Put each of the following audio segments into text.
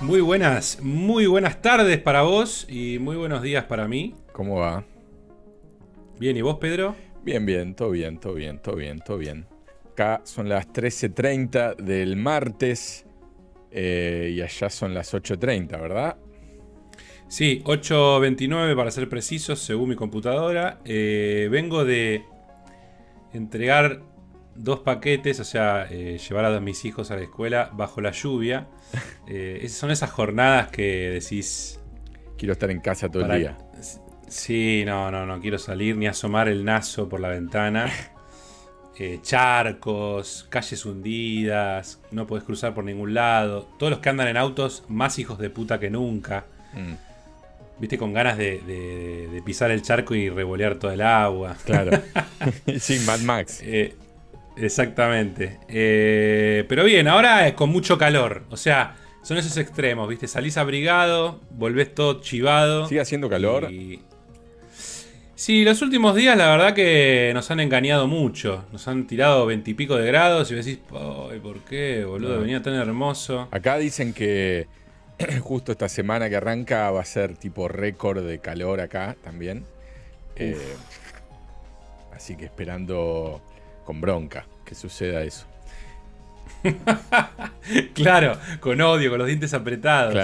Muy buenas, muy buenas tardes para vos y muy buenos días para mí. ¿Cómo va? Bien, ¿y vos, Pedro? Bien, bien, todo bien, todo bien, todo bien, todo bien. Acá son las 13.30 del martes eh, y allá son las 8.30, ¿verdad? Sí, 8.29 para ser precisos, según mi computadora. Eh, vengo de entregar dos paquetes, o sea, eh, llevar a mis hijos a la escuela bajo la lluvia. Eh, son esas jornadas que decís... Quiero estar en casa todo el día. Sí, no, no, no quiero salir ni asomar el nazo por la ventana. Eh, charcos, calles hundidas, no podés cruzar por ningún lado. Todos los que andan en autos, más hijos de puta que nunca. Mm. Viste, con ganas de, pisar el charco y revolear todo el agua. Claro. sí, Mad Max. Eh, exactamente. Eh, pero bien, ahora es con mucho calor. O sea, son esos extremos, ¿viste? Salís abrigado, volvés todo chivado. ¿Sigue haciendo calor? Sí, los últimos días la verdad que nos han engañado mucho. Nos han tirado veintipico de grados y decís, ¿por qué, boludo? Venía tan hermoso. Acá dicen que justo esta semana que arranca va a ser tipo récord de calor acá también. Eh, así que esperando con bronca que suceda eso. claro, con odio, con los dientes apretados.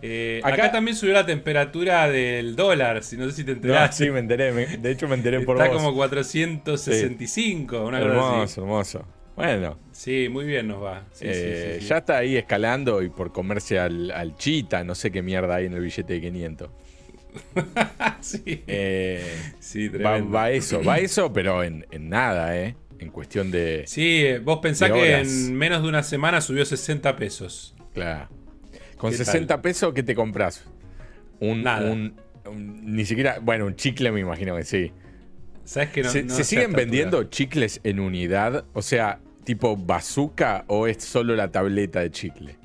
Eh, acá, también subió la temperatura del dólar, si no sé si te enteraste. sí, me enteré. de hecho, me enteré por Está como 465, una hermoso, hermoso. Bueno. Sí, muy bien nos va. Eh, ya está ahí escalando y por comerse al, chita, no sé qué mierda hay en el billete de 500. sí. Eh, va, eso, va eso, pero en, nada, ¿eh? En cuestión de. Sí, vos pensás que en menos de una semana subió 60 pesos. Claro. Con 60 pesos, ¿qué te compras? Un, Nada. ni siquiera. Bueno, un chicle me imagino que sí. ¿Sabes que no, ¿Se, siguen vendiendo chicles en unidad? O sea, tipo bazooka o es solo la tableta de chicle?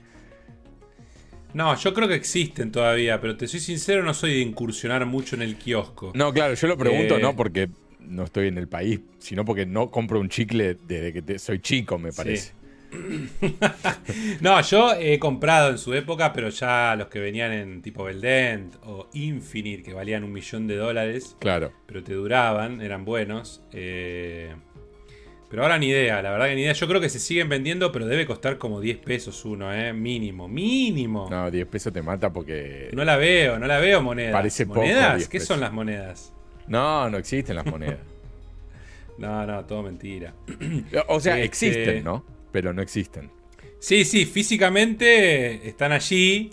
No, yo creo que existen todavía, pero te soy sincero, no soy de incursionar mucho en el kiosco. No, claro, yo lo pregunto eh, no porque no estoy en el país, sino porque no compro un chicle desde que soy chico, me parece. no, yo he comprado en su época, pero ya los que venían en tipo Beldent o Infinite, que valían un millón de dólares. Claro. Pero te duraban, eran buenos. Eh, pero ahora ni idea, la verdad que ni idea. Yo creo que se siguen vendiendo, pero debe costar como 10 pesos uno, ¿eh? Mínimo, mínimo. No, 10 pesos te mata porque. No la veo, no la veo monedas. Parece ¿Monedas? ¿Qué son las monedas? No, no existen las monedas. no, no, todo mentira. o sea, este, existen, ¿no? Pero no existen. Sí, sí, físicamente están allí.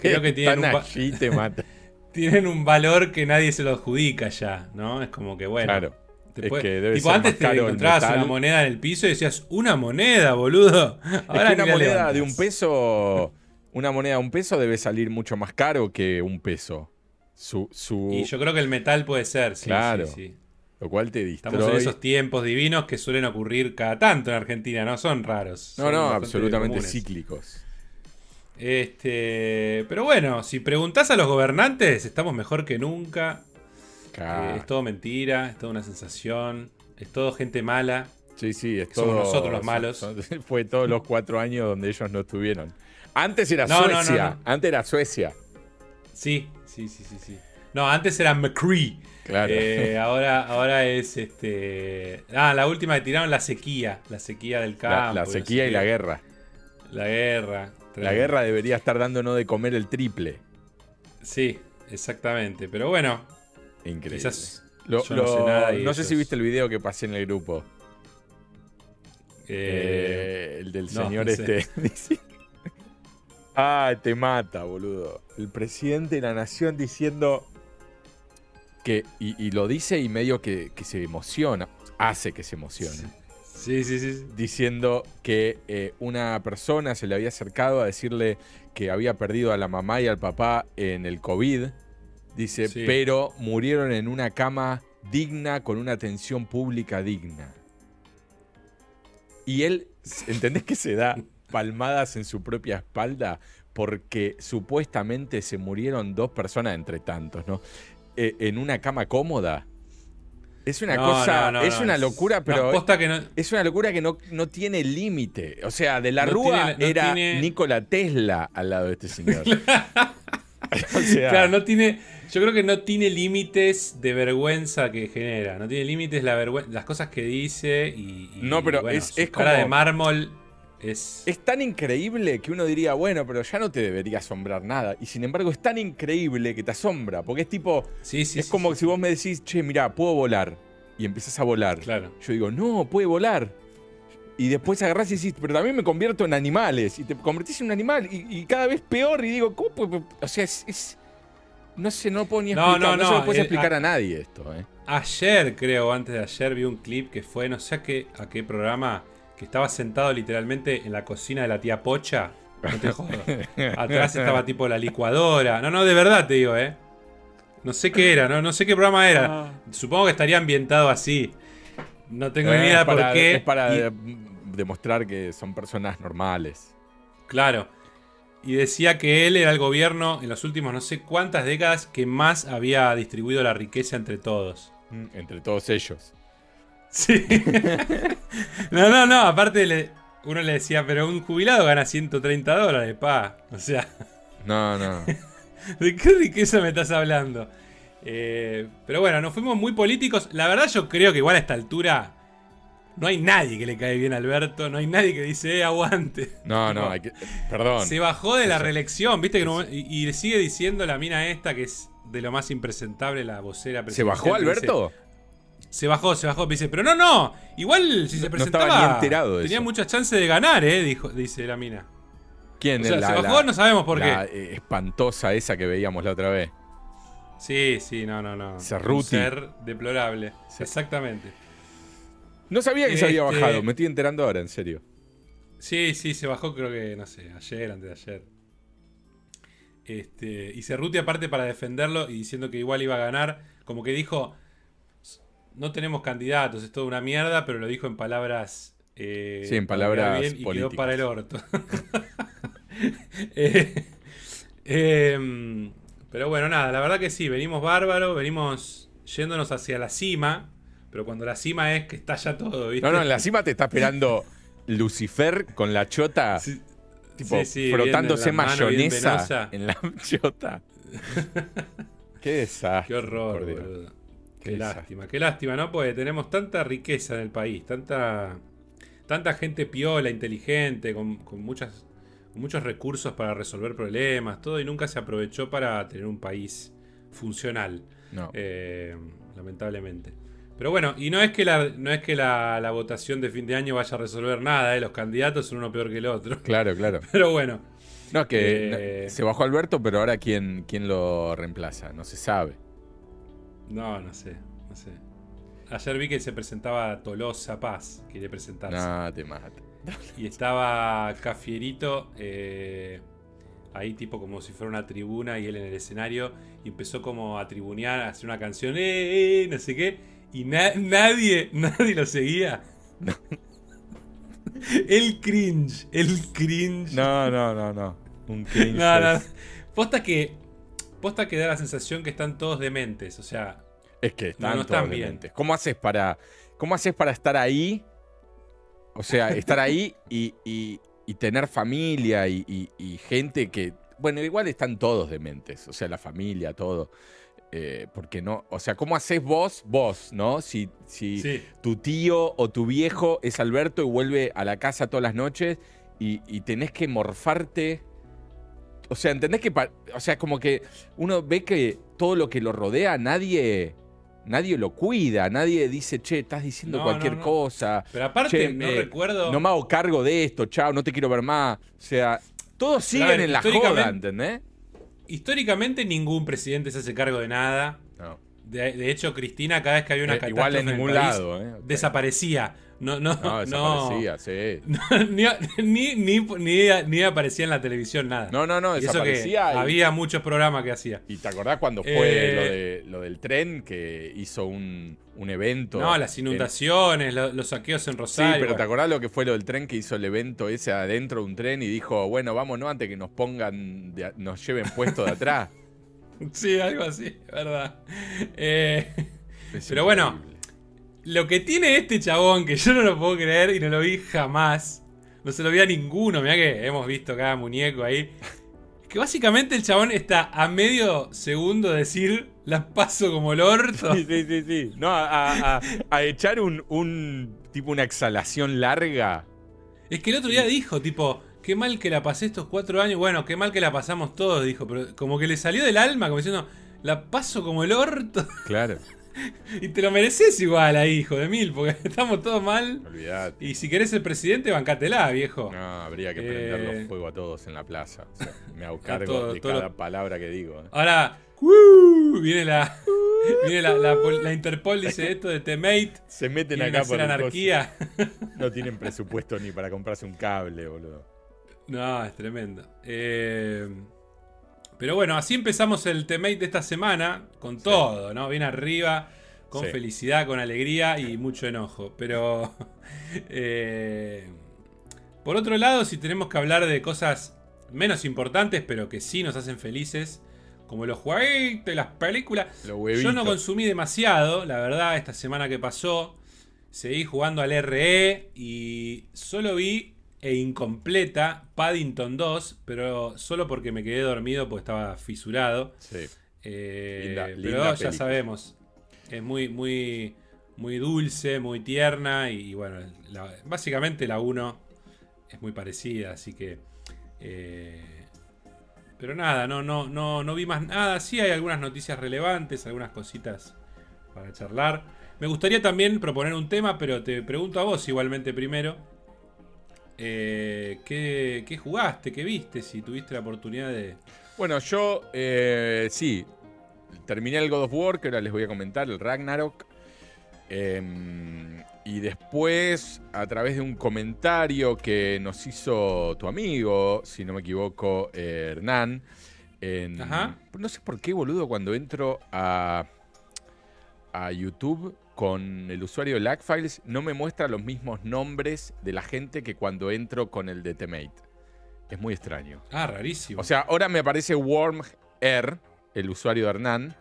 Creo que tienen están allí, te mata. tienen un valor que nadie se lo adjudica ya, ¿no? Es como que bueno. Claro tipo, antes te encontrabas una moneda en el piso y decías, una moneda, boludo. Ahora una moneda de un peso, una moneda de un peso debe salir mucho más caro que un peso. Su, Y yo creo que el metal puede ser, sí, claro. Sí, Lo cual te distrae. Estamos en esos tiempos divinos que suelen ocurrir cada tanto en Argentina, no son raros. No, no, absolutamente cíclicos. Este, pero bueno, si preguntás a los gobernantes, estamos mejor que nunca. Eh, es todo mentira, es toda una sensación, es todo gente mala. Sí, sí, es todo, Somos nosotros los malos. Fue todos los cuatro años donde ellos no estuvieron. Antes era Suecia. antes era Suecia. Sí, sí, sí, sí, sí. No, antes era McCree. Claro. Eh, ahora, ahora es este. Ah, la última que tiraron la sequía. La sequía del campo. La, sequía y la guerra. La guerra. La guerra debería estar dándonos de comer el triple. Sí, exactamente. Pero bueno, Increíble. no, sé si viste el video que pasé en el grupo. Eh, eh, el del señor este. ah, te mata, boludo. El presidente de la nación diciendo que. Y, lo dice y medio que, se emociona. Hace que se emocione. Sí, sí, sí. Diciendo que eh, una persona se le había acercado a decirle que había perdido a la mamá y al papá en el COVID Dice, pero murieron en una cama digna, con una atención pública digna. Y él, ¿entendés que se da palmadas en su propia espalda? Porque supuestamente se murieron dos personas entre tantos, ¿no? Eh, en una cama cómoda. Es una No, cosa, no, no, es una locura, pero que no- es una locura que no, no tiene límite. O sea, de la Rúa tiene- era tiene- Nikola Tesla al lado de este señor. o sea, Claro, no tiene. Yo creo que no tiene límites de vergüenza que genera. No tiene límites la las cosas que dice y. y, No, pero bueno, es- es cara como- de mármol es. es tan increíble que uno diría, bueno, pero ya no te debería asombrar nada. Y sin embargo es tan increíble que te asombra. Porque es tipo, sí, sí, es sí, como si vos me decís, che, mirá, puedo volar. Y empiezas a volar. Claro. Yo digo, no, puede volar. Y después agarrás y decís, pero también me convierto en animales. Y te convertís en un animal. Y, y cada vez peor. Y digo, ¿cómo? O sea, es. es- no sé, no puedo ni No, explicar. no, No, se lo no, puedes eh, explicar a- a nadie esto, ¿eh? Ayer, creo, antes de ayer, vi un clip que fue, no sé a qué, a qué programa, que estaba sentado literalmente en la cocina de la tía Pocha. No te jodo. Atrás estaba tipo la licuadora. No, no, de verdad te digo, ¿eh? No sé qué era, no, no sé qué programa era. Supongo que estaría ambientado así. No tengo ni Eh, idea es para, por qué. Es para Y- de- demostrar que son personas normales. Claro. Y decía que él era el gobierno en los últimos no sé cuántas décadas que más había distribuido la riqueza entre todos. Mm, Entre todos ellos. Sí. no, no, no. Aparte, le- uno le decía, pero un jubilado gana 130 dólares, pa. O sea, No, no. ¿de qué riqueza me estás hablando? Eh, pero bueno, nos fuimos muy políticos. La verdad, yo creo que igual a esta altura no hay nadie que le cae bien a Alberto. No hay nadie que dice, eh, aguante. No, no, hay que- perdón. Se bajó de la reelección, ¿viste? Que no- y, y sigue diciendo la mina esta que es de lo más impresentable, la vocera ¿Se bajó dice- Alberto? Se bajó, se bajó. Dice, pero no, no. Igual si se No- no presentaba. estaba ni enterado de tenía eso. muchas chances de ganar, eh, dijo, dice la mina. ¿Quién? O sea, La- se bajó, la- no sabemos por la, qué. eh, espantosa esa que veíamos la otra vez. Sí, sí, no, no, no. Cerruti. Un ser deplorable. Sí. Exactamente. No sabía que se había Este- bajado, me estoy enterando ahora, en serio. Sí, sí, se bajó creo que, no sé, ayer, antes de ayer. Este, y Cerruti aparte para defenderlo y diciendo que igual iba a ganar, como que dijo, no tenemos candidatos, es toda una mierda, pero lo dijo en palabras... eh, Sí, en palabras bien y quedó políticas. para el orto. Eh, em, pero bueno, nada, la verdad que sí, venimos bárbaro, venimos yéndonos hacia la cima, pero cuando la cima es que está ya todo, ¿viste? No, no, en la cima te está esperando Lucifer con la chota, Sí, tipo, sí, sí, frotándose la mayonesa en la chota. Qué desastre. Qué horror. Qué, lástima, qué lástima, ¿no? Porque tenemos tanta riqueza en el país, tanta, tanta gente piola, inteligente, con, con muchas, con muchos recursos para resolver problemas, todo, y nunca se aprovechó para tener un país funcional, No. eh, lamentablemente. Pero bueno, y no es que, la, no es que la, la votación de fin de año vaya a resolver nada, ¿eh? los candidatos son uno peor que el otro. Claro, claro. Pero bueno, No, que Eh, se bajó Alberto, pero ahora ¿quién, quién lo reemplaza? No se sabe. No, no sé, no sé. Ayer vi que se presentaba Tolosa Paz, quiere presentarse. No, te mata. Y estaba Cafierito eh, ahí tipo como si fuera una tribuna y él en el escenario y empezó como a tribunear, a hacer una canción, eh, eh, no sé qué, y na- nadie, nadie lo seguía. el cringe, el cringe. No, no, no, no. Un cringe. No, no. Posta que, posta que da la sensación que están todos dementes, o sea, Es que están, No, no están bien. ¿Cómo haces para, cómo haces para estar ahí? O sea, estar ahí y, y- y tener familia y, gente que. Bueno, igual están todos dementes. O sea, la familia, todo. Eh, porque no. O sea, ¿cómo haces vos, vos, no? Si, si sí. tu tío o tu viejo es Alberto y vuelve a la casa todas las noches y, tenés que morfarte. O sea, ¿entendés que.? O sea, como que uno ve que todo lo que lo rodea, nadie. Nadie lo cuida, nadie dice, che, estás diciendo No, cualquier no, no. cosa. Pero aparte, Che, no eh, recuerdo. No me hago cargo de esto, chao, no te quiero ver más. O sea, todos siguen ver, en la joda, ¿entendés? Históricamente ningún presidente se hace cargo de nada. De, de hecho, Cristina, cada vez que había una Eh, catástrofe igual en el ningún país, lado, ¿eh? desaparecía. No, no, No, no. desaparecía, sí. ni, ni, ni, ni, ni aparecía en la televisión nada. No, no, no, Y eso que desaparecía. y- había muchos programas que hacía. ¿Y te acordás cuando fue Eh, lo, de, lo del tren que hizo un, un evento? No, las inundaciones, lo- los saqueos en Sí, Rosario. pero ¿te acordás lo que fue lo del tren que hizo el evento ese adentro de un tren y dijo, bueno, vámonos antes que nos pongan, de nos lleven puesto de atrás? Sí, algo así, verdad. Eh, Pero bueno. Lo que tiene este chabón, que yo no lo puedo creer y no lo vi jamás, no se lo vi a ninguno, mira que hemos visto cada muñeco ahí, que básicamente el chabón está a medio segundo de decir, las paso como el orto. Sí, sí, sí, sí. No, a, echar un, un, tipo una exhalación larga. Es que el otro día dijo, tipo, qué mal que la pasé estos cuatro años, bueno, qué mal que la pasamos todos, dijo, pero como que le salió del alma, como diciendo, la paso como el orto. Claro. y te lo mereces igual ahí, hijo de mil, porque estamos todos mal. Olvidate. Y si querés ser presidente, bancátela, viejo. No, habría que prender los eh, fuegos a todos en la plaza. me hago cargo de cada palabra que digo. ¿eh? Ahora, viene la. Viene la, Interpol, dice esto de Temate. Se meten acá por la anarquía. No tienen presupuesto ni para comprarse un cable, boludo. No, es tremendo. Eh, pero bueno, así empezamos el temate de esta semana, con todo, ¿no? Bien arriba, con felicidad, con alegría y mucho enojo. Pero. Eh, por otro lado, si tenemos que hablar de cosas menos importantes, pero que sí nos hacen felices, como los jueguitos, las películas. Yo no consumí demasiado, la verdad, esta semana que pasó. Seguí jugando al RE y solo vi e incompleta Paddington 2, pero solo porque me quedé dormido porque estaba fisurado. Sí. Eh, pero ya sabemos, es muy, muy, muy dulce, muy tierna y, bueno, básicamente la 1 es muy parecida, así que... Eh, pero nada, no, no, no, no vi más nada. Sí hay algunas noticias relevantes, algunas cositas para charlar. Me gustaría también proponer un tema, pero te pregunto a vos igualmente primero. Eh, ¿qué, jugaste? ¿Qué viste? Si tuviste la oportunidad de. Bueno, yo eh, sí. Terminé el God of War, que ahora les voy a comentar, el Ragnarok. Em, y después, a través de un comentario que nos hizo tu amigo, si no me equivoco, Hernán. No sé por qué, boludo, cuando entro a, a YouTube con el usuario Lagfiles no me muestra los mismos nombres de la gente que cuando entro con el de Temate. Es muy extraño. Ah, rarísimo. O sea, ahora me aparece Worm Air, el usuario de Hernán.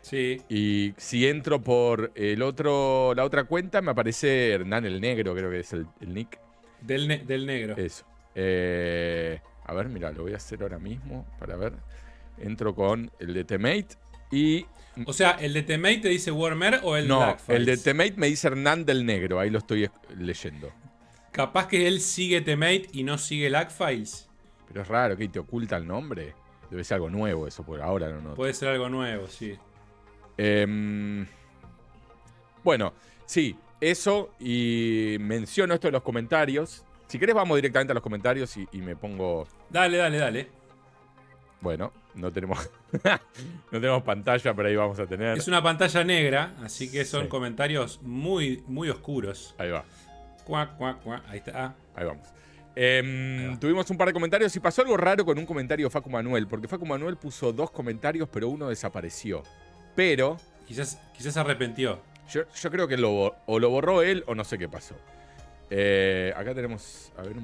Sí. Y si entro por el otro, la otra cuenta, me aparece Hernán el Negro, creo que es el, nick. Del, del, negro. Eso. Eh, a ver, mira, lo voy a hacer ahora mismo para ver. Entro con el de Temate y o sea, ¿el de Temate te dice Warmer o el no, el de Temate me dice Hernán del Negro, ahí lo estoy leyendo. Capaz que él sigue Temate y no sigue Lagfiles. Pero es raro que te oculta el nombre. Debe ser algo nuevo eso, por ahora no. no. Puede ser algo nuevo, sí. Em, bueno, sí, eso y menciono esto en los comentarios. Si querés vamos directamente a los comentarios y me pongo... Dale, dale, dale. Bueno, no tenemos, no tenemos pantalla, pero ahí vamos a tener. Es una pantalla negra, así que son comentarios muy, muy oscuros. Ahí va. Ahí está. Em, ahí va. Tuvimos un par de comentarios y pasó algo raro con un comentario de Facu Manuel, porque Facu Manuel puso dos comentarios, pero uno desapareció. Pero. Quizás, quizás se arrepintió. Yo, creo que lo, o lo borró él o no sé qué pasó. Eh, acá tenemos. A ver,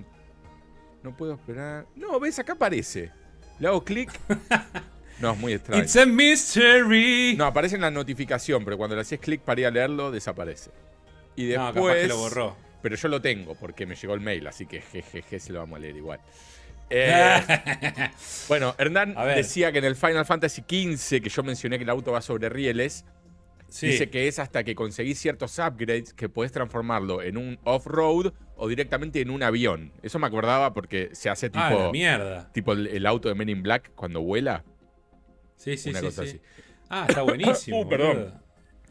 no puedo esperar. No, ves, acá aparece. Le hago clic. No, es muy extraño. It's a mystery. No, aparece en la notificación, pero cuando le haces clic para ir a leerlo, desaparece. Y después. lo borró. Pero yo lo tengo porque me llegó el mail, así que jejeje se lo vamos a leer igual. Eh, bueno, Hernán decía que en el Final Fantasy XV, que yo mencioné que el auto va sobre rieles, dice que es hasta que conseguís ciertos upgrades que podés transformarlo en un off-road o directamente en un avión. Eso me acordaba porque se hace tipo. Ah, mierda. Tipo el, auto de Men in Black cuando vuela. Sí, sí, sí, sí. Ah, está buenísimo. uh, perdón.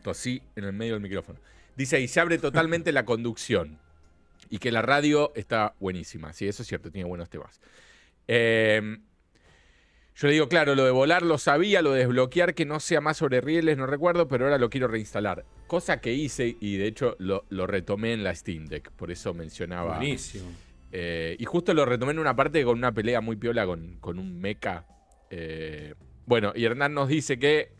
Tosí en el medio del micrófono. Dice, y se abre totalmente la conducción. Y que la radio está buenísima. Sí, eso es cierto, tiene buenos temas. Eh, yo le digo, claro, lo de volar lo sabía, lo de desbloquear que no sea más sobre rieles, no recuerdo, pero ahora lo quiero reinstalar. Cosa que hice y de hecho lo, retomé en la Steam Deck, por eso mencionaba. Buenísimo. Eh, y justo lo retomé en una parte con una pelea muy piola con, con un mecha. Eh, bueno, y Hernán nos dice que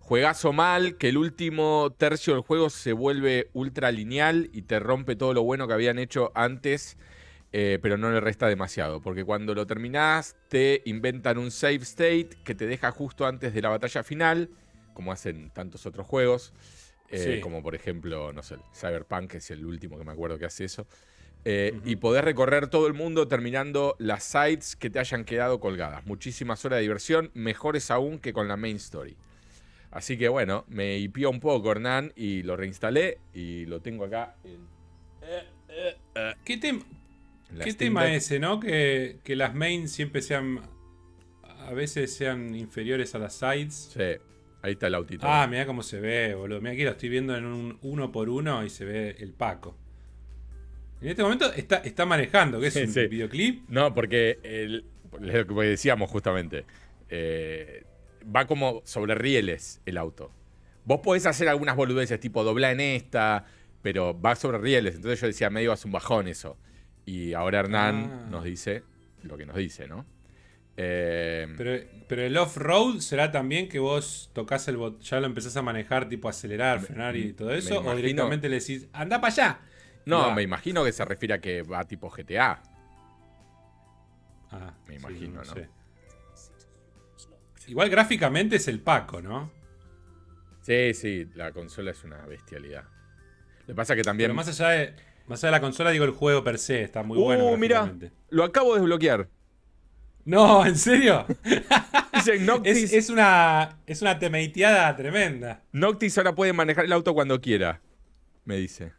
juegazo mal, que el último tercio del juego se vuelve ultra lineal y te rompe todo lo bueno que habían hecho antes eh, pero no le resta demasiado, porque cuando lo terminás te inventan un save state que te deja justo antes de la batalla final, como hacen tantos otros juegos. eh, como por ejemplo, no sé, Cyberpunk, que es el último que me acuerdo que hace eso. Eh, y poder recorrer todo el mundo terminando las sites que te hayan quedado colgadas. Muchísimas horas de diversión, mejores aún que con la main story. Así que bueno, me hipió un poco Hernán y lo reinstalé y lo tengo acá en... ¿Qué, ¿Qué tema ese, no? Que, que las mains siempre sean a veces sean inferiores a las sides. Sí, ahí está el autito. Ah, mira cómo se ve, boludo. Mira aquí lo estoy viendo en un uno por uno y se ve el Paco. En este momento está, está manejando, que es un videoclip. No, porque el, lo que decíamos justamente. Eh, va como sobre rieles el auto. Vos podés hacer algunas boludeces, tipo doblar en esta, pero va sobre rieles. Entonces yo decía, medio hace un bajón eso. Y ahora Hernán ah. nos dice lo que nos dice, ¿no? Eh, pero, el off-road será también que vos tocas el bot, ya lo empezás a manejar, tipo acelerar, frenar y todo eso, o directamente le decís, anda para allá. No, me imagino que se refiere a que va tipo GTA. Ah, me imagino, ¿no? Igual gráficamente es el Paco, ¿no? Sí, sí, la consola es una bestialidad. Lo que pasa que también. Pero más allá de, más allá de la consola, digo el juego per se, está muy bueno. Uh, mira, lo acabo de desbloquear. No, ¿en serio? es, una, es una temeiteada tremenda. Noctis ahora puede manejar el auto cuando quiera, me dice.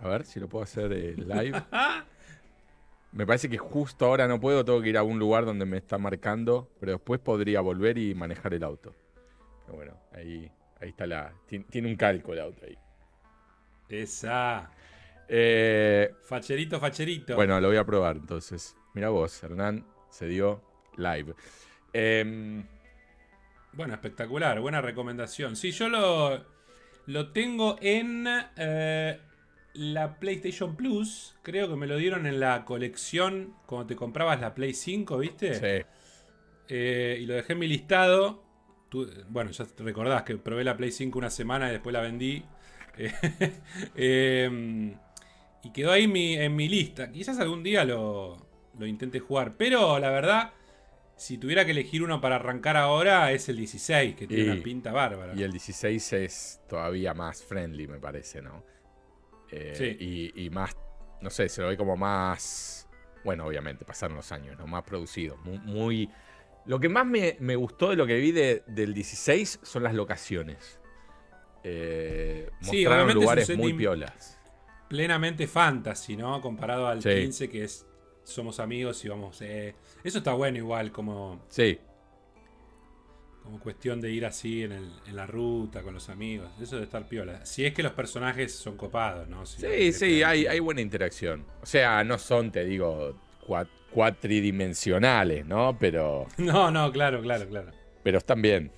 A ver si lo puedo hacer eh, live. me parece que justo ahora no puedo, tengo que ir a un lugar donde me está marcando, pero después podría volver y manejar el auto. Pero bueno, ahí, ahí está la... Tiene, un calco el auto ahí. Esa. Eh, facherito, facherito. Bueno, lo voy a probar entonces. Mira vos, Hernán se dio live. Em, bueno, espectacular, buena recomendación. Sí, yo lo, lo tengo en eh, la PlayStation Plus. Creo que me lo dieron en la colección cuando te comprabas la Play 5, ¿viste? Sí. Eh, y lo dejé en mi listado. bueno, ya te recordás que probé la Play 5 una semana y después la vendí. Em, y quedó ahí en mi lista. Quizás algún día lo, lo intente jugar. Pero la verdad, si tuviera que elegir uno para arrancar ahora, es el 16, que tiene una pinta bárbara. Y el 16 es todavía más friendly, me parece, ¿no? Eh, sí. y, más, no sé, se lo ve como más. Bueno, obviamente, pasaron los años, ¿no? Más producido. Muy. lo que más me, gustó de lo que vi del 16 son las locaciones. Eh, mostraron lugares muy piolas. Plenamente fantasy, ¿no? Comparado al 15, que es somos amigos y vamos. Eh, eso está bueno igual, como. Sí. Como cuestión de ir así en, el, en, la ruta con los amigos. Eso de estar piola. Si es que los personajes son copados, ¿no? sí, sí, hay, hay, buena interacción. O sea, no son, te digo, cuatridimensionales, ¿no? Pero. No, no, claro, claro, claro. Pero están bien.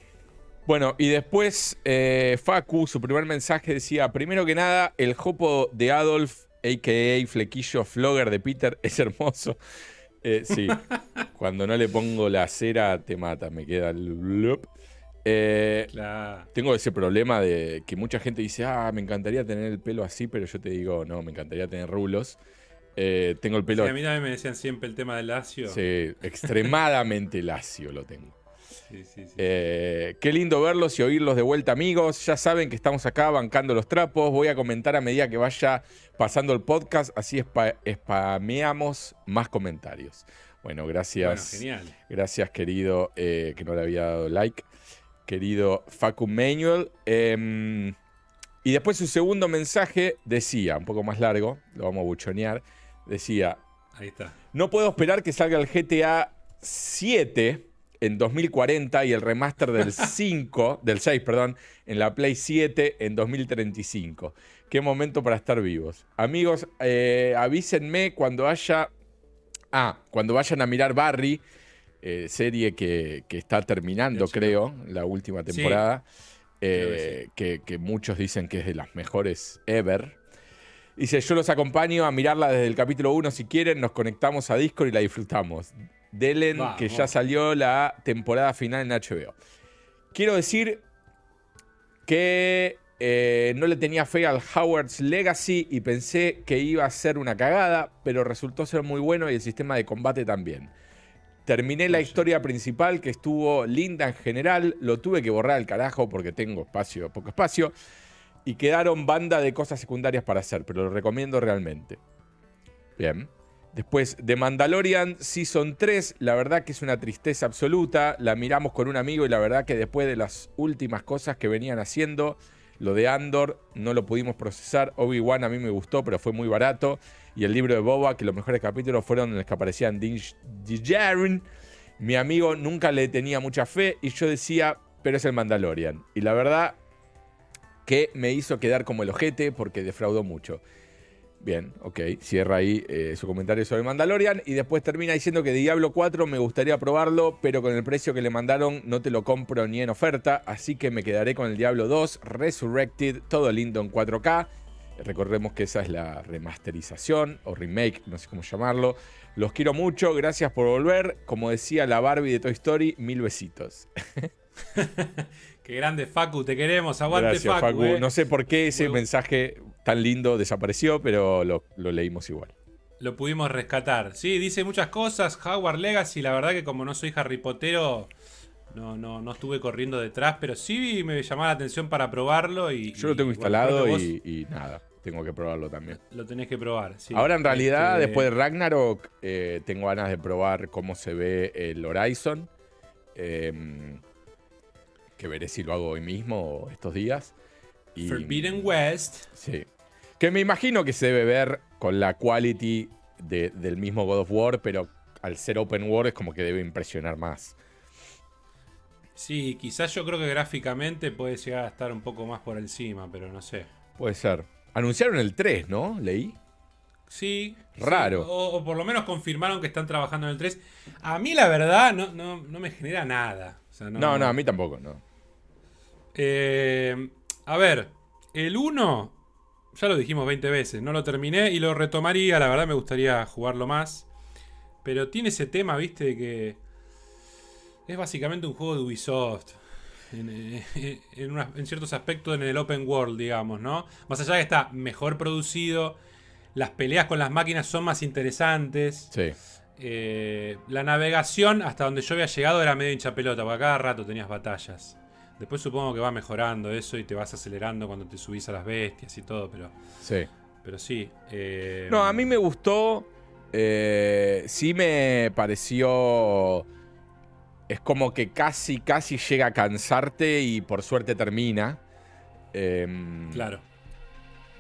Bueno, y después eh, Facu, su primer mensaje decía: primero que nada, el jopo de Adolf a.k.a. Flequillo Flogger de Peter, es hermoso. Eh, sí, cuando no le pongo la cera te mata, me queda el... Eh, tengo ese problema de que mucha gente dice, ah, me encantaría tener el pelo así, pero yo te digo, no, me encantaría tener rulos. Eh, tengo el pelo... a mí también me decían siempre el tema del lacio. Sí, extremadamente lacio lo tengo. Eh, qué lindo verlos y oírlos de vuelta, amigos. Ya saben que estamos acá bancando los trapos. Voy a comentar a medida que vaya pasando el podcast, así spameamos más comentarios. Bueno, gracias. Gracias, querido, eh, que no le había dado like. Querido Facu Manuel. Em, y después su segundo mensaje decía, un poco más largo, lo vamos a buchonear. Decía: Ahí está. No puedo esperar que salga el GTA 7 en 2040 y el remaster del 5, del 6, perdón, en la Play 7 en 2035. Qué momento para estar vivos. Amigos, eh, avísenme cuando haya. Ah, cuando vayan a mirar Barry, eh, serie que, está terminando, creo, la última temporada. Eh, que, que, muchos dicen que es de las mejores ever. Dice, yo los acompaño a mirarla desde el capítulo 1 si quieren, nos conectamos a Discord y la disfrutamos. Delen, que ya salió la temporada final en HBO. Quiero decir que eh, no le tenía fe al Howard's Legacy y pensé que iba a ser una cagada, pero resultó ser muy bueno y el sistema de combate también. Terminé la historia principal que estuvo linda en general, lo tuve que borrar al carajo porque tengo espacio, poco espacio. y quedaron banda de cosas secundarias para hacer, pero lo recomiendo realmente. Bien. Después de Mandalorian Season 3, la verdad que es una tristeza absoluta. La miramos con un amigo y la verdad que después de las últimas cosas que venían haciendo, lo de Andor no lo pudimos procesar. Obi-Wan a mí me gustó, pero fue muy barato. Y el libro de Boba, que los mejores capítulos fueron en los que aparecían Din Djarin. Mi amigo nunca le tenía mucha fe y yo decía, pero es el Mandalorian. Y la verdad que me hizo quedar como el ojete porque defraudó mucho. Bien, ok. Cierra ahí eh, su comentario sobre Mandalorian y después termina diciendo que Diablo 4 me gustaría probarlo, pero con el precio que le mandaron no te lo compro ni en oferta, así que me quedaré con el Diablo 2 Resurrected, todo lindo en 4K. Recordemos que esa es la remasterización o remake, no sé cómo llamarlo. Los quiero mucho, gracias por volver. Como decía la Barbie de Toy Story, mil besitos. Qué grande, Facu, te queremos, aguante Gracias, Facu. eh. No sé por qué ese mensaje tan lindo desapareció, pero lo, lo leímos igual. Lo pudimos rescatar. Sí, dice muchas cosas. Howard Legacy, la verdad que como no soy Harry Pottero, no, no, no estuve corriendo detrás, pero sí me llamaba la atención para probarlo. Y, Yo lo tengo y, instalado bueno, y, y nada, tengo que probarlo también. Lo tenés que probar, sí. Ahora en realidad, Este, después de Ragnarok, eh, tengo ganas de probar cómo se ve el Horizon. em, que veré si lo hago hoy mismo o estos días. Y, Forbidden West. Sí. Que me imagino que se debe ver con la quality de- del mismo God of War, pero al ser open world es como que debe impresionar más. Sí, quizás yo creo que gráficamente puede llegar a estar un poco más por encima, pero no sé. Puede ser. Anunciaron el 3, ¿no? Leí. Sí. sí, Raro. o, o por lo menos confirmaron que están trabajando en el 3. A mí la verdad no, no, no me genera nada. O sea, No, no, a mí tampoco, no. Eh, a ver, el 1, ya lo dijimos 20 veces, no lo terminé y lo retomaría, la verdad me gustaría jugarlo más. Pero tiene ese tema, viste, de que es básicamente un juego de Ubisoft. En, eh, en una- en ciertos aspectos en el open world, digamos, ¿no? Más allá de que está mejor producido, las peleas con las máquinas son más interesantes. Sí. Eh, la navegación hasta donde yo había llegado era medio hincha pelota, porque a cada rato tenías batallas. Después supongo que va mejorando eso y te vas acelerando cuando te subís a las bestias y todo, pero, Sí. pero sí. eh, No, a mí me gustó. eh, sí me pareció. Es como que casi, casi llega a cansarte y por suerte termina. Em, Claro.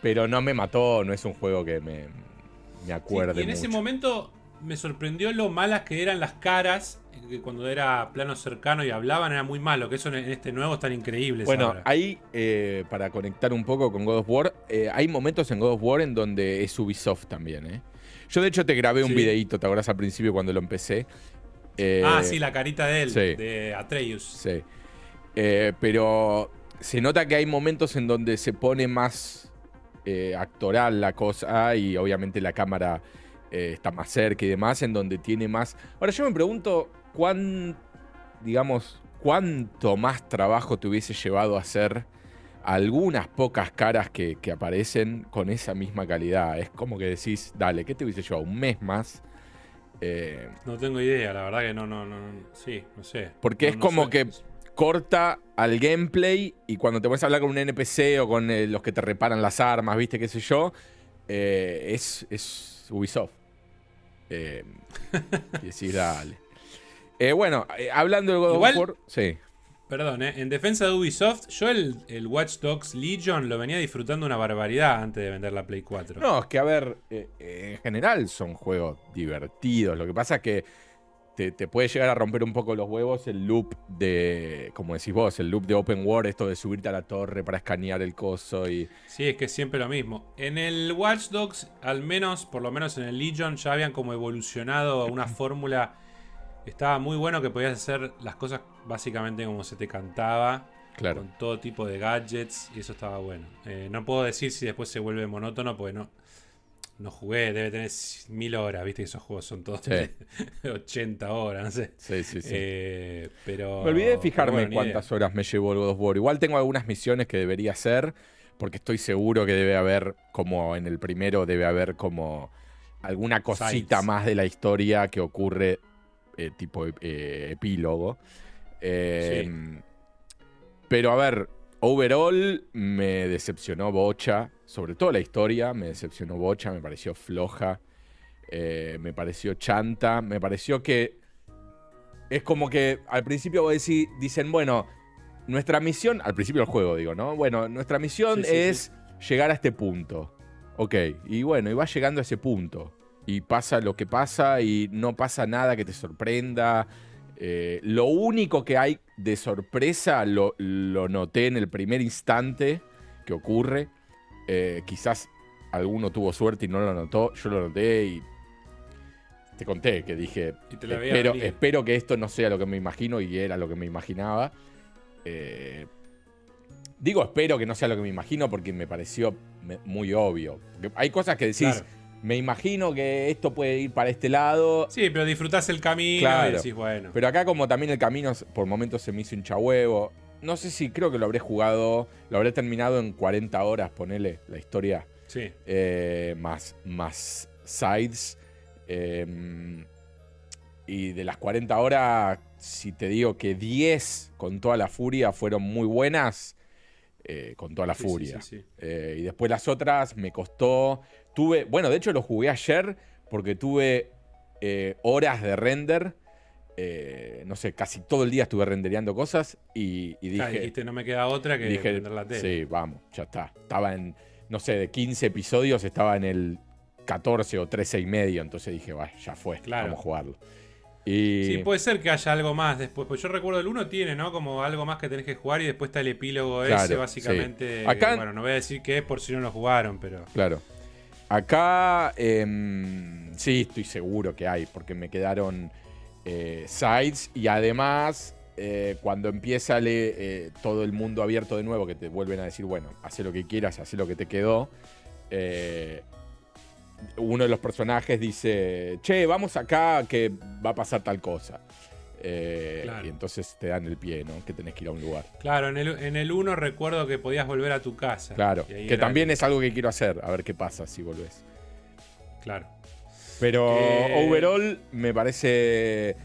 Pero no me mató, no es un juego que me, me Sí, acuerde y en ese momento me sorprendió lo malas que eran las caras, que cuando era plano cercano y hablaban era muy malo, que eso en este nuevo están increíbles. Bueno, ahora. ahí, eh, para conectar un poco con God of War, eh, hay momentos en God of War en donde es Ubisoft también, ¿eh? Yo de hecho te grabé un videíto, ¿te acordás al principio cuando lo empecé? Ah, sí, la carita de él, sí. de Atreus. Sí. Pero se nota que hay momentos en donde se pone más actoral la cosa y obviamente la cámara eh, está más cerca y demás, en donde tiene más... Ahora yo me pregunto, ¿cuán, digamos, cuánto más trabajo te hubiese llevado a hacer algunas pocas caras que, que aparecen con esa misma calidad? Es como que decís, dale, ¿qué te hubiese llevado? ¿Un mes más? Eh, No tengo idea, la verdad que no, no, no, no- sí, no sé. Porque No- es no como sé. que corta al gameplay y cuando te pones a hablar con un NPC o con eh, los que te reparan las armas, viste, qué sé yo, eh, es, es Ubisoft. Eh, y decís, dale. Eh, bueno, eh, hablando de God Igual- of War, sí. Perdón, ¿eh? en defensa de Ubisoft, yo el, el Watch Dogs Legion lo venía disfrutando una barbaridad antes de vender la Play 4. No, es que a ver, en general son juegos divertidos. Lo que pasa es que te, te puede llegar a romper un poco los huevos el loop de, como decís vos, el loop de Open World, esto de subirte a la torre para escanear el coso y... Sí, es que es siempre lo mismo. En el Watch Dogs, al menos, por lo menos en el Legion, ya habían como evolucionado a una fórmula. Estaba muy bueno que podías hacer las cosas básicamente como se te cantaba. Claro. Con todo tipo de gadgets. Y eso estaba bueno. Eh, no puedo decir si después se vuelve monótono, porque no. No jugué, debe tener mil horas, viste que esos juegos son todos Sí. de 80 horas, no sé. Sí, sí, sí. Eh, pero. me olvidé de fijarme bueno, cuántas idea. horas me llevó el God of War. Igual tengo algunas misiones que debería hacer, porque estoy seguro que debe haber, como en el primero, debe haber como alguna cosita Sides. más de la historia que ocurre eh, tipo eh, epílogo. Eh, Pero a ver, overall me decepcionó Bocha, sobre todo la historia, me decepcionó Bocha, me pareció floja, eh, me pareció chanta, me pareció que es como que al principio vos decís, dicen, bueno, nuestra misión, al principio del juego digo, ¿no? Bueno, nuestra misión es llegar a este punto. Ok, y bueno, y va llegando a ese punto. Y pasa lo que pasa y no pasa nada que te sorprenda. Eh, lo único que hay de sorpresa lo, noté en el primer instante que ocurre. Eh, quizás alguno tuvo suerte y no lo notó. Yo lo noté y te conté que dije, espero, espero, que esto no sea lo que me imagino y era lo que me imaginaba. Eh, digo espero que no sea lo que me imagino porque me pareció muy obvio. hay cosas que decís, me imagino que esto puede ir para este lado. Sí, pero disfrutás el camino y decís, bueno. Pero acá como también el camino por momentos se me hizo hincha huevo. No sé si creo que lo habré jugado, lo habré terminado en 40 horas, ponele la historia. Sí. Eh, más, más sides. Em, y de las 40 horas, si te digo que 10 con toda la furia fueron muy buenas, eh, con toda la furia. Eh, y después las otras me costó. Tuve, bueno, de hecho lo jugué ayer porque tuve eh, horas de render. no sé, casi todo el día estuve rendereando cosas y, y dije. dijiste, no me queda otra que dije, la tele. Sí, vamos, ya está. Estaba en, no sé, de 15 episodios, estaba en el 14 o 13 y medio, entonces dije, ya fue, vamos a jugarlo. Sí, puede ser que haya algo más después. Pues yo recuerdo el 1 tiene, ¿no? Como algo más que tenés que jugar y después está el epílogo ese, básicamente. bueno, no voy a decir qué es por si no lo jugaron, pero. Claro. Acá em, sí, estoy seguro que hay, porque me quedaron eh, sides y además eh, cuando empieza eh, todo el mundo abierto de nuevo, que te vuelven a decir, bueno, haz lo que quieras, haz lo que te quedó uno de los personajes dice, che, vamos acá que va a pasar tal cosa. Eh, y entonces te dan el pie, ¿no? Que tenés que ir a un lugar. Claro, en el, en el 1 recuerdo que podías volver a tu casa. Claro, que también es algo que quiero hacer, a ver qué pasa si volvés. Claro. Pero eh, overall me parece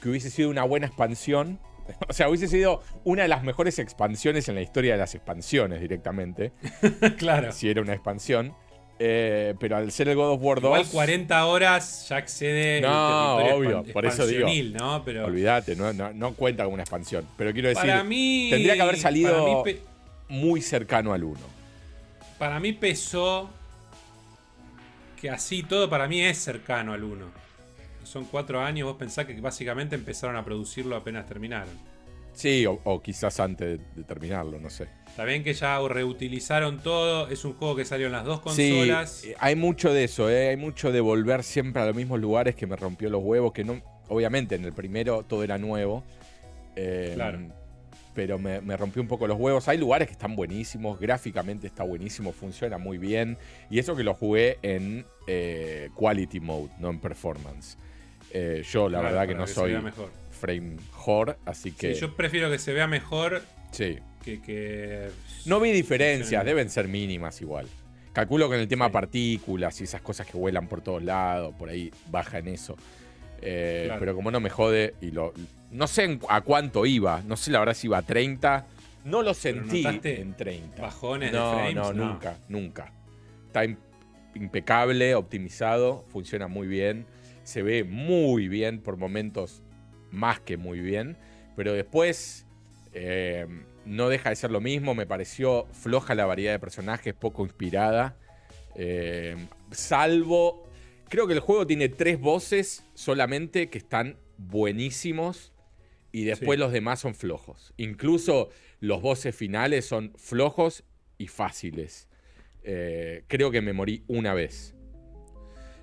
que hubiese sido una buena expansión. O sea, hubiese sido una de las mejores expansiones en la historia de las expansiones directamente. claro. Si era una expansión. Eh, pero al ser el God of War 2. Igual 40 horas ya excede. No, obvio, por eso digo. ¿no? Pero... Olvídate, no, no, cuenta como una expansión. Pero quiero decir, tendría que haber salido muy cercano al 1. Para mí pesó que así todo para mí es cercano al 1. Son cuatro años, vos pensás que básicamente empezaron a producirlo apenas terminaron. Sí, o quizás antes de terminarlo, no sé. Está bien que ya reutilizaron todo, es un juego que salió en las dos consolas. Sí, hay mucho de eso, ¿eh? hay mucho de volver siempre a los mismos lugares que me rompió los huevos, que no, obviamente en el primero todo era nuevo. Eh, claro. Pero me, rompió un poco los huevos. Hay lugares que están buenísimos, gráficamente está buenísimo, funciona muy bien. Y eso que lo jugué en eh, Quality Mode, no en Performance. yo la verdad que no soy frame whore, así que... Sí, yo prefiero que se vea mejor Sí que, No vi diferencias, deben ser mínimas igual. Calculo que en el tema partículas y esas cosas que vuelan por todos lados, por ahí baja en eso. Eh, pero como no me jode, y lo, no sé a cuánto iba, no sé la verdad si iba a 30. No lo sentí en 30. ¿Bajones no, de frames? No, nunca, nunca. Está impecable, optimizado, funciona muy bien. Se ve muy bien, por momentos más que muy bien. Pero después eh, no deja de ser lo mismo. Me pareció floja la variedad de personajes, poco inspirada. Eh, salvo. Creo que el juego tiene tres voces solamente que están buenísimos. Y después los demás son flojos. Incluso los voces finales son flojos y fáciles. Eh, creo que me morí una vez.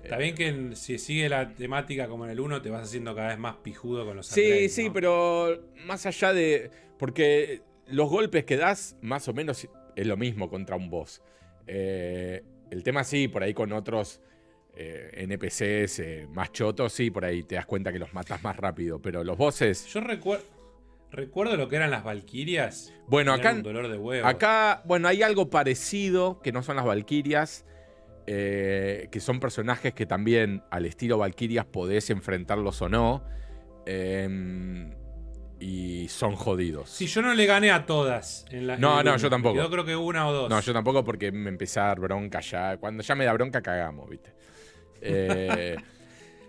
Está bien que si sigue la temática como en el 1 te vas haciendo cada vez más pijudo con los Sí, sí, pero más allá de. Porque los golpes que das, más o menos es lo mismo contra un boss. Eh, el tema sí, por ahí con otros eh, NPCs eh, más chotos, sí, por ahí te das cuenta que los matas más rápido. Pero los bosses. Yo recuerdo. Recuerdo lo que eran las Valquirias. Bueno, acá. Un dolor de Acá, bueno, hay algo parecido que no son las Valquirias. Que son personajes que también, al estilo Valquirias, podés enfrentarlos o no. y son jodidos. Sí, yo no le gané a todas. En la, no, no, yo tampoco. Yo creo que una o dos. No, yo tampoco porque me empecé a dar bronca ya. Cuando ya me da bronca, cagamos, ¿viste? Eh,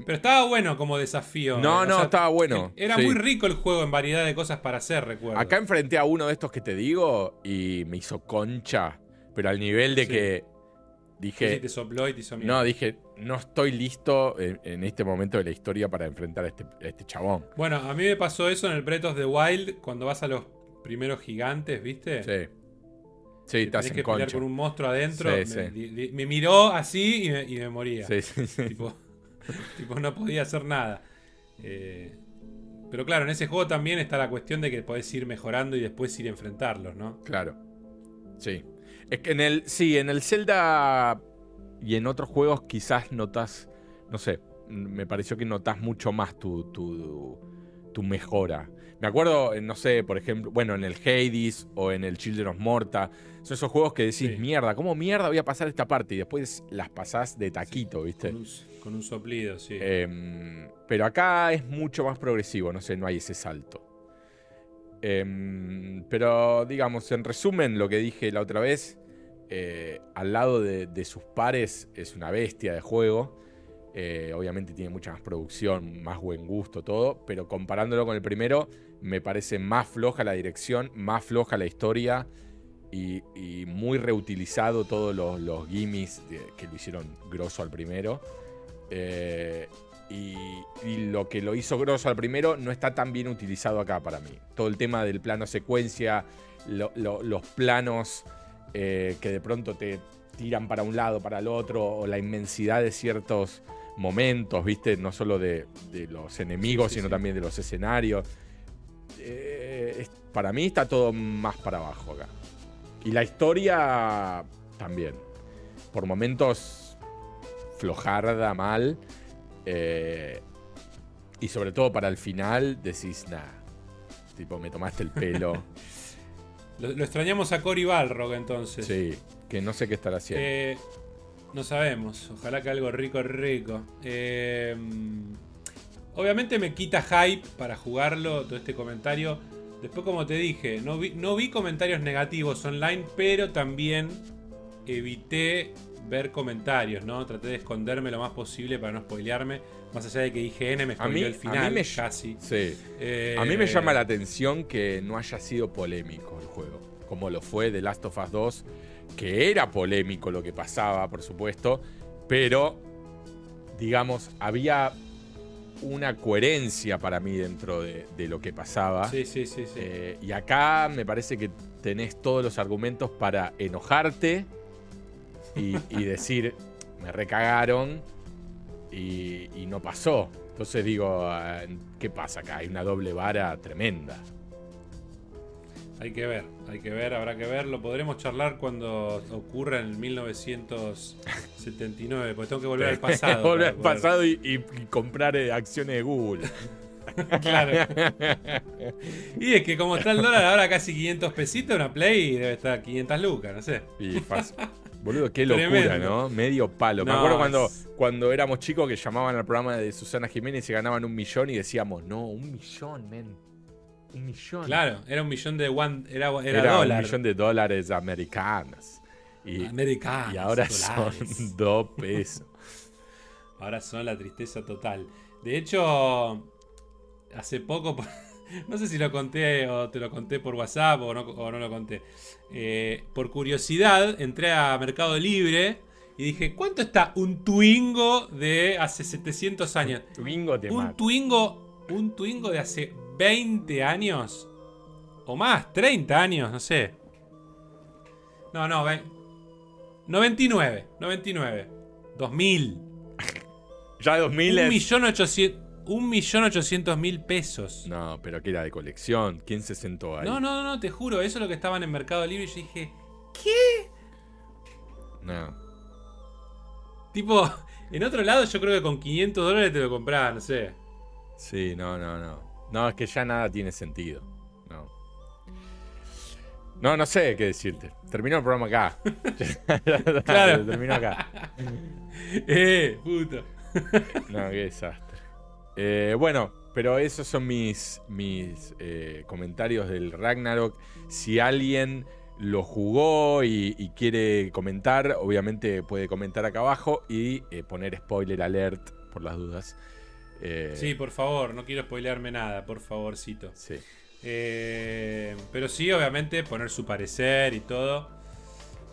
Pero estaba bueno como desafío. No, no, estaba bueno. Era muy rico el juego en variedad de cosas para hacer, recuerdo. Acá enfrenté a uno de estos que te digo y me hizo concha. Pero al nivel de que dije. te sopló y te hizo no, dije, no estoy listo en, este momento de la historia para enfrentar a este, este, chabón. Bueno, a mí me pasó eso en el Breath of the Wild cuando vas a los primeros gigantes, ¿viste? Sí. Sí, estás que pelear con un monstruo adentro. me, miró así y me, moría. Sí, sí, sí. tipo, no podía hacer nada. Eh, pero claro, en ese juego también está la cuestión de que podés ir mejorando y después ir a enfrentarlos, ¿no? Claro. Sí. Es que en el. Sí, en el Zelda y en otros juegos quizás notas. No sé. Me pareció que notas mucho más tu, tu, tu mejora. Me acuerdo, no sé, por ejemplo, bueno, en el Hades o en el Children of Morta. Son esos juegos que decís, mierda, ¿cómo mierda voy a pasar esta parte? Y después las pasás de taquito, ¿viste? Con un, soplido, sí. Em, pero acá es mucho más progresivo, no sé, no hay ese salto. Em, pero digamos, en resumen, lo que dije la otra vez, eh, al lado de, sus pares es una bestia de juego. Eh, obviamente tiene mucha más producción, más buen gusto, todo. Pero comparándolo con el primero, me parece más floja la dirección, más floja la historia y, muy reutilizado todos los, los gimmies que lo hicieron grosso al primero. Eh, y, lo que lo hizo grosso al primero no está tan bien utilizado acá para mí. Todo el tema del plano secuencia, los planos eh, que de pronto te tiran para un lado, para el otro, o la inmensidad de ciertos momentos, ¿viste? No solo de, los enemigos, sino también de los escenarios. Eh, para mí está todo más para abajo acá. Y la historia también. Por momentos flojarda, mal. Eh, y sobre todo para el final decís, nada. Tipo, me tomaste el pelo. lo, extrañamos a Cory Balrog entonces. Sí, que no sé qué estará haciendo. Eh, no sabemos. Ojalá que algo rico, rico. Eh, obviamente me quita hype para jugarlo todo este comentario. Después, como te dije, no vi, no vi comentarios negativos online, pero también evité ver comentarios, ¿no? Traté de esconderme lo más posible para no spoilearme. Más allá de que IGN me spoileó el final, me, casi. Sí. a mí me llama la atención que no haya sido polémico el juego, como lo fue The Last of Us 2, que era polémico lo que pasaba, por supuesto, pero, digamos, había una coherencia para mí dentro de, lo que pasaba. Sí, sí, sí. Eh, y acá me parece que tenés todos los argumentos para enojarte y, decir, me recagaron y, y, no pasó. Entonces digo, ah, ¿qué pasa acá? Hay una doble vara tremenda. Hay que ver, hay que ver, habrá que ver. Lo podremos charlar cuando ocurra en 1979, porque tengo que volver al pasado. volver al pasado y, comprar eh, acciones de Google. claro. y es que como está el dólar ahora casi 500 pesitos, una Play debe estar 500 lucas, no sé. Y fácil. Boludo, qué locura, ¿no? Medio palo. Me acuerdo cuando, cuando éramos chicos que llamaban al programa de Susana Jiménez y ganaban un millón y decíamos, no, un millón, men. Un millón. Claro, era un millón de one, era, era, un millón de dólares americanos. Y, americanos. Y ahora son dos pesos. ahora son la tristeza total. De hecho, hace poco, no sé si lo conté o te lo conté por WhatsApp o no, lo conté. Eh, por curiosidad, entré a Mercado Libre y dije, ¿cuánto está un Twingo de hace 700 años? Twingo te un Twingo, un Twingo de hace 20 años. O más, 30 años, no sé. No, no, 99, 99. 2000. ya 2000 Un. Un millón ochocientos mil pesos. No, pero que era de colección. ¿Quién se sentó ahí? No, no, no, te juro. Eso es lo que estaban en Mercado Libre. Y yo dije, ¿qué? No. Tipo, en otro lado yo creo que con 500 dólares te lo compraba, no sé. Sí, no, no, no. No, es que ya nada tiene sentido. No. No, no sé qué decirte. Terminó el programa acá. claro. Terminó acá. eh, puto. no, qué desastre. Eh, bueno, pero esos son mis, mis eh, comentarios del Ragnarok. Si alguien lo jugó y, quiere comentar, obviamente puede comentar acá abajo y eh, poner spoiler alert por las dudas. Eh, sí, por favor, no quiero spoilearme nada, por favorcito. Sí. pero sí, obviamente, poner su parecer y todo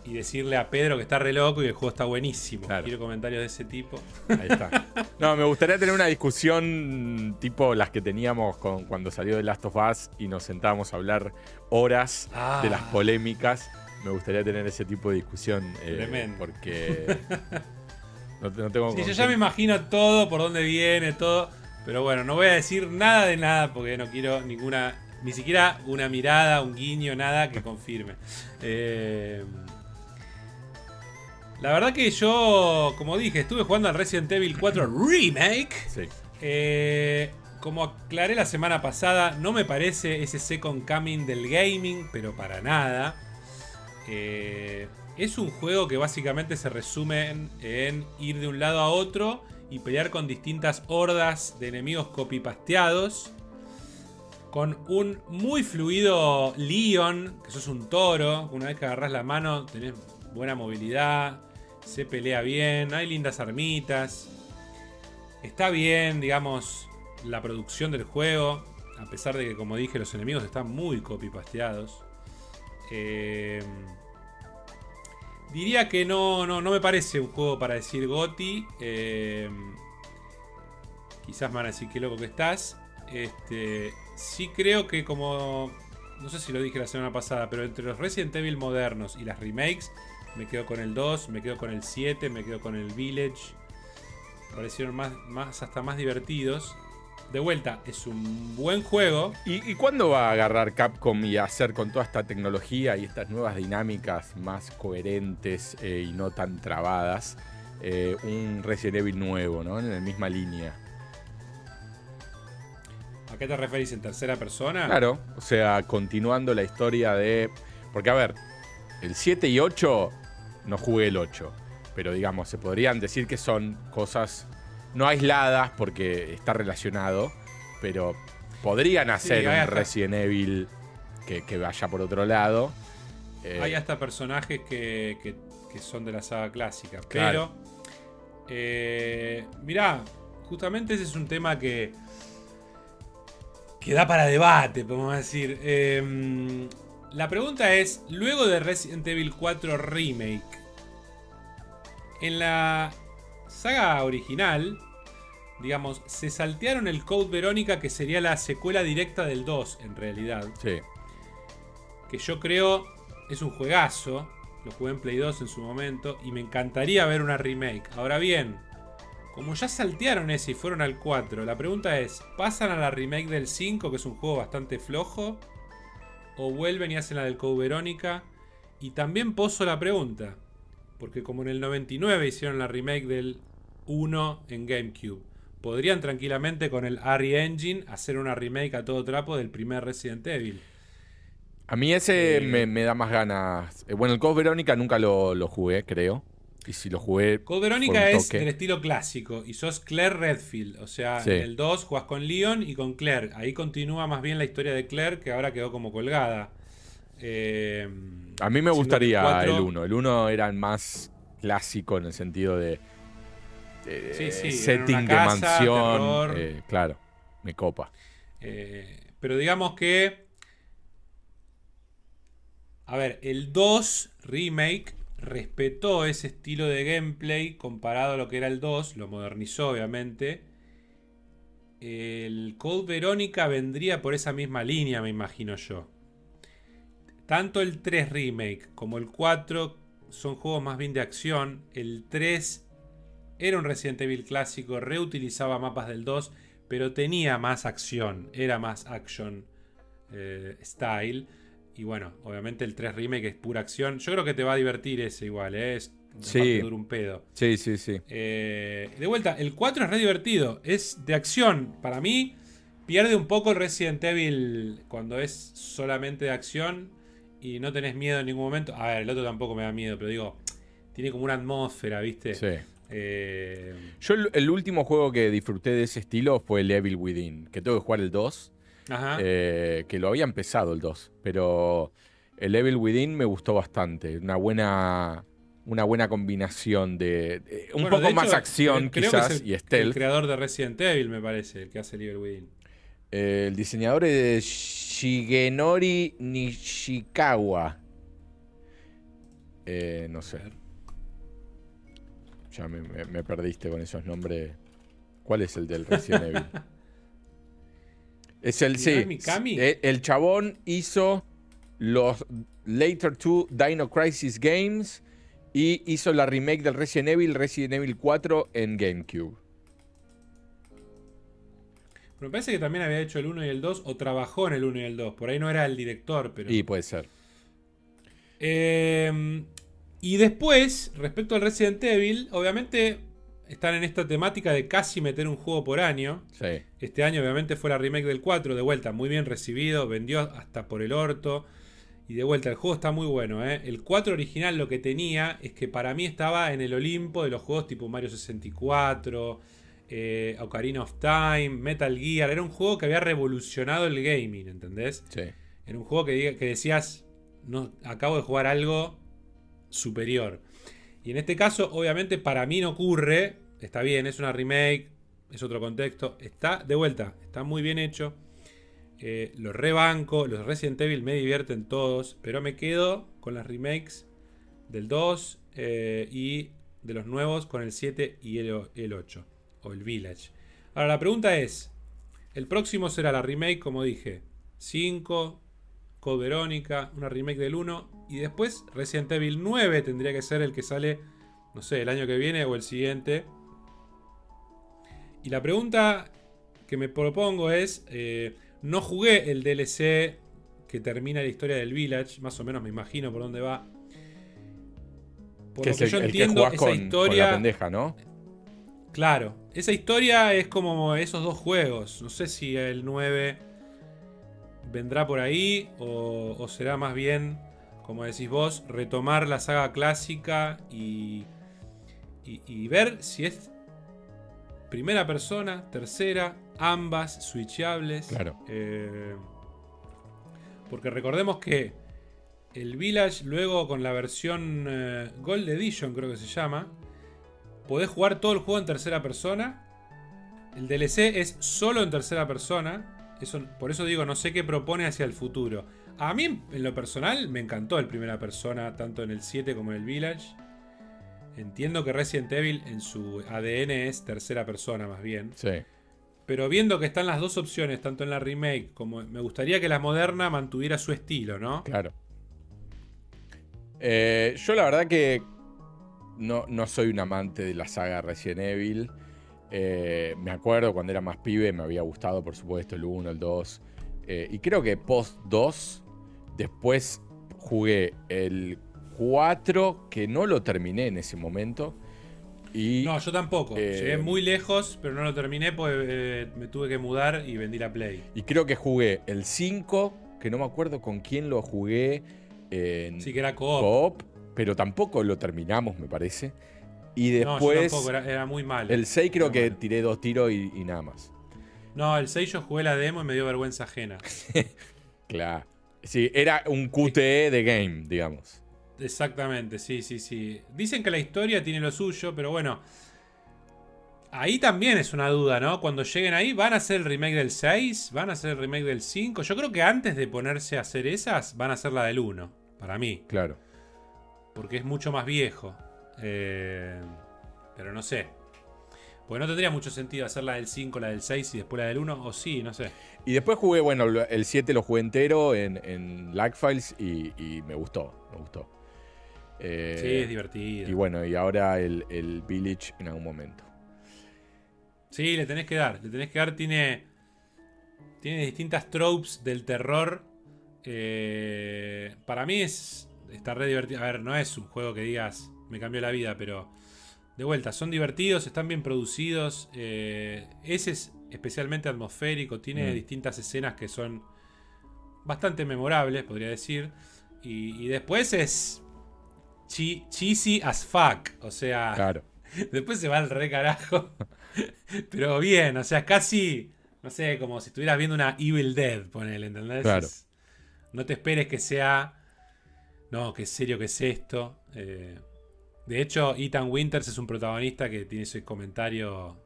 y decirle a Pedro que está re loco y el juego está buenísimo. Quiero comentarios de ese tipo. Ahí está. No, me gustaría tener una discusión tipo las que teníamos con, cuando salió The Last of Us y nos sentábamos a hablar horas de las ah. polémicas. Me gustaría tener ese tipo de discusión. Eh, Tremendo. Porque. no, tengo. Sí, yo ya me imagino todo, por dónde viene, todo. Pero bueno, no voy a decir nada de nada porque no quiero ninguna. Ni siquiera una mirada, un guiño, nada que confirme. Eh. La verdad que yo, como dije, estuve jugando al Resident Evil 4 Remake. Sí. Eh, como aclaré la semana pasada, no me parece ese second coming del gaming, pero para nada. Eh, es un juego que básicamente se resume en, ir de un lado a otro y pelear con distintas hordas de enemigos copipasteados. Con un muy fluido Leon, que sos un toro. Una vez que agarras la mano, tenés buena movilidad se pelea bien, hay lindas armitas. Está bien, digamos, la producción del juego. A pesar de que, como dije, los enemigos están muy copy-pasteados. Eh, diría que no, no, no me parece un juego para decir Goti. Eh, quizás me van a decir qué loco que estás. Este, sí creo que como... No sé si lo dije la semana pasada, pero entre los Resident Evil modernos y las remakes, me quedo con el 2, me quedo con el 7, me quedo con el Village. Parecieron más, más, hasta más divertidos. De vuelta, es un buen juego. ¿Y, cuándo va a agarrar Capcom y hacer con toda esta tecnología y estas nuevas dinámicas más coherentes eh, y no tan trabadas eh, un Resident Evil nuevo, ¿no? En la misma línea. ¿A qué te referís? ¿En tercera persona? Claro, o sea, continuando la historia de. Porque, a ver, el 7 y 8 no jugué el 8. Pero digamos, se podrían decir que son cosas no aisladas porque está relacionado, pero podrían hacer un Resident Evil que, vaya por otro lado. Eh, hay hasta personajes que, son de la saga clásica. Pero, eh, mirá, justamente ese es un tema que, que da para debate, podemos decir. Eh, la pregunta es, luego de Resident Evil 4 Remake, en la saga original, digamos, se saltearon el Code Verónica, que sería la secuela directa del 2, en realidad. Sí. Que yo creo es un juegazo. Lo jugué en Play 2 en su momento. Y me encantaría ver una remake. Ahora bien, como ya saltearon ese y fueron al 4, la pregunta es: ¿pasan a la remake del 5, que es un juego bastante flojo? ¿O vuelven y hacen la del Code Verónica? Y también poso la pregunta: porque como en el 99 hicieron la remake del 1 en GameCube, podrían tranquilamente con el RE Engine hacer una remake a todo trapo del primer Resident Evil. A mí ese eh, me, da más ganas. Eh, bueno, el Code Verónica nunca lo, jugué, creo. Y si lo jugué. Code Verónica es del estilo clásico. Y sos Claire Redfield. O sea, en el 2 jugás con Leon y con Claire. Ahí continúa más bien la historia de Claire, que ahora quedó como colgada. Eh, a mí me gustaría el 1. El 1 era el más clásico en el sentido de, setting de mansión. Eh, claro, me copa. Eh, pero digamos que. A ver, el 2 Remake respetó ese estilo de gameplay comparado a lo que era el 2, lo modernizó obviamente. El Code Verónica vendría por esa misma línea, me imagino yo. Tanto el 3 Remake como el 4 son juegos más bien de acción. El 3 era un Resident Evil clásico, reutilizaba mapas del 2, pero tenía más acción, era más action eh, style. Y bueno, obviamente el 3 Remake es pura acción. Yo creo que te va a divertir ese igual, ¿eh? es sí. un pedo. Sí, sí, sí. Eh, de vuelta, el 4 es re divertido, es de acción. Para mí, pierde un poco el Resident Evil cuando es solamente de acción y no tenés miedo en ningún momento. A ver, el otro tampoco me da miedo, pero digo, tiene como una atmósfera, ¿viste? Sí. Eh, Yo el, el último juego que disfruté de ese estilo fue el Evil Within, que tengo que jugar el 2, ajá. eh, que lo había empezado el 2, pero el Evil Within me gustó bastante, una buena, una buena combinación de, de- un Bueno, poco de más acción creo que es quizás el- y El stealth. creador de Resident Evil, me parece, el que hace el Evil Within. Eh, el diseñador es Shigenori Nishikawa. Eh, no sé. Ya me, me- me perdiste con esos nombres. ¿Cuál es el del Resident Evil? Es el, ¿Y no sí. Mikami? El, chabón hizo los Later 2 Dino Crisis Games y hizo la remake del Resident Evil, Resident Evil 4 en GameCube. Pero me parece que también había hecho el 1 y el 2, o trabajó en el 1 y el 2. Por ahí no era el director, pero. Y puede ser. Eh, y después, respecto al Resident Evil, obviamente están en esta temática de casi meter un juego por año. Sí. Este año obviamente fue la remake del 4, de vuelta, muy bien recibido, vendió hasta por el orto. Y de vuelta, el juego está muy bueno. ¿eh? El 4 original lo que tenía es que para mí estaba en el Olimpo de los juegos tipo Mario 64, eh, Ocarina of Time, Metal Gear. Era un juego que había revolucionado el gaming, ¿entendés? Sí. Era un juego que, que decías, no, acabo de jugar algo superior. Y en este caso, obviamente, para mí no ocurre. Está bien, es una remake, es otro contexto. Está de vuelta, está muy bien hecho. Eh, los rebanco, los Resident Evil me divierten todos, pero me quedo con las remakes del 2 eh, y de los nuevos con el 7 y el, el 8, o el Village. Ahora la pregunta es, el próximo será la remake, como dije, 5, Code Verónica, una remake del 1, y después Resident Evil 9 tendría que ser el que sale, no sé, el año que viene o el siguiente. Y la pregunta que me propongo es, eh, no jugué el DLC que termina la historia del Village, más o menos me imagino por dónde va. Por Que lo es que el, yo el que entiendo, jugás esa con, con historia... la pendeja, ¿no? Claro, esa historia es como esos dos juegos. No sé si el 9 vendrá por ahí o, o será más bien, como decís vos, retomar la saga clásica y, y, y ver si es primera persona, tercera, ambas switchables. Claro. Eh, porque recordemos que el Village luego con la versión eh, Gold Edition creo que se llama, podés jugar todo el juego en tercera persona. El DLC es solo en tercera persona. Eso, por eso digo, no sé qué propone hacia el futuro. A mí, en lo personal, me encantó el primera persona, tanto en el 7 como en el Village. Entiendo que Resident Evil en su ADN es tercera persona, más bien. Sí. Pero viendo que están las dos opciones, tanto en la remake como me gustaría que la moderna mantuviera su estilo, ¿no? Claro. Eh, yo la verdad que no, no soy un amante de la saga Resident Evil. Eh, me acuerdo cuando era más pibe, me había gustado, por supuesto, el 1, el 2. Eh, y creo que post 2, después jugué el 4, que no lo terminé en ese momento. Y No, yo tampoco. Eh, Llegué muy lejos, pero no lo terminé porque eh, me tuve que mudar y vendí la Play. Y creo que jugué el 5, que no me acuerdo con quién lo jugué en Sí, que era co-op. co-op, pero tampoco lo terminamos, me parece. Y No, yo después, tampoco, era, era muy mal. el 6 creo que malo. tiré dos tiros y, y nada más. No, el 6 yo jugué la demo y me dio vergüenza ajena. Claro. Sí, era un QTE de game, digamos. Exactamente, sí, sí, sí. Dicen que la historia tiene lo suyo, pero bueno. Ahí también es una duda, ¿no? Cuando lleguen ahí, ¿van a hacer el remake del 6? ¿Van a hacer el remake del 5? Yo creo que antes de ponerse a hacer esas, van a hacer la del 1, para mí. Claro. Porque es mucho más viejo. Eh, pero no sé. Porque no tendría mucho sentido hacer la del 5, la del 6 y después la del 1. O sí, no sé. Y después jugué, bueno, el 7 lo jugué entero en, en Lag Files y, y me gustó, me gustó. Eh, Sí, es divertido. Y bueno, y ahora el, el Village en algún momento. Sí, le tenés que dar. Le tenés que dar. Tiene. Tiene distintas tropes del terror. Eh, para mí es. Está re divertido. A ver, no es un juego que digas. Me cambió la vida, pero. De vuelta, son divertidos, están bien producidos. eh, ese es especialmente atmosférico. Tiene Mm. distintas escenas que son bastante memorables, podría decir. Y, y después es. Cheesy as fuck. O sea. Claro. Después se va al re carajo. Pero bien, o sea, casi, no sé, como si estuvieras viendo una Evil Dead, ponele, ¿entendés? Claro. No te esperes que sea. No, qué serio que es esto. Eh, de hecho, Ethan Winters es un protagonista que tiene ese comentario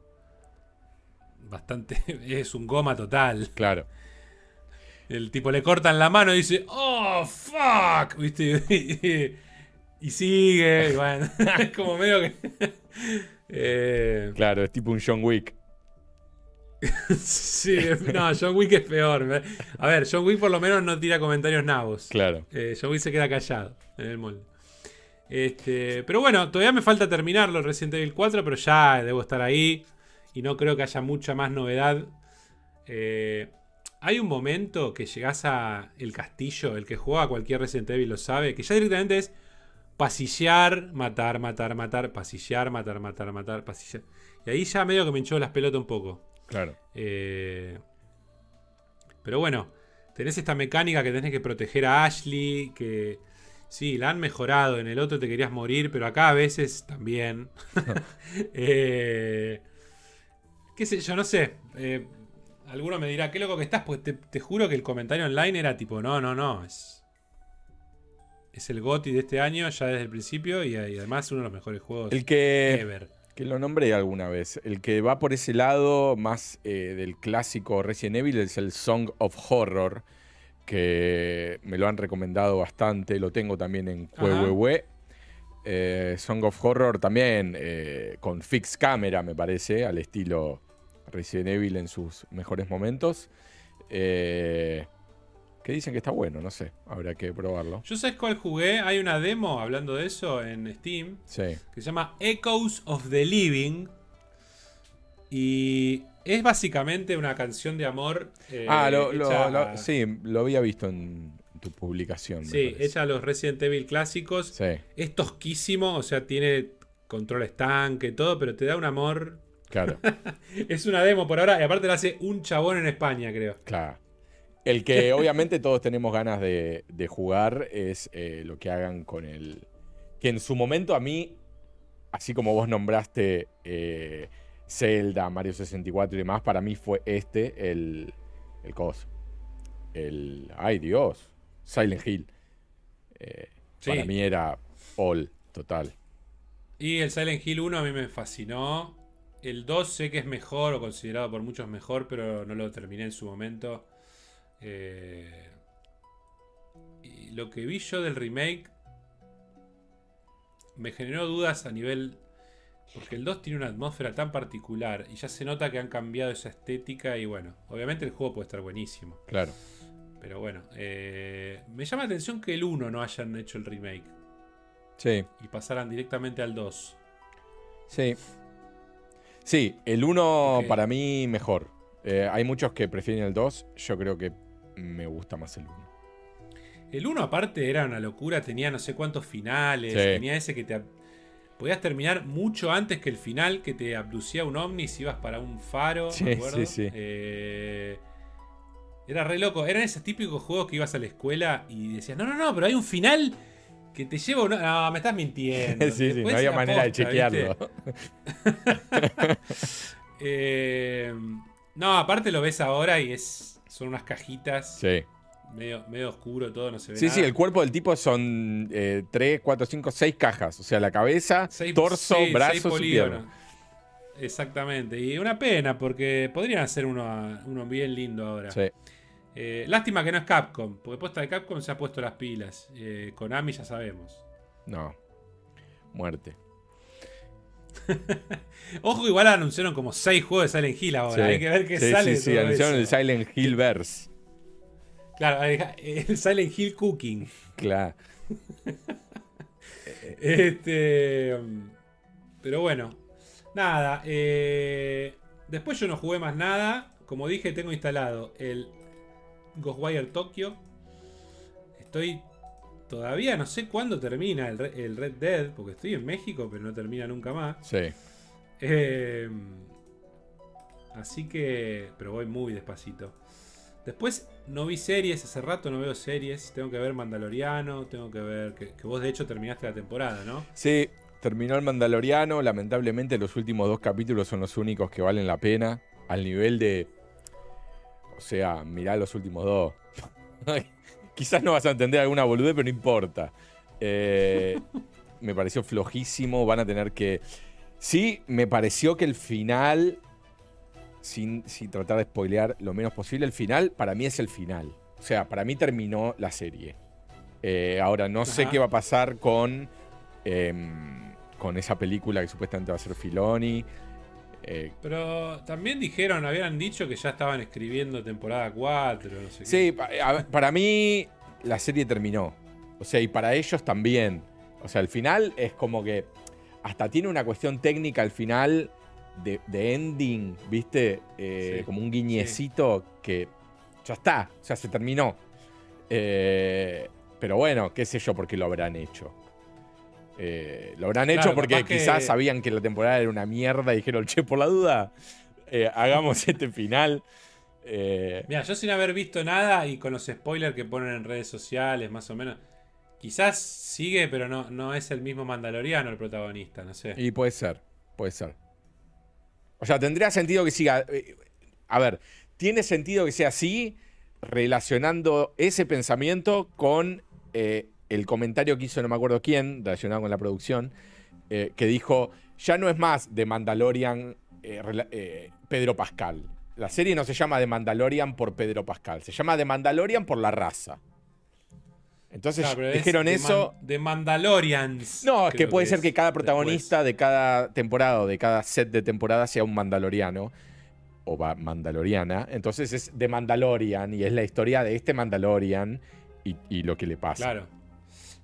bastante. Es un goma total. Claro. El tipo le cortan la mano y dice, ¡Oh, fuck! ¿Viste? Y, sigue. Y bueno, es como medio que. Eh, claro, es tipo un John Wick. sí, no, John Wick es peor. A ver, John Wick por lo menos no tira comentarios nabos. Claro. Eh, John Wick se queda callado en el molde. Este, pero bueno, todavía me falta terminarlo Resident Evil 4, pero ya debo estar ahí. Y no creo que haya mucha más novedad. Eh, hay un momento que llegas a el castillo, el que juega cualquier Resident Evil lo sabe, que ya directamente es pasillar, matar, matar, matar, pasillar, matar, matar, matar, pasillar. Y ahí ya medio que me hinchó las pelotas un poco. Claro. Eh, pero bueno, tenés esta mecánica que tenés que proteger a Ashley, que sí, la han mejorado. En el otro te querías morir, pero acá a veces también. eh, qué sé yo, no sé. Eh, alguno me dirá, qué loco que estás, pues te, juro que el comentario online era tipo, no, no, no, es, es el GOTI de este año ya desde el principio y, además uno de los mejores juegos el que, ever. Que lo nombré alguna vez. El que va por ese lado más eh, del clásico Resident Evil es el Song of Horror, que me lo han recomendado bastante, lo tengo también en QWW. Eh, Song of Horror también eh, con fix cámara, me parece, al estilo Resident Evil en sus mejores momentos. Eh, que dicen que está bueno, no sé, habrá que probarlo. Yo sé cuál jugué, hay una demo hablando de eso en Steam, que se llama Echoes of the Living. Y es básicamente una canción de amor. Eh, ah, lo, sí, lo había visto en tu publicación. Sí, hecha a los Resident Evil clásicos. Sí. Es tosquísimo, o sea, tiene controles tanque, todo, pero te da un amor Claro. es una demo por ahora y aparte la hace un chabón en España, creo. Claro. El que obviamente todos tenemos ganas de, jugar es eh, lo que hagan con el... Que en su momento a mí, así como vos nombraste eh, Zelda, Mario 64 y demás, para mí fue este el, el cos. El... ¡Ay Dios! Silent Hill. Eh, para mí era all, total. Y el Silent Hill 1 a mí me fascinó. El 2 sé que es mejor o considerado por muchos mejor, pero no lo terminé en su momento. Eh, y lo que vi yo del remake me generó dudas a nivel... Porque el 2 tiene una atmósfera tan particular y ya se nota que han cambiado esa estética y bueno, obviamente el juego puede estar buenísimo. Claro. Pero bueno, eh, me llama la atención que el 1 no hayan hecho el remake. Sí. Y pasaran directamente al 2. Sí, Sí, el 1 para mí mejor. Eh, hay muchos que prefieren el 2. Yo creo que me gusta más el 1. El 1 aparte era una locura, tenía no sé cuántos finales, tenía ese que te... Podías terminar mucho antes que el final, que te abducía un ovni si ibas para un faro, sí, Sí, sí. Eh, era re loco. Eran esos típicos juegos que ibas a la escuela y decías, no, no, no, pero hay un final que te llevo. No, me estás mintiendo. sí, sí, no había manera de chequearlo. Eh, no, aparte lo ves ahora y es son unas cajitas. Sí. Medio, medio oscuro, todo no se ve. Sí, sí, el cuerpo del tipo son 3, 4, 5, 6 cajas. O sea, la cabeza, torso, brazos y piernas. Exactamente. Y una pena, porque podrían hacer uno, uno bien lindo ahora. Sí. Eh, lástima que no es Capcom, porque puesta de Capcom se ha puesto las pilas. Eh, Konami ya sabemos. No. Muerte. Ojo, igual anunciaron como 6 juegos de Silent Hill ahora. Hay que ver qué sale. Sí, sí, anunciaron el Silent Hill Verse. Claro, el Silent Hill Cooking. Claro. este. Pero bueno. Nada. Eh, después yo no jugué más nada. Como dije, tengo instalado el Ghostwire Tokyo. Estoy todavía no sé cuándo termina el, Red Dead, porque estoy en México, pero no termina nunca más. Sí. Em, así que, pero voy muy despacito. Después no vi series, hace rato no veo series. Tengo que ver Mandaloriano, tengo que ver. Que, vos de hecho terminaste la temporada, ¿no? Sí, terminó el Mandaloriano. Lamentablemente los últimos dos capítulos son los únicos que valen la pena. Al nivel de... O sea, mirá los últimos dos. Quizás no vas a entender alguna boludez, pero no importa. Eh, me pareció flojísimo. Van a tener que... Sí, me pareció que el final, sin, tratar de spoilear lo menos posible, el final para mí es el final. O sea, para mí terminó la serie. Eh, ahora, no sé qué va a pasar con, em, con esa película que supuestamente va a ser Filoni. Eh, Pero también dijeron, habían dicho que ya estaban escribiendo temporada 4, no sé Sí, para mí la serie terminó. O sea, y para ellos también. O sea, el final es como que hasta tiene una cuestión técnica al final de, ending, ¿viste? Eh, como un guiñecito que ya está, o sea, se terminó. Eh, pero bueno, qué sé yo por qué lo habrán hecho. Eh, lo habrán hecho porque quizás sabían que la temporada era una mierda y dijeron, che, por la duda, hagamos este final. Mira, yo sin haber visto nada y con los spoilers que ponen en redes sociales, más o menos, Quizás sigue, pero no, no es el mismo Mandaloriano el protagonista, no sé. Y puede ser, puede ser. O sea, tendría sentido que siga. Eh, a ver, tiene sentido que sea así, relacionando ese pensamiento con eh, el comentario que hizo no me acuerdo quién, relacionado con la producción, eh, que dijo: Ya no es más de Mandalorian Pedro Pascal. La serie no se llama de Mandalorian por Pedro Pascal, se llama de Mandalorian por la raza. Entonces dijeron eso. de Mandalorians. No, es que puede ser que cada protagonista de cada temporada o de cada set de temporada sea un mandaloriano o mandaloriana. Entonces es de Mandalorian y es la historia de este Mandalorian y, lo que le pasa. Claro.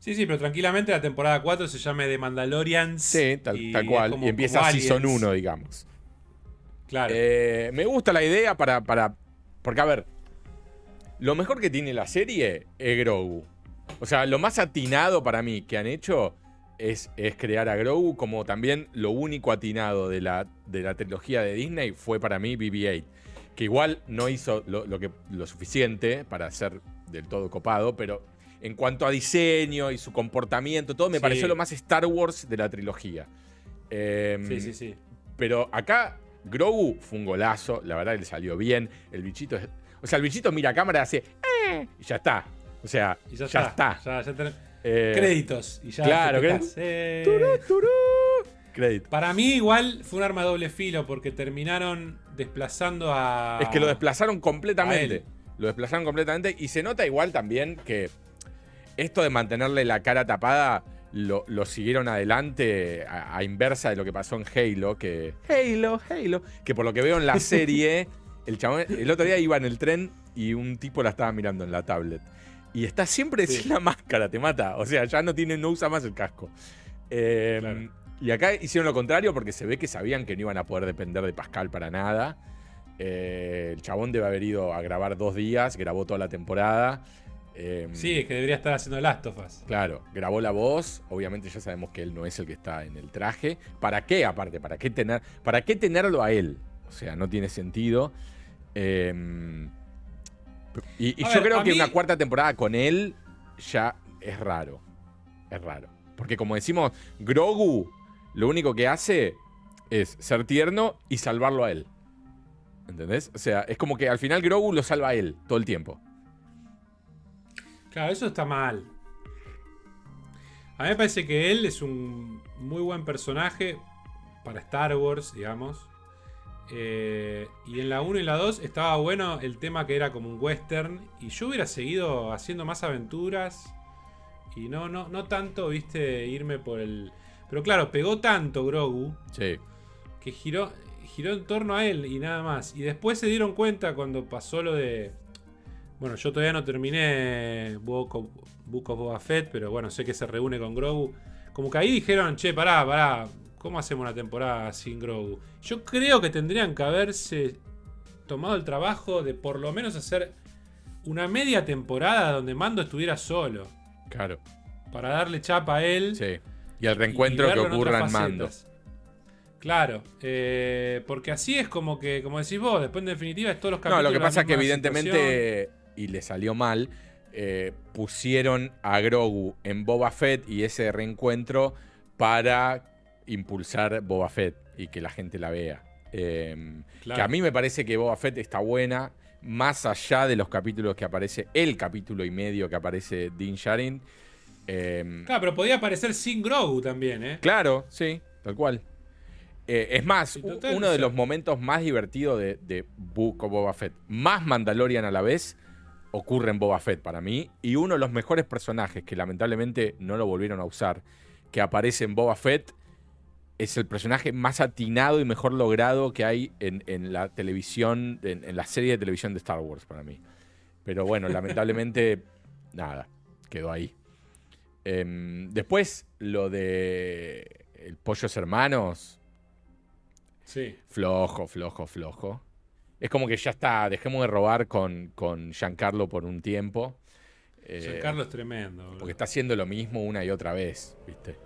Sí, sí, pero tranquilamente la temporada 4 se llame de Mandalorians. Sí, tal, cual. Y empieza Season 1, digamos. Claro. Eh, me gusta la idea para, para. Porque, a ver. Lo mejor que tiene la serie es Grogu. O sea, lo más atinado para mí que han hecho es, es crear a Grogu, como también lo único atinado de la, de la trilogía de Disney fue para mí BB-8. Que igual no hizo lo, que, lo suficiente para ser del todo copado, pero en cuanto a diseño y su comportamiento, todo me pareció lo más Star Wars de la trilogía. Em, sí, sí, sí. Pero acá Grogu fue un golazo, la verdad le salió bien. El bichito, o sea, el bichito mira a cámara y hace, eh", y ya está. O sea, ya, está. Eh, créditos. Y ya claro, Para mí igual fue un arma de doble filo porque terminaron desplazando a... Es que lo desplazaron completamente. Lo desplazaron completamente y se nota igual también que esto de mantenerle la cara tapada lo, siguieron adelante a, inversa de lo que pasó en Halo, que... Halo, Halo. Que por lo que veo en la serie, el chabón, el otro día iba en el tren y un tipo la estaba mirando en la tablet. Y está siempre sin la máscara, te mata. O sea, ya no tiene, no usa más el casco. Em, y acá hicieron lo contrario porque se ve que sabían que no iban a poder depender de Pascal para nada. Eh, el chabón debe haber ido a grabar dos días, grabó toda la temporada. Em, sí, es que debería estar haciendo Last of Us. Claro, grabó la voz. Obviamente ya sabemos que él no es el que está en el traje. ¿Para qué, aparte? ¿Para qué, tener, para qué tenerlo a él? O sea, no tiene sentido. Eh, y, yo creo que una cuarta temporada con él ya es raro. Es raro. Porque como decimos, Grogu lo único que hace es ser tierno y salvarlo a él. ¿Entendés? O sea, es como que al final Grogu lo salva a él todo el tiempo. Claro, eso está mal. A mí me parece que él es un muy buen personaje para Star Wars, digamos. Eh, y en la 1 y la 2 estaba bueno el tema que era como un western. Y yo hubiera seguido haciendo más aventuras. Y no, no, no tanto, viste, irme por el. Pero claro, pegó tanto Grogu. Sí. Que giró, giró en torno a él y nada más. Y después se dieron cuenta cuando pasó lo de. Bueno, yo todavía no terminé Book of, Boba Fett, pero bueno, sé que se reúne con Grogu. Como que ahí dijeron, che, pará, pará, ¿Cómo hacemos una temporada sin Grogu? Yo creo que tendrían que haberse tomado el trabajo de por lo menos hacer una media temporada donde Mando estuviera solo. Claro. Para darle chapa a él. Sí. Y el reencuentro que ocurra en, Mando. Claro, eh, porque así es como que, como decís vos, después en definitiva es todos los capítulos. No, lo que pasa es que evidentemente, y le salió mal, eh, pusieron a Grogu en Boba Fett y ese reencuentro para impulsar Boba Fett y que la gente la vea. Em, que a mí me parece que Boba Fett está buena, más allá de los capítulos que aparece, el capítulo y medio que aparece Dean Sharin. Em, claro, pero podía aparecer sin Grogu también, ¿eh? Claro, sí, tal cual. Eh, es más, uno de los momentos más divertidos de, de Book of Boba Fett, más Mandalorian a la vez, ocurre en Boba Fett para mí. Y uno de los mejores personajes que lamentablemente no lo volvieron a usar, que aparece en Boba Fett, es el personaje más atinado y mejor logrado que hay en, la televisión, en, la serie de televisión de Star Wars para mí. Pero bueno, lamentablemente, nada, quedó ahí. Em, después, lo de el Pollos Hermanos. Sí. Flojo, flojo, flojo. Es como que ya está, dejemos de robar con, con Giancarlo por un tiempo. Eh, Giancarlo es tremendo. Porque está haciendo lo mismo una y otra vez, ¿viste?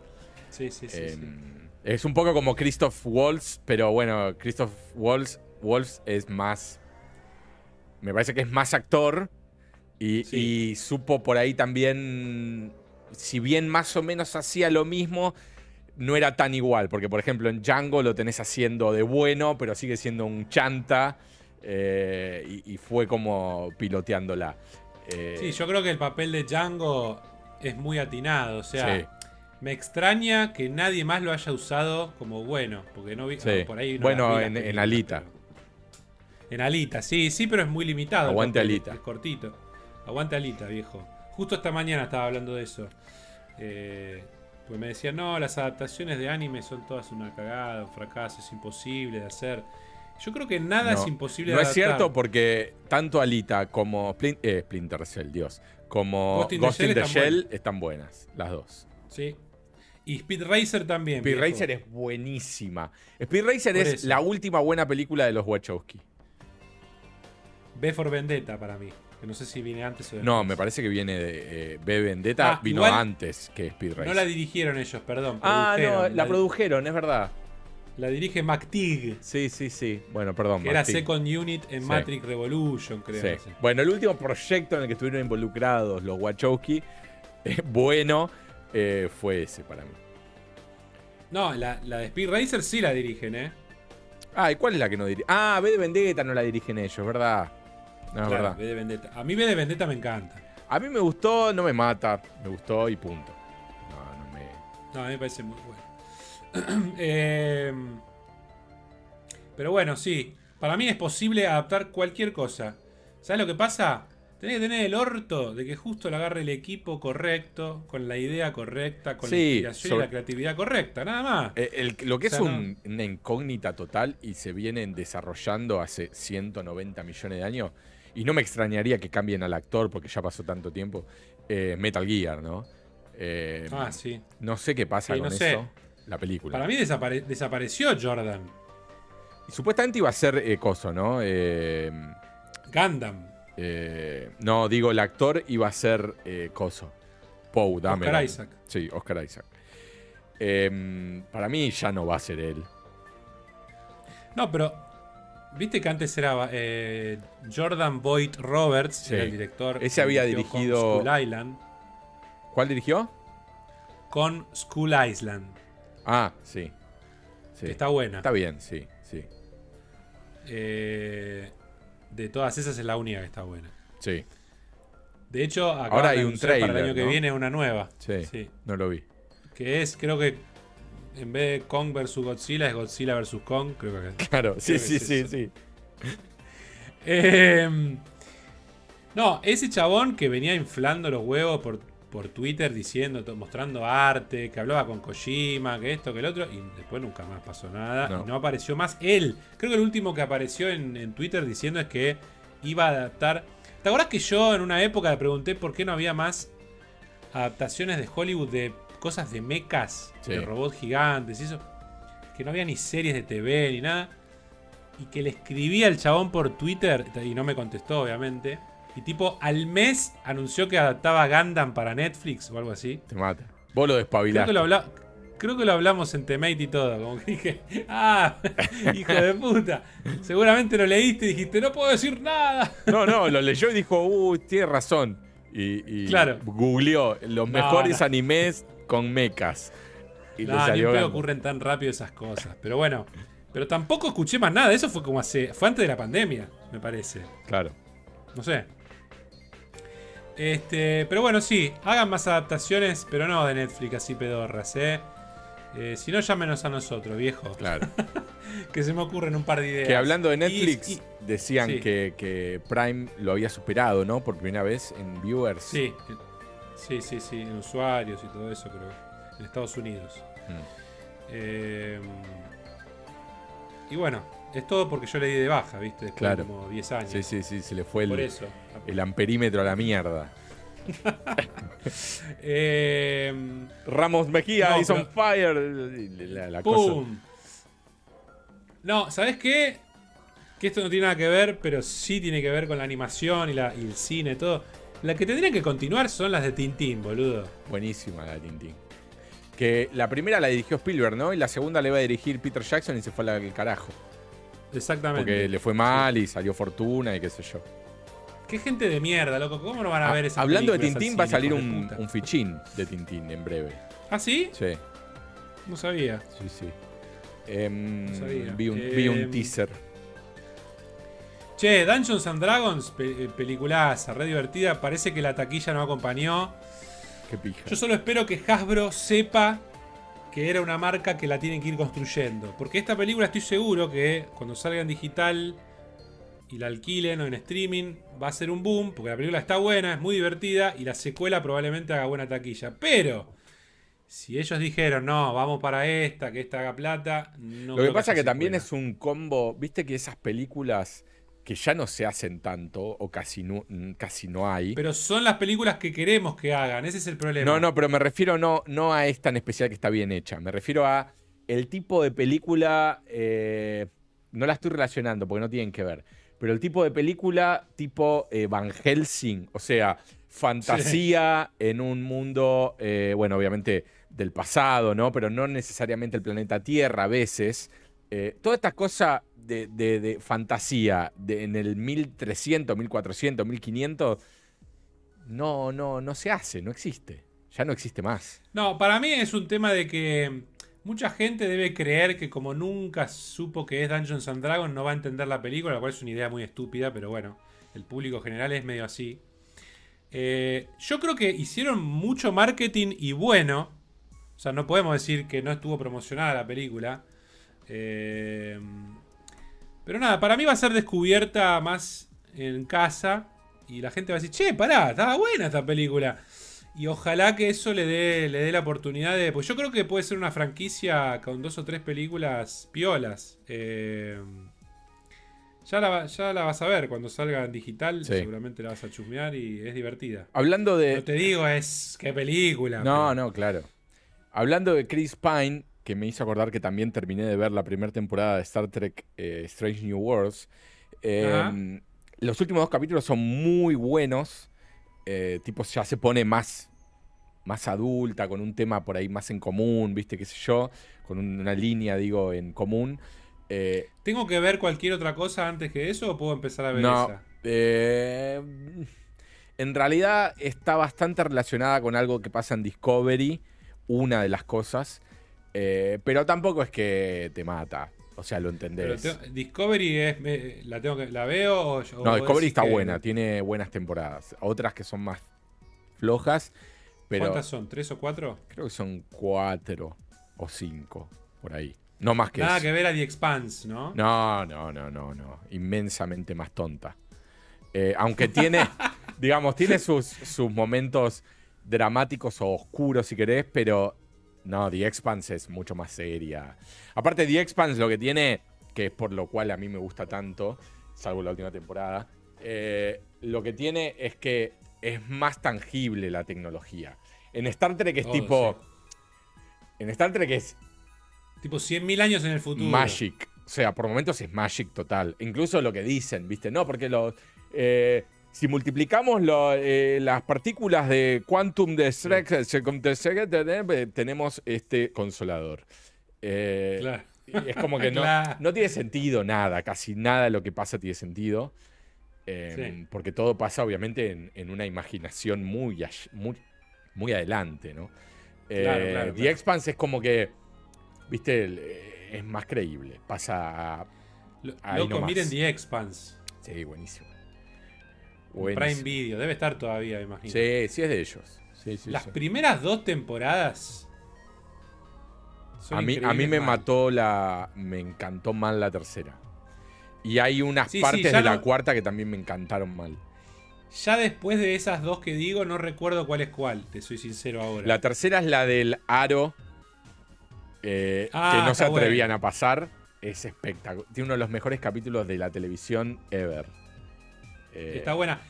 Sí, sí, sí. Em, es un poco como Christoph Waltz, pero bueno, Christoph Waltz, Waltz es más. Me parece que es más actor. Y, supo por ahí también. Si bien más o menos hacía lo mismo, no era tan igual. Porque, por ejemplo, en Django lo tenés haciendo de bueno, pero sigue siendo un chanta. Eh, y, fue como piloteándola. Eh, sí, yo creo que el papel de Django es muy atinado. O sea, me extraña que nadie más lo haya usado como bueno, porque no vi por ahí. bueno, en, Alita. En Alita, sí, sí, pero es muy limitado. Aguante Alita. Es cortito. Aguante Alita, viejo. Justo esta mañana estaba hablando de eso. Eh, pues me decían, no, las adaptaciones de anime son todas una cagada, un fracaso, es imposible de hacer. Yo creo que nada es imposible. No es cierto porque tanto Alita como eh, Splinter Cell, Dios, como Ghost in the, Shell están buenas, las dos. Sí, y Speed Racer también. Speed Racer es buenísima. Speed Racer es la última buena película de los Wachowski. B for Vendetta para mí. Que no sé si viene antes o después. No, me parece que viene de eh, B Vendetta. Ah, vino antes que Speed Racer. No la dirigieron ellos, perdón. Ah, no, la, produjeron, es verdad. La dirige MacTig. Sí, sí, sí. Bueno, perdón. Que era Second Unit en Matrix Revolution, creo. Sí. Bueno, el último proyecto en el que estuvieron involucrados los Wachowski, eh, bueno, eh, fue ese para mí. No, la, de Speed Racer sí la dirigen, ¿eh? Ah, ¿y cuál es la que no dirigen? Ah, B de Vendetta no la dirigen ellos, ¿verdad? No, es verdad. B de Vendetta. A mí B de Vendetta me encanta. A mí me gustó, no me mata. Me gustó y punto. No, no me. No, a mí me parece muy bueno. eh, pero bueno, sí. Para mí es posible adaptar cualquier cosa. ¿Sabes lo que pasa? Tenés que tener el orto de que justo le agarre el equipo correcto, con la idea correcta, con la inspiración y la creatividad correcta, nada más. Eh, lo que es una incógnita total y se vienen desarrollando hace 190 millones de años, y no me extrañaría que cambien al actor porque ya pasó tanto tiempo, eh, Metal Gear, ¿no? Eh, ah, sí. No sé qué pasa con eso, la película. Para mí desapareció Jordan. Y supuestamente iba a ser coso, ¿no? Gundam. Eh, no, digo, el actor iba a ser eh, Coso. Poe, dame. Oscar Isaac. Sí, Oscar Isaac. Em, para mí ya no va a ser él. No, pero. Viste que antes era eh, Jordan Boyd Roberts, el director. Ese había dirigido. School Island. ¿Cuál dirigió? Con School Island. Ah, sí. Está buena. Está bien, sí, sí. Eh, de todas esas es la única que está buena. Sí. De hecho, ahora hay un trailer para el año que viene una nueva. Sí, No lo vi. Que es, creo que en vez de Kong vs Godzilla es Godzilla vs Kong, creo que. Claro, sí, sí, sí, sí. Em, no, ese chabón que venía inflando los huevos por por Twitter diciendo, mostrando arte, que hablaba con Kojima, que esto, que el otro, y después nunca más pasó nada. No. Y no apareció más él. Creo que el último que apareció en, Twitter diciendo es que iba a adaptar. ¿Te acuerdas que yo en una época le pregunté por qué no había más adaptaciones de Hollywood de cosas de mechas, de robots gigantes y eso? Que no había ni series de TV ni nada. Y que le escribía al chabón por Twitter, y no me contestó, obviamente y tipo, al mes anunció que adaptaba Gundam para Netflix o algo así. Te mata. Vos lo despabilaste. Creo que lo, hablamos en Temate y todo. Como que dije, ah, hijo de puta. Seguramente lo leíste y dijiste, no puedo decir nada. No, no, lo leyó y dijo, uy, tiene razón. Y, claro. googleó los mejores animes con mechas. Y no, le ni salió Gambo. ocurren tan rápido esas cosas. Pero bueno, pero tampoco escuché más nada. Eso fue como hace. Fue antes de la pandemia, me parece. Claro. No sé. Este, pero bueno, sí, hagan más adaptaciones, pero no de Netflix así pedorras, ¿eh? Eh, si no, llámenos a nosotros, viejo. Claro. Que se me ocurren un par de ideas. Que hablando de Netflix, y- decían sí. que, que Prime lo había superado, ¿no? Por primera vez en viewers. sí, sí, sí, sí, en usuarios y todo eso, creo. En Estados Unidos. Mm. Eh, y bueno, es todo porque yo le di de baja, ¿viste? Después Claro. de como 10 años. Sí, sí, sí, se le fue Por el, eso. el amperímetro a la mierda. Eh, Ramos Mejía No, is on fire. La, la cosa. ¡Pum! No, ¿sabes qué? Que esto no tiene nada que ver, pero sí tiene que ver con la animación y, la, y el cine, todo. Las que tendrían que continuar son las de Tintín, boludo. Buenísima la Tintín. Que la primera la dirigió Spielberg, ¿no? Y la segunda la iba a dirigir Peter Jackson y se fue al carajo. Exactamente. Porque le fue mal y salió fortuna y qué sé yo. Qué gente de mierda, loco. ¿Cómo no van a ver esa Ah, Hablando de Tintín, va a salir un, un fichín de Tintín en breve. ¿Ah, sí? Sí, No sabía. sí, sí. Em, No sabía. vi, un, vi un Em, teaser. Che, Dungeons and Dragons, pe- eh, peliculaza, re divertida. Parece que la taquilla no acompañó. Qué pija. Yo solo espero que Hasbro sepa que era una marca que la tienen que ir construyendo. Porque esta película estoy seguro que cuando salga en digital y la alquilen o en streaming va a ser un boom. Porque la película está buena, es muy divertida y la secuela probablemente haga buena taquilla. Pero si ellos dijeron, no, vamos para esta, que esta haga plata, no Lo que pasa haya que también es un combo, viste que esas películas que ya no se hacen tanto o casi no, casi no hay. Pero son las películas que queremos que hagan, ese es el problema. No, no, pero me refiero no, no a esta en especial que está bien hecha. Me refiero a el tipo de película. eh, no la estoy relacionando porque no tienen que ver. Pero el tipo de película tipo eh, Van Helsing. O sea, fantasía en un mundo, eh, bueno, obviamente del pasado, ¿no? Pero no necesariamente el planeta Tierra a veces. Eh, toda esta cosa de, de- fantasía en el 1300, 1400, 1500 no, no, no se hace, no existe. Ya no existe más. No, para mí es un tema de que mucha gente debe creer que como nunca supo que es Dungeons and Dragons no va a entender la película, lo cual es una idea muy estúpida, pero bueno, el público general es medio así. Eh, yo creo que hicieron mucho marketing y bueno. O sea, no podemos decir que no estuvo promocionada la película. Eh, pero nada, para mí va a ser descubierta más en casa. Y la gente va a decir, che, pará, estaba buena esta película. Y ojalá que eso le dé, le dé la oportunidad de. Pues yo creo que puede ser una franquicia con dos o tres películas piolas. Eh, ya, la, va- ya la vas a ver cuando salga en digital. Sí. Seguramente la vas a chusmear y es divertida. Hablando No de. te digo es qué película. No, pero- no, claro. Hablando de Chris Pine, que me hizo acordar que también terminé de ver la primera temporada de Star Trek eh, Strange New Worlds. eh, Ajá. los últimos dos capítulos son muy buenos. eh, tipo, ya se pone más, más adulta, con un tema por ahí más en común, ¿viste? ¿Qué sé yo? Con un- una línea, digo, en común. Eh, ¿Tengo que ver cualquier otra cosa antes que eso o puedo empezar a ver no, esa? en realidad está bastante relacionada con algo que pasa en Discovery, una de las cosas, eh, pero tampoco es que te mata, o sea, lo Pero entendés. te- Discovery es. me- la, tengo que, ¿La veo o.? o no, Discovery está que- buena, tiene buenas temporadas, otras que son más flojas, pero ¿Cuántas son? ¿Tres o cuatro? creo que son cuatro o cinco, por ahí. No más que Nada eso. que ver a The Expanse, ¿no? No, no, no, no, no. Inmensamente más tonta. Eh, aunque tiene, digamos, tiene sus, sus momentos dramáticos o oscuros, si querés, pero no, The Expanse es mucho más seria. Aparte, The Expanse lo que tiene, que es por lo cual a mí me gusta tanto, salvo la última temporada, eh, lo que tiene es que es más tangible la tecnología. En Star Trek es Oh, tipo... sí. En Star Trek es Tipo 100.000 años en el futuro. Magic. O sea, por momentos es Magic total. Incluso lo que dicen, ¿viste? No, porque lo, eh, si multiplicamos lo, eh, las partículas de Quantum de Shrek, Shrek, eh, tenemos este consolador. Eh, Claro. Es como que no, Claro. no tiene sentido nada, casi nada de lo que pasa tiene sentido. Eh, Sí. Porque todo pasa obviamente en, en una imaginación muy, muy, muy adelante, ¿no? Eh, The Expanse es como que, viste, es más creíble. Pasa a. Loco, miren The Expanse. Sí, buenísimo. Prime Video, debe estar todavía, imagino. Sí, sí es de ellos. Las primeras dos temporadas. A mí, a mí me mató la. Me encantó mal la tercera. Y hay unas partes de la cuarta que también me encantaron mal. Ya después de esas dos que digo, no recuerdo cuál es cuál, te soy sincero ahora. La tercera es la del aro, eh, que ah, no se atrevían a pasar. Es espectacular. Tiene uno de los mejores capítulos de la televisión ever. Eh, Está buena.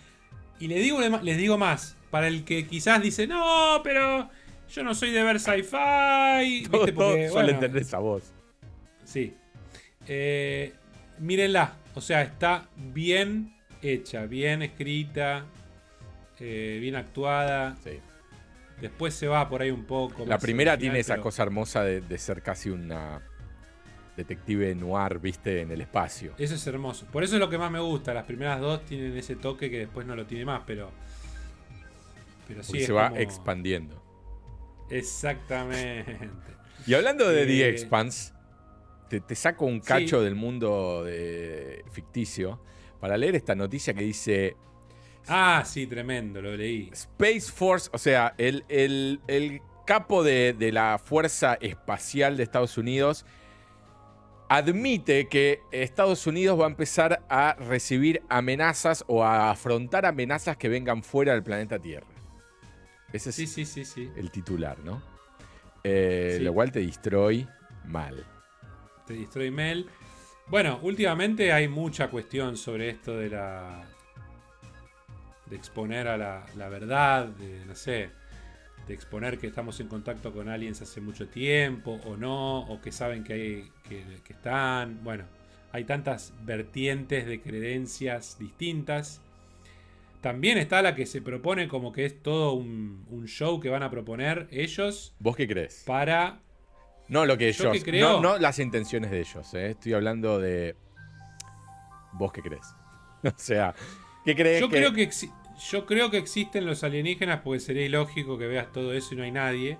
Y les digo, les digo más. Para el que quizás dice, no, pero yo no soy de ver sci-fi. suele entender esa voz. Sí. Eh, mírenla. O sea, está bien hecha, bien escrita, eh, bien actuada. Sí. Después se va por ahí un poco. La primera tiene esa cosa hermosa de, ser casi una detective noir, viste, en el espacio. Eso es hermoso. Por eso es lo que más me gusta. Las primeras dos tienen ese toque que después no lo tiene más, pero. Pero sí. se va expandiendo. Exactamente. Y hablando de The eh, Expanse, te, saco un cacho del mundo ficticio para leer esta noticia que dice. Ah, sí, tremendo, lo leí. Space Force, o sea, el, el, capo de, de, la Fuerza Espacial de Estados Unidos admite que Estados Unidos va a empezar a recibir amenazas o a afrontar amenazas que vengan fuera del planeta Tierra. Ese es sí, sí, sí, sí. el titular, ¿no? Eh, lo cual te destroy mal. Te destroy mal. Bueno, últimamente hay mucha cuestión sobre esto de la. de exponer a la, verdad, de, no sé, de exponer que estamos en contacto con aliens hace mucho tiempo o no, o que saben que, hay, que, están. Bueno, hay tantas vertientes de creencias distintas. También está la que se propone como que es todo un, un show que van a proponer ellos. ¿Vos qué crees? Para no lo que ellos. no, no, las intenciones de ellos. ¿eh? Estoy hablando de. ¿Vos qué crees? o sea, ¿qué crees? Yo, Creo que yo creo que existen los alienígenas porque sería ilógico que veas todo eso y no hay nadie.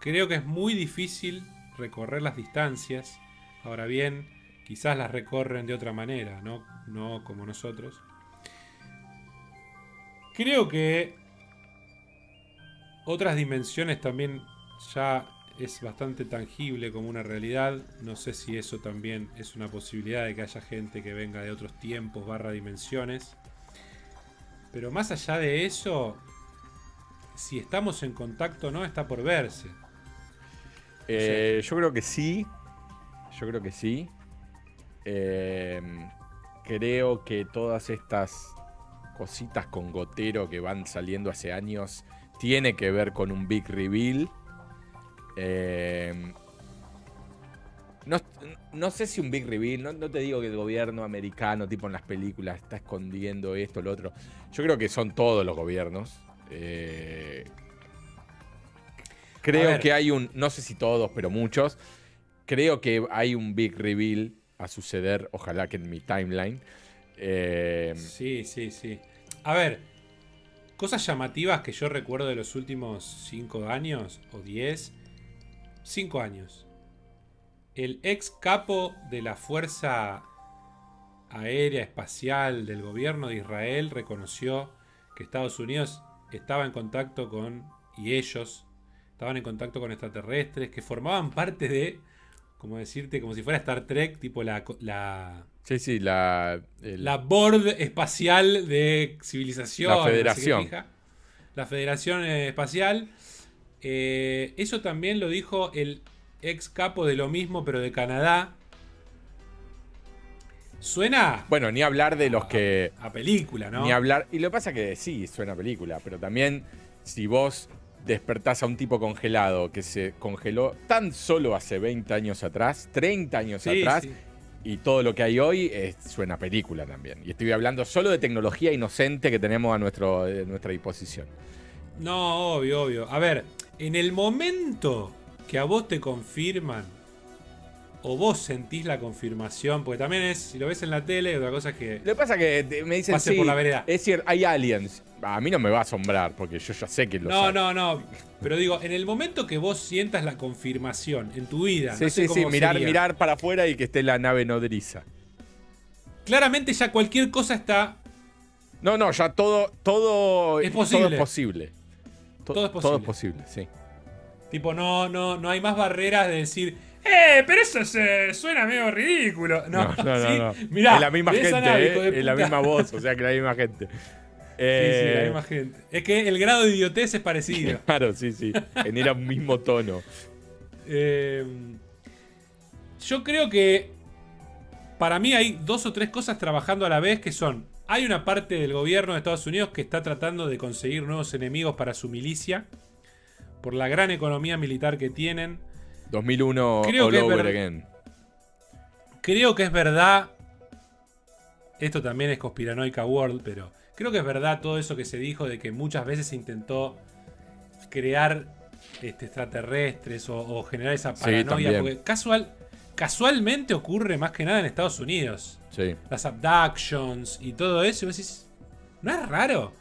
Creo que es muy difícil recorrer las distancias. Ahora bien, quizás las recorren de otra manera, no, no como nosotros. Creo que otras dimensiones también ya es bastante tangible como una realidad. No sé si eso también es una posibilidad de que haya gente que venga de otros tiempos barra dimensiones. Pero más allá de eso, si estamos en contacto o no, está por verse. Eh, yo creo que sí. Yo creo que sí. Em, creo que todas estas cositas con gotero que van saliendo hace años tiene que ver con un big reveal eh, no, sé si un big reveal, no, te digo que el gobierno americano, tipo en las películas, está escondiendo esto, lo otro. Yo creo que son todos los gobiernos. Eh, creo que hay un, no sé si todos, pero muchos. Creo que hay un big reveal a suceder, ojalá que en mi timeline. Eh, sí, sí, sí. A ver, cosas llamativas que yo recuerdo de los últimos 5 años o 10 Cinco años. El ex capo de la Fuerza Aérea Espacial del gobierno de Israel reconoció que Estados Unidos estaba en contacto con, y ellos estaban en contacto con extraterrestres que formaban parte de, como decirte, como si fuera Star Trek, tipo la... la sí, sí, la... La board espacial de civilización. La federación. la Federación Espacial eh, eso también lo dijo el ex capo de lo mismo, pero de Canadá. Suena. Bueno, ni hablar de los que. A película, ¿no? Ni hablar. Y lo que pasa que sí, suena a película, pero también si vos despertás a un tipo congelado que se congeló tan solo hace 20 años atrás, 30 años atrás, y todo lo que hay hoy suena a película también. Y estoy hablando solo de tecnología inocente que tenemos a, nuestro, a nuestra disposición. No, obvio, obvio. A ver, en el momento que a vos te confirman o vos sentís la confirmación, porque también es, si lo ves en la tele, otra cosa es que... Lo que pasa es que me dicen, Pase por la vereda. es cierto, hay aliens. A mí no me va a asombrar, porque yo ya sé que lo No, no, no. Pero digo, en el momento que vos sientas la confirmación en tu vida, Sí, no sé sí, sí, mirar, sería, mirar para afuera y que esté la nave nodriza. claramente ya cualquier cosa está No, no, ya todo, todo, Es todo posible. es posible. To- Todo es Todo posible. es posible, sí. Tipo, no, no, no hay más barreras de decir, ¡eh! Pero eso se, suena medio ridículo. No, No. ¿sí? no. Mirá, es la misma gente, nave, ¿eh? es la misma voz, o sea que la misma gente. Sí, Eh, sí, la misma gente. Es que el grado de idiotez es parecido. Claro, sí, sí. Genera un mismo tono. Eh, yo creo que para mí hay dos o tres cosas trabajando a la vez que son. Hay una parte del gobierno de Estados Unidos que está tratando de conseguir nuevos enemigos para su milicia. Por la gran economía militar que tienen. 2001 Creo all over ver- again. Creo que es verdad. Esto también es conspiranoica world, pero creo que es verdad todo eso que se dijo de que muchas veces se intentó crear este, extraterrestres o, o generar esa paranoia. porque casual, casualmente ocurre más que nada en Estados Unidos. Sí. Las abductions y todo eso. Y vos decís, ¿no es raro?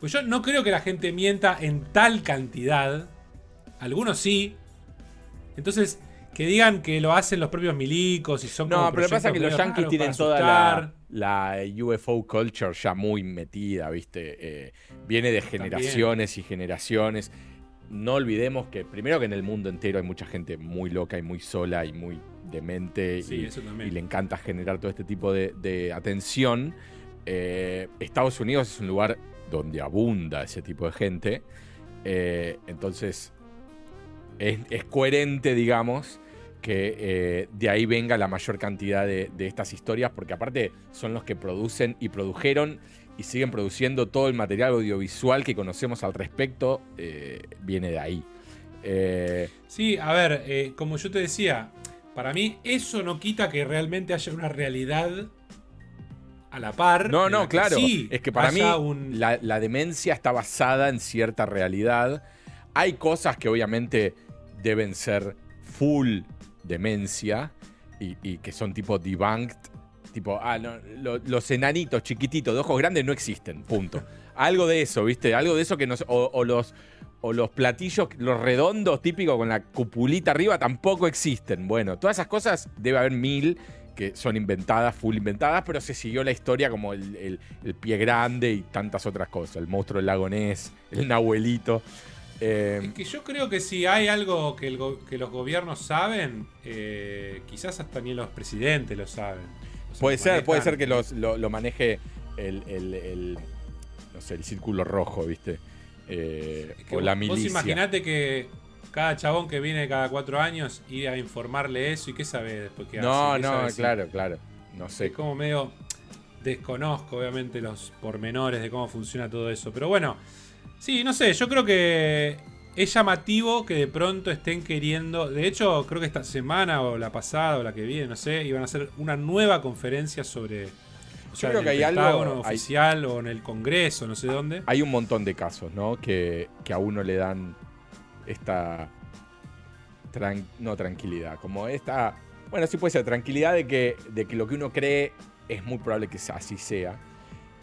Pues yo no creo que la gente mienta en tal cantidad. Algunos sí. Entonces, que digan que lo hacen los propios milicos y son No, pero lo que pasa es que los yankees tienen toda la, UFO culture ya muy metida, ¿viste? Eh, viene de generaciones y generaciones. No olvidemos que, primero que en el mundo entero hay mucha gente muy loca y muy sola y muy demente Sí, y, eso también. y le encanta generar todo este tipo de, de atención. Eh, Estados Unidos es un lugar donde abunda ese tipo de gente. Eh, entonces, es, coherente, digamos, que eh, de ahí venga la mayor cantidad de, estas historias, porque aparte son los que producen y produjeron y siguen produciendo todo el material audiovisual que conocemos al respecto, eh, viene de ahí. Sí, a ver, como yo te decía, para mí eso no quita que realmente haya una realidad a la par. no, no, la claro. sí es que para mí un- la, la demencia está basada en cierta realidad. Hay cosas que obviamente deben ser full demencia y, y que son tipo debunked. Tipo, ah, no, lo- los enanitos chiquititos de ojos grandes no existen, punto. Algo de eso, ¿viste? Algo de eso que no sé- o, o los o los platillos, los redondos típicos con la cupulita arriba tampoco existen. Bueno, todas esas cosas debe haber mil que son inventadas, full inventadas, pero se siguió la historia como el, el- el pie grande y tantas otras cosas. El monstruo del lago Ness, el Nahuelito. Eh, Es que yo creo que si hay algo que, el go- que los gobiernos saben, eh, quizás hasta ni los presidentes lo saben. O sea, puede lo ser, puede ser que los- lo, lo maneje el, el- no sé, el círculo rojo, ¿viste? Eh, Es que o la vos milicia. imaginate que cada chabón que viene cada cuatro años ir a informarle eso y qué sabe después que No, hace, ¿Qué no, si- claro, claro. No Es sé. como medio. Desconozco, obviamente, los pormenores de cómo funciona todo eso. Pero bueno, sí, no sé, yo creo que es llamativo que de pronto estén queriendo. De hecho, creo que esta semana o la pasada o la que viene, no sé, iban a hacer una nueva conferencia sobre. o sea, creo en que hay algo- hay- oficial o en el Congreso, no sé dónde. Hay un montón de casos, ¿no? Que, que a uno le dan esta. tran- no tranquilidad, como esta. Bueno, sí puede ser tranquilidad de que, de que lo que uno cree es muy probable que así sea.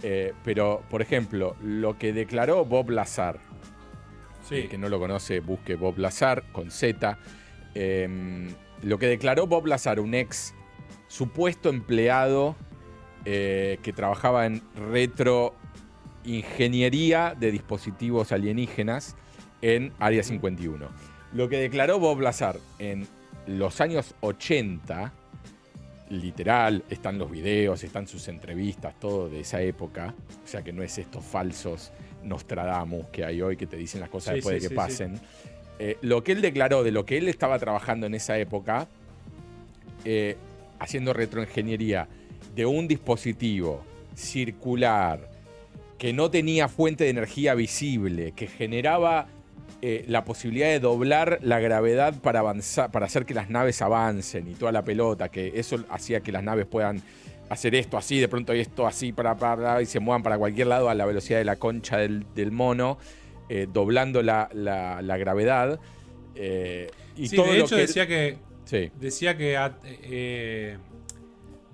Eh, pero, por ejemplo, lo que declaró Bob Lazar, Sí. el que no lo conoce, busque Bob Lazar con Z. Eh, lo que declaró Bob Lazar, un ex supuesto empleado eh, que trabajaba en retroingeniería de dispositivos alienígenas en Área 51. Lo que declaró Bob Lazar en los años 80, literal, están los videos, están sus entrevistas, todo de esa época, o sea que no es estos falsos Nostradamus que hay hoy que te dicen las cosas Sí, después sí, de que sí, pasen. Eh, lo que él declaró de lo que él estaba trabajando en esa época, eh, haciendo retroingeniería de un dispositivo circular que no tenía fuente de energía visible, que generaba eh, la posibilidad de doblar la gravedad para avanzar, para hacer que las naves avancen y toda la pelota, que eso hacía que las naves puedan hacer esto así, de pronto esto así, para, para, y se muevan para cualquier lado a la velocidad de la concha del, del mono, eh, doblando la, la- la gravedad. eh, y Sí, todo de lo hecho que decía que decía que eh,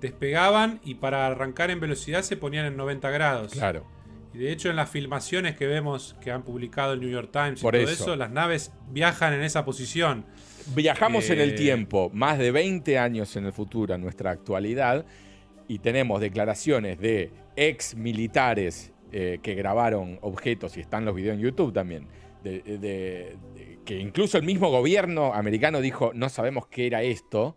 despegaban y para arrancar en velocidad se ponían en 90 grados. Claro. Y de hecho en las filmaciones que vemos que han publicado el New York Times y todo eso. las naves viajan en esa posición. Viajamos en el eh, tiempo, más de 20 años en el futuro, en nuestra actualidad, y tenemos declaraciones de ex militares eh, que grabaron objetos, y están los videos en YouTube también, de, que incluso el mismo gobierno americano dijo, no sabemos qué era esto,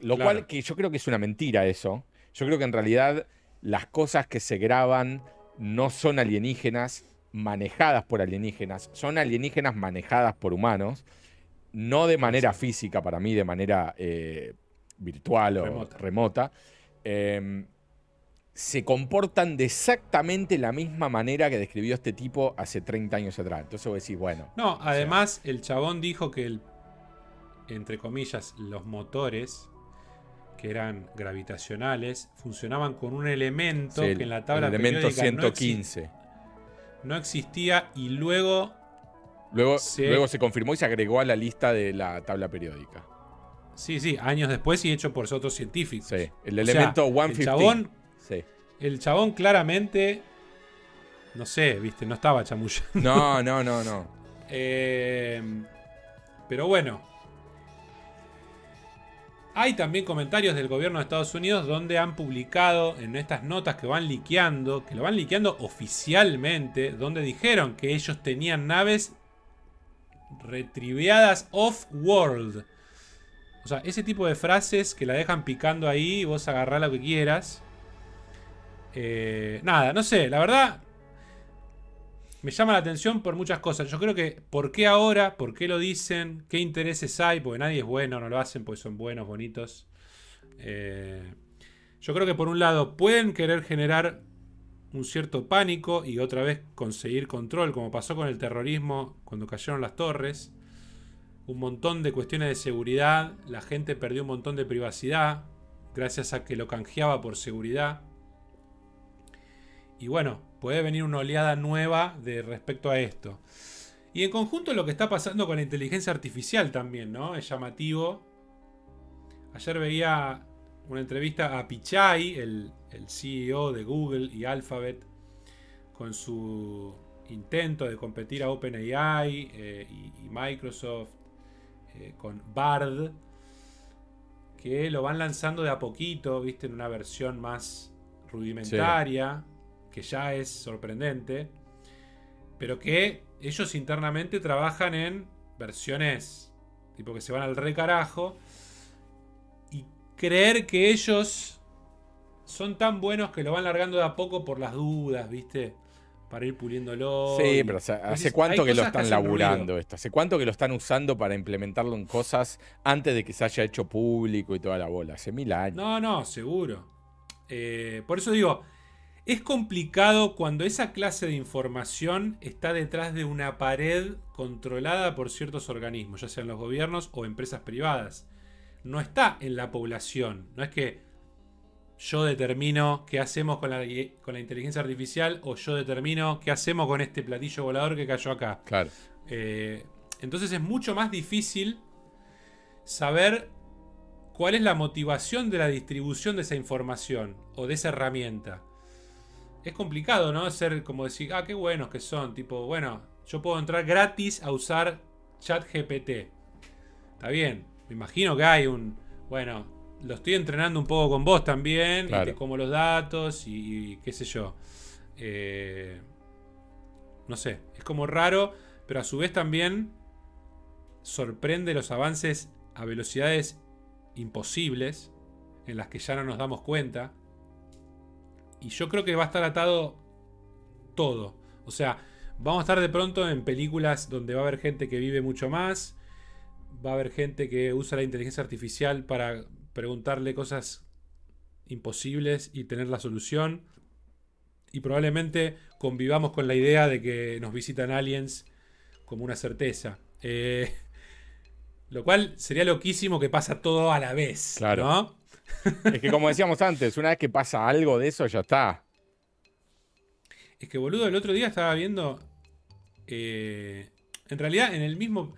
lo cual que yo creo que es una mentira eso. Yo creo que en realidad las cosas que se graban no son alienígenas manejadas por alienígenas, son alienígenas manejadas por humanos, no de manera física para mí, de manera eh, virtual o remota. Em, se comportan de exactamente la misma manera que describió este tipo hace 30 años atrás. Entonces vos decís, bueno. No, además el chabón dijo que el, entre comillas, los motores que eran gravitacionales funcionaban con un elemento que en la tabla el elemento 115 no, existía y luego luego se, luego se confirmó y se agregó a la lista de la tabla periódica. Sí, sí, años después y hecho por otros científicos. Sí, el elemento 115. El chabón, el chabón claramente no sé, viste, no estaba chamullando. No, no, no, no. Eh, pero bueno, hay también comentarios del gobierno de Estados Unidos donde han publicado en estas notas que van liqueando, que lo van liqueando oficialmente, donde dijeron que ellos tenían naves retriveadas off-world. O sea, ese tipo de frases que la dejan picando ahí vos agarrás lo que quieras. Eh, nada, no sé, la verdad me llama la atención por muchas cosas. Yo creo que, ¿por qué ahora? ¿Por qué lo dicen? ¿Qué intereses hay? Porque nadie es bueno, no lo hacen porque son buenos, bonitos. Eh, yo creo que por un lado pueden querer generar un cierto pánico y otra vez conseguir control, como pasó con el terrorismo cuando cayeron las torres. Un montón de cuestiones de seguridad, la gente perdió un montón de privacidad gracias a que lo canjeaba por seguridad. Y bueno, puede venir una oleada nueva de respecto a esto. Y en conjunto lo que está pasando con la inteligencia artificial también, ¿no? Es llamativo. Ayer veía una entrevista a Pichai, el, CEO de Google y Alphabet, con su intento de competir a OpenAI eh, y, Microsoft eh, con Bard, que lo van lanzando de a poquito, viste, en una versión más rudimentaria que ya es sorprendente, pero que ellos internamente trabajan en versiones tipo que se van al recarajo y creer que ellos son tan buenos que lo van largando de a poco por las dudas, ¿viste? Para ir puliéndolo. Sí, pero ¿hace cuánto que lo están laburando esto? ¿Hace cuánto que lo están usando para implementarlo en cosas antes de que se haya hecho público y toda la bola? Hace mil años. No, no, seguro. Eh, por eso digo, es complicado cuando esa clase de información está detrás de una pared controlada por ciertos organismos, ya sean los gobiernos o empresas privadas. No está en la población. No es que yo determino qué hacemos con la, con la inteligencia artificial o yo determino qué hacemos con este platillo volador que cayó acá. Claro. Eh, entonces es mucho más difícil saber cuál es la motivación de la distribución de esa información o de esa herramienta es complicado, ¿no? Ser como decir, ah, qué buenos que son. Tipo, bueno, yo puedo entrar gratis a usar ChatGPT. Está bien. Me imagino que hay un. Bueno, lo estoy entrenando un poco con vos también. Y te como los datos y, qué sé yo. Eh, no sé. Es como raro, pero a su vez también sorprende los avances a velocidades imposibles en las que ya no nos damos cuenta. Y yo creo que va a estar atado todo. O sea, vamos a estar de pronto en películas donde va a haber gente que vive mucho más. Va a haber gente que usa la inteligencia artificial para preguntarle cosas imposibles y tener la solución. Y probablemente convivamos con la idea de que nos visitan aliens como una certeza. Eh, lo cual sería loquísimo que pasa todo a la vez. Claro. ¿no? Es que como decíamos antes, una vez que pasa algo de eso, ya está. Es que, boludo, el otro día estaba viendo. Eh, en realidad, en el mismo.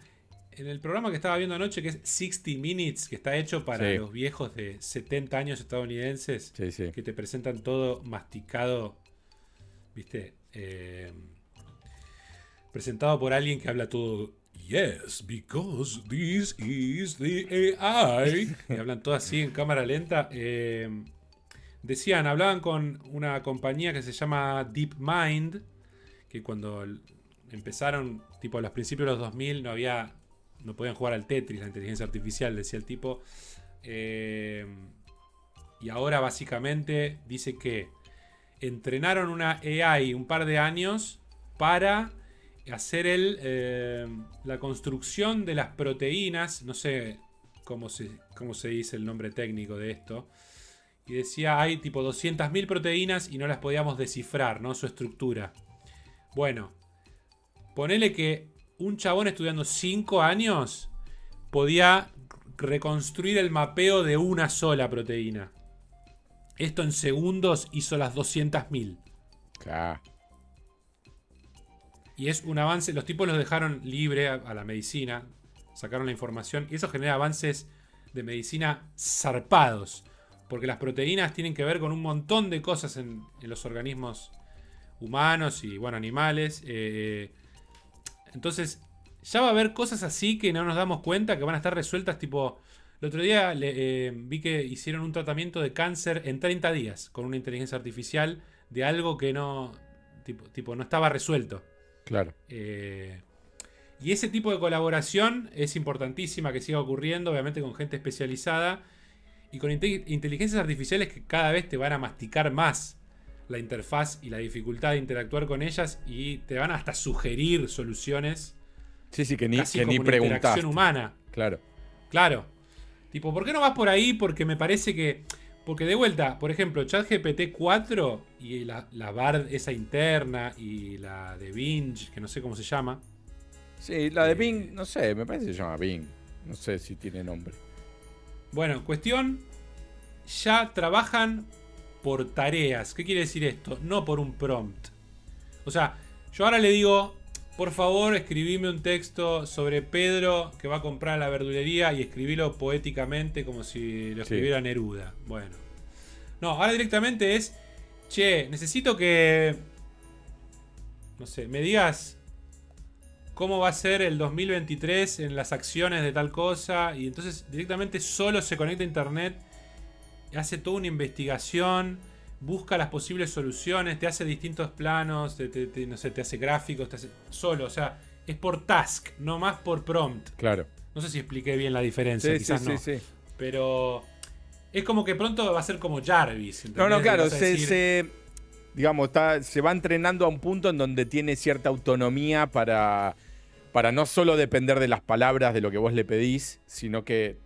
en el programa que estaba viendo anoche, que es 60 Minutes, que está hecho para los viejos de 70 años estadounidenses, que te presentan todo masticado, ¿viste? Eh, presentado por alguien que habla todo. Yes, because this is the AI. y hablan todo así en cámara lenta. Eh, decían, hablaban con una compañía que se llama DeepMind, que cuando empezaron, tipo a los principios de los 2000, no había no podían jugar al Tetris, la inteligencia artificial, decía el tipo. Eh, y ahora básicamente dice que entrenaron una AI un par de años para hacer el, eh, la construcción de las proteínas, no sé cómo se, cómo se dice el nombre técnico de esto, y decía hay tipo 200.000 proteínas y no las podíamos descifrar, ¿no? Su estructura. Bueno, ponele que un chabón estudiando 5 años podía reconstruir el mapeo de una sola proteína. Esto en segundos hizo las 200.000. Y es un avance, los tipos los dejaron libre a, la medicina, sacaron la información y eso genera avances de medicina zarpados. Porque las proteínas tienen que ver con un montón de cosas en, los organismos humanos y bueno, animales. Eh, entonces, ya va a haber cosas así que no nos damos cuenta que van a estar resueltas. Tipo, el otro día eh, vi que hicieron un tratamiento de cáncer en 30 días con una inteligencia artificial de algo que no, tipo, tipo no estaba resuelto. Claro. Eh, y ese tipo de colaboración es importantísima que siga ocurriendo, obviamente con gente especializada y con inteligencias artificiales que cada vez te van a masticar más la interfaz y la dificultad de interactuar con ellas y te van hasta sugerir soluciones. Sí, sí, que ni, que ni preguntaste. humana. Claro. Claro. Tipo, ¿por qué no vas por ahí? Porque me parece que. Porque de vuelta, por ejemplo, ChatGPT 4 y la, la BARD esa interna y la de Bing, que no sé cómo se llama. Sí, la de eh, Bing, no sé, me parece que se llama Bing. No sé si tiene nombre. Bueno, cuestión. Ya trabajan por tareas. ¿Qué quiere decir esto? No por un prompt. O sea, yo ahora le digo, por favor, escribime un texto sobre Pedro que va a comprar la verdulería y escribilo poéticamente como si lo escribiera Neruda. Bueno. No, ahora directamente es, che, necesito que, no sé, me digas cómo va a ser el 2023 en las acciones de tal cosa. Y entonces directamente solo se conecta a internet hace toda una investigación, busca las posibles soluciones, te hace distintos planos, te, no sé, te hace gráficos, te hace solo, o sea, es por task, no más por prompt. Claro. No sé si expliqué bien la diferencia, quizás no. Pero es como que pronto va a ser como Jarvis. No, no, claro, se, digamos, se va entrenando a un punto en donde tiene cierta autonomía para, para no solo depender de las palabras de lo que vos le pedís, sino que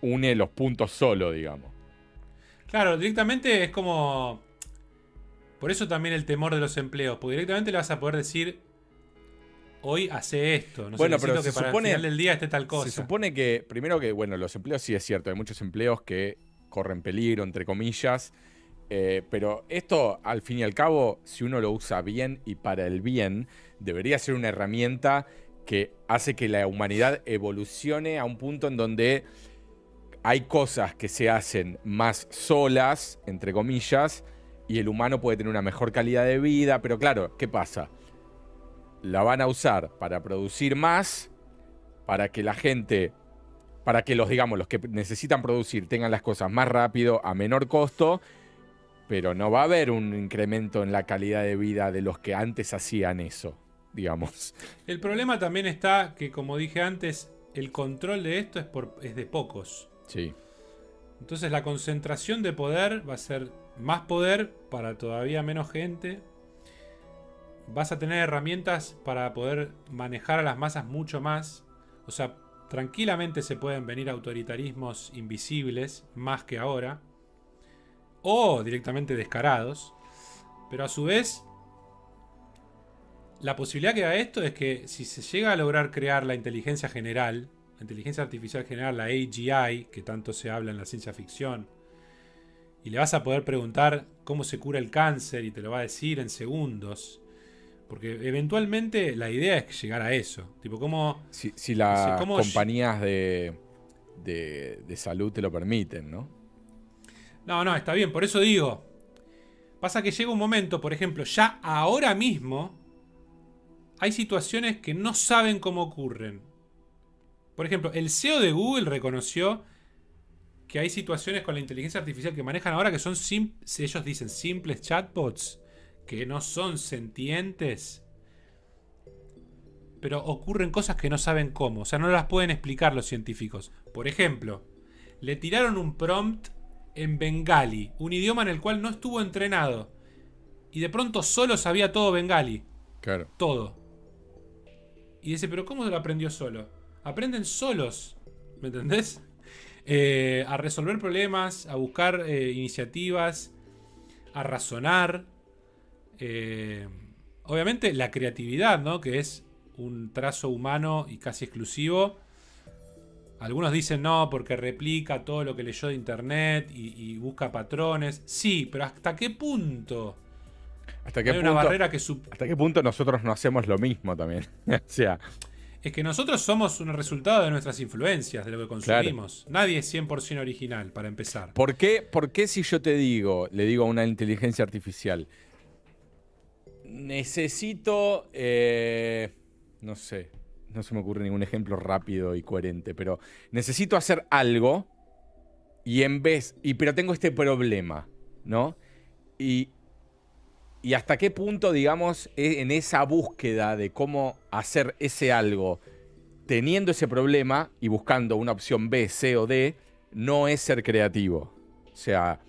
une los puntos solo, digamos. Claro, directamente es como. Por eso también el temor de los empleos, porque directamente le vas a poder decir. Hoy hace esto. No bueno, pero se que para supone, el final del día esté tal cosa. Se supone que, primero que, bueno, los empleos sí es cierto, hay muchos empleos que corren peligro, entre comillas. Eh, pero esto, al fin y al cabo, si uno lo usa bien y para el bien, debería ser una herramienta que hace que la humanidad evolucione a un punto en donde hay cosas que se hacen más solas, entre comillas, y el humano puede tener una mejor calidad de vida, pero claro, ¿qué pasa? La van a usar para producir más, para que la gente, para que los, digamos, los que necesitan producir tengan las cosas más rápido, a menor costo, pero no va a haber un incremento en la calidad de vida de los que antes hacían eso, digamos. El problema también está que, como dije antes, el control de esto es, es de pocos. Sí. Entonces la concentración de poder va a ser más poder para todavía menos gente. Vas a tener herramientas para poder manejar a las masas mucho más. O sea, tranquilamente se pueden venir autoritarismos invisibles, más que ahora. O directamente descarados. Pero a su vez, la posibilidad que da esto es que si se llega a lograr crear la inteligencia general, la inteligencia artificial general, la AGI, que tanto se habla en la ciencia ficción, y le vas a poder preguntar cómo se cura el cáncer y te lo va a decir en segundos, Porque eventualmente la idea es llegar a eso. Tipo, ¿cómo, si, las compañías de, de, de salud te lo permiten, ¿no? No, no, está bien. Por eso digo. Pasa que llega un momento, por ejemplo, ya ahora mismo hay situaciones que no saben cómo ocurren. Por ejemplo, el CEO de Google reconoció que hay situaciones con la inteligencia artificial que manejan ahora que son, ellos dicen, simples chatbots, que no son sentientes, pero ocurren cosas que no saben cómo, o sea, no las pueden explicar los científicos. Por ejemplo, le tiraron un prompt en bengali, un idioma en el cual no estuvo entrenado, y de pronto solo sabía todo bengali. Claro. Todo. Y dice, pero ¿cómo lo aprendió solo? Aprenden solos, ¿me entendés? Eh, a resolver problemas, a buscar eh, iniciativas, a razonar. Eh, obviamente la creatividad, ¿no? Que es un trazo humano y casi exclusivo. Algunos dicen no, porque replica todo lo que leyó de internet y, busca patrones. Sí, pero ¿hasta qué punto? ¿Hasta qué, punto, barrera que ¿Hasta qué punto nosotros no hacemos lo mismo también? o sea, es que nosotros somos un resultado de nuestras influencias, de lo que consumimos. Nadie es 100% original, para empezar. ¿Por qué, ¿Por qué si yo te digo, le digo a una inteligencia artificial, necesito, eh, no sé, no se me ocurre ningún ejemplo rápido y coherente, pero necesito hacer algo y en vez, y pero tengo este problema, ¿no? Y y hasta qué punto, digamos, e, en esa búsqueda de cómo hacer ese algo, teniendo ese problema y buscando una opción B, C o D, no es ser creativo. O sea,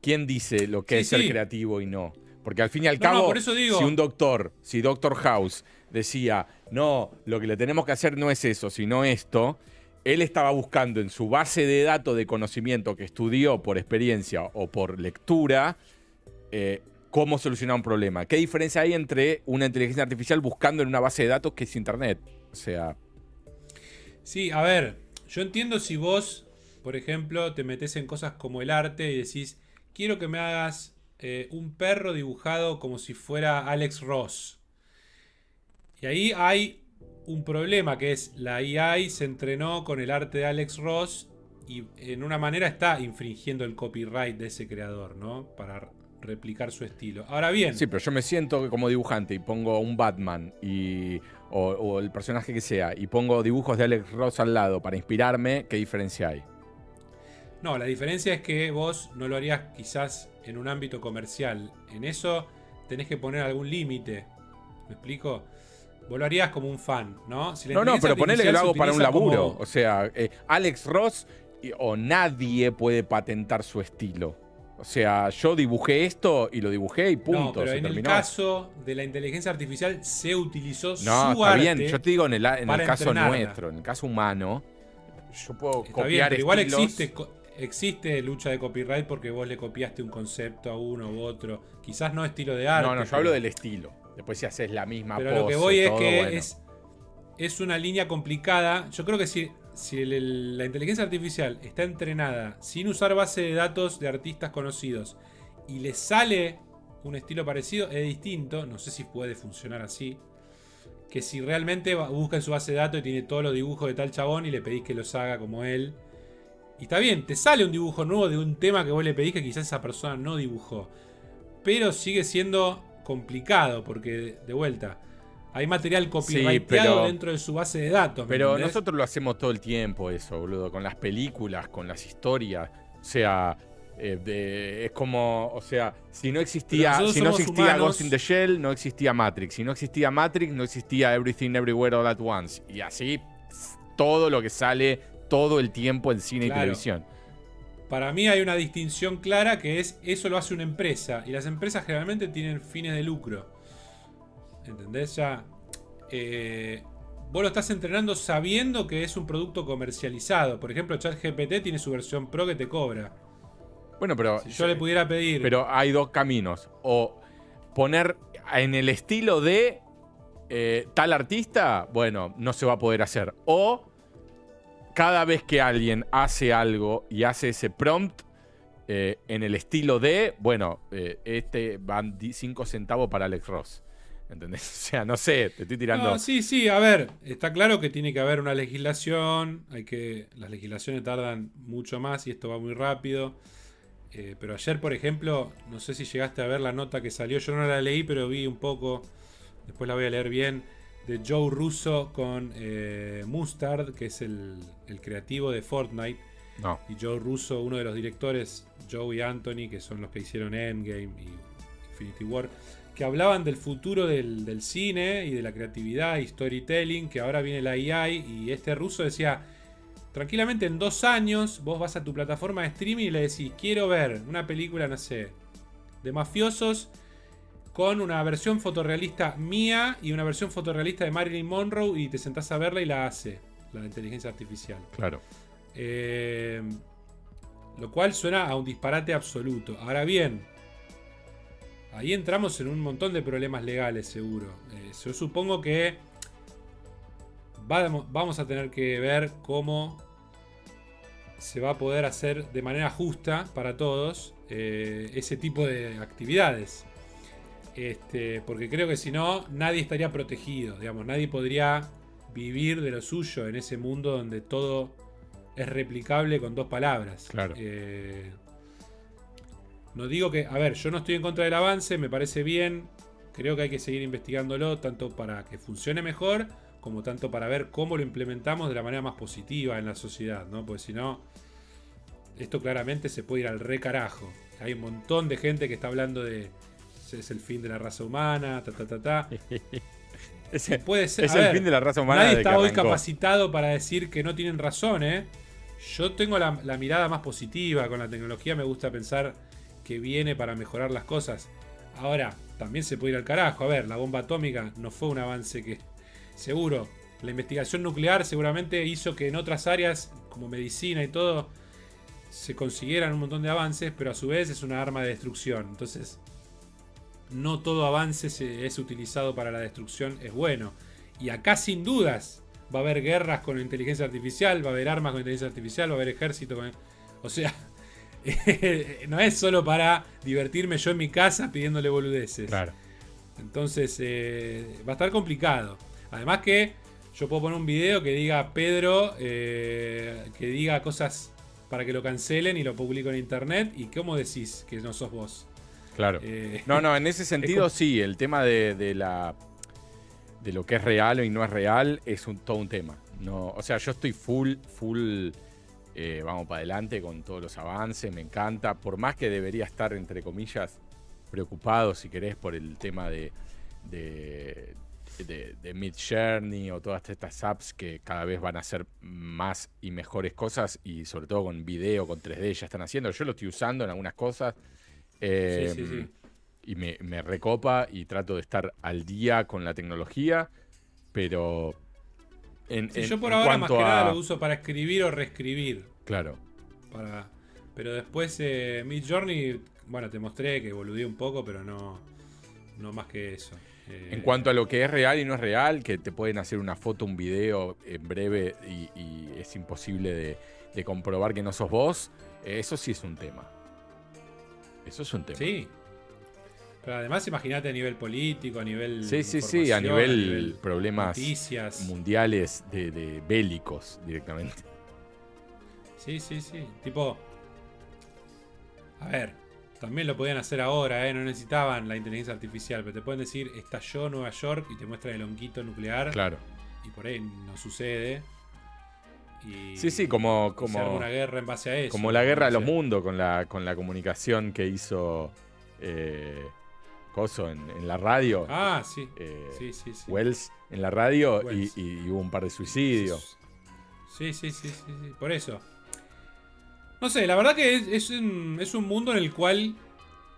¿quién dice lo que es ser creativo y no? Porque al fin y al cabo, si un doctor, si Doctor House decía, no, lo que le tenemos que hacer no es eso, sino esto, él estaba buscando en su base de datos de conocimiento que estudió por experiencia o por lectura, eh, cómo solucionar un problema. ¿Qué diferencia hay entre una inteligencia artificial buscando en una base de datos que es Internet? O sea... Sí, a ver, yo entiendo si vos, por ejemplo, te metes en cosas como el arte y decís, quiero que me hagas eh, un perro dibujado como si fuera Alex Ross. Y ahí hay un problema que es la AI se entrenó con el arte de Alex Ross y en una manera está infringiendo el copyright de ese creador, ¿no? Para replicar su estilo. Ahora bien. Sí, pero yo me siento como dibujante y pongo un Batman y, o, el personaje que sea y pongo dibujos de Alex Ross al lado para inspirarme, ¿qué diferencia hay? No, la diferencia es que vos no lo harías quizás en un ámbito comercial. En eso tenés que poner algún límite. ¿Me explico? Vos lo harías como un fan, ¿no? no, no, pero ponele que lo hago para un laburo. O sea, eh, Alex Ross o nadie puede patentar su estilo. O sea, yo dibujé esto y lo dibujé y punto. No, pero en el caso de la inteligencia artificial se utilizó no, está bien. Yo te digo en el, caso nuestro, en el caso humano, yo puedo copiar bien, igual existe existe lucha de copyright porque vos le copiaste un concepto a uno u otro. Quizás no estilo de arte. No, no, yo hablo del estilo. Después si haces la misma Pero lo que voy es que es, es una línea complicada. Yo creo que si si la inteligencia artificial está entrenada sin usar base de datos de artistas conocidos y le sale un estilo parecido, es distinto. No sé si puede funcionar así. Que si realmente busca en su base de datos y tiene todos los dibujos de tal chabón y le pedís que los haga como él. Y está bien, te sale un dibujo nuevo de un tema que vos le pedís que quizás esa persona no dibujó. Pero sigue siendo complicado porque, de vuelta, hay material copyrighteado dentro de su base de datos. Pero nosotros lo hacemos todo el tiempo, eso, boludo. Con las películas, con las historias. O sea, eh, es como, o sea, si no existía, si no existía Ghost in the Shell, no existía Matrix. Si no existía Matrix, no existía Everything Everywhere All at Once. Y así todo lo que sale todo el tiempo en cine y televisión. Para mí hay una distinción clara que es eso lo hace una empresa y las empresas generalmente tienen fines de lucro. ¿Entendés? Ya. Eh, vos lo estás entrenando sabiendo que es un producto comercializado. Por ejemplo, ChatGPT tiene su versión pro que te cobra. Bueno, pero. Si yo le pudiera pedir. Pero hay dos caminos. O poner en el estilo de eh, tal artista, bueno, no se va a poder hacer. O cada vez que alguien hace algo y hace ese prompt eh, en el estilo de, bueno, este van 5 centavos para Alex Ross. ¿Entendés? O sea, no sé, te estoy tirando. sí, sí, a ver, está claro que tiene que haber una legislación, hay que. Las legislaciones tardan mucho más y esto va muy rápido. Eh, pero ayer, por ejemplo, no sé si llegaste a ver la nota que salió, yo no la leí, pero vi un poco, después la voy a leer bien, de Joe Russo con eh, Mustard, que es el, creativo de Fortnite. No. Y Joe Russo, uno de los directores, Joe y Anthony, que son los que hicieron Endgame y Infinity War, que hablaban del futuro del, cine y de la creatividad y storytelling, que ahora viene la AI, y este ruso decía, tranquilamente en dos años vos vas a tu plataforma de streaming y le decís, quiero ver una película, no sé, de mafiosos con una versión fotorrealista mía y una versión fotorrealista de Marilyn Monroe y te sentás a verla y la hace, la inteligencia artificial. Claro. Eh, lo cual suena a un disparate absoluto. Ahora bien, ahí entramos en un montón de problemas legales, seguro. Eh, yo supongo que vamos a tener que ver cómo se va a poder hacer de manera justa para todos eh, ese tipo de actividades. Este, porque creo que si no, nadie estaría protegido. Digamos, nadie podría vivir de lo suyo en ese mundo donde todo es replicable con dos palabras. Claro. Eh, no digo que, a ver, yo no estoy en contra del avance, me parece bien. Creo que hay que seguir investigándolo, tanto para que funcione mejor, como tanto para ver cómo lo implementamos de la manera más positiva en la sociedad, ¿no? Porque si no, esto claramente se puede ir al re carajo. Hay un montón de gente que está hablando de es el fin de la raza humana, ta ta ta ta. puede ser, es el fin de la raza humana. Nadie está hoy capacitado para decir que no tienen razón, ¿eh? Yo tengo la mirada más positiva con la tecnología, me gusta pensar que viene para mejorar las cosas. Ahora, también se puede ir al carajo. A ver, la bomba atómica no fue un avance que. Seguro, la investigación nuclear seguramente hizo que en otras áreas, como medicina y todo, se consiguieran un montón de avances, pero a su vez es una arma de destrucción. Entonces, no todo avance es utilizado para la destrucción es bueno. Y acá sin dudas va a haber guerras con inteligencia artificial, va a haber armas con inteligencia artificial, va a haber ejército con... O sea, no es solo para divertirme yo en mi casa pidiéndole boludeces. Claro. Entonces eh, va a estar complicado. Además que yo puedo poner un video que diga Pedro, eh, que diga cosas para que lo cancelen y lo publico en internet. ¿Y cómo decís que no sos vos? Claro. Eh, no, no, en ese sentido sí, el tema de, la de lo que es real y no es real es un, todo un tema. No, o sea, yo estoy full, full eh, vamos para adelante con todos los avances, me encanta, por más que debería estar, entre comillas, preocupado, si querés, por el tema de, de, de, Mid Journey o todas estas apps que cada vez van a hacer más y mejores cosas y sobre todo con video, con 3D ya están haciendo. Yo lo estoy usando en algunas cosas. Eh, y me, recopa y trato de estar al día con la tecnología, pero yo por ahora más que nada lo uso para escribir o reescribir. Claro. Para, pero después eh, Mid Journey, bueno, te mostré que evoluí un poco, pero no, no más que eso. Eh, en cuanto a lo que es real y no es real, que te pueden hacer una foto, un video en breve y, es imposible de, comprobar que no sos vos, eso sí es un tema. Eso es un tema. Sí, pero además imagínate a nivel político, a nivel... Sí, sí, sí, a nivel, problemas mundiales de, bélicos directamente. Sí, sí, sí. Tipo... A ver, también lo podían hacer ahora, ¿eh? No necesitaban la inteligencia artificial, pero te pueden decir, estalló Nueva York y te muestran el honguito nuclear. Claro. Y por ahí no sucede. Y sí, sí, como... como una guerra en base a eso. Como la guerra de los mundos con la, con la comunicación que hizo... Eh, en, la radio. Ah, sí. Eh, sí, sí, sí. Wells en la radio y, hubo un par de suicidios. Sí, sí, sí, sí, por eso. No sé, la verdad que es, un, mundo en el cual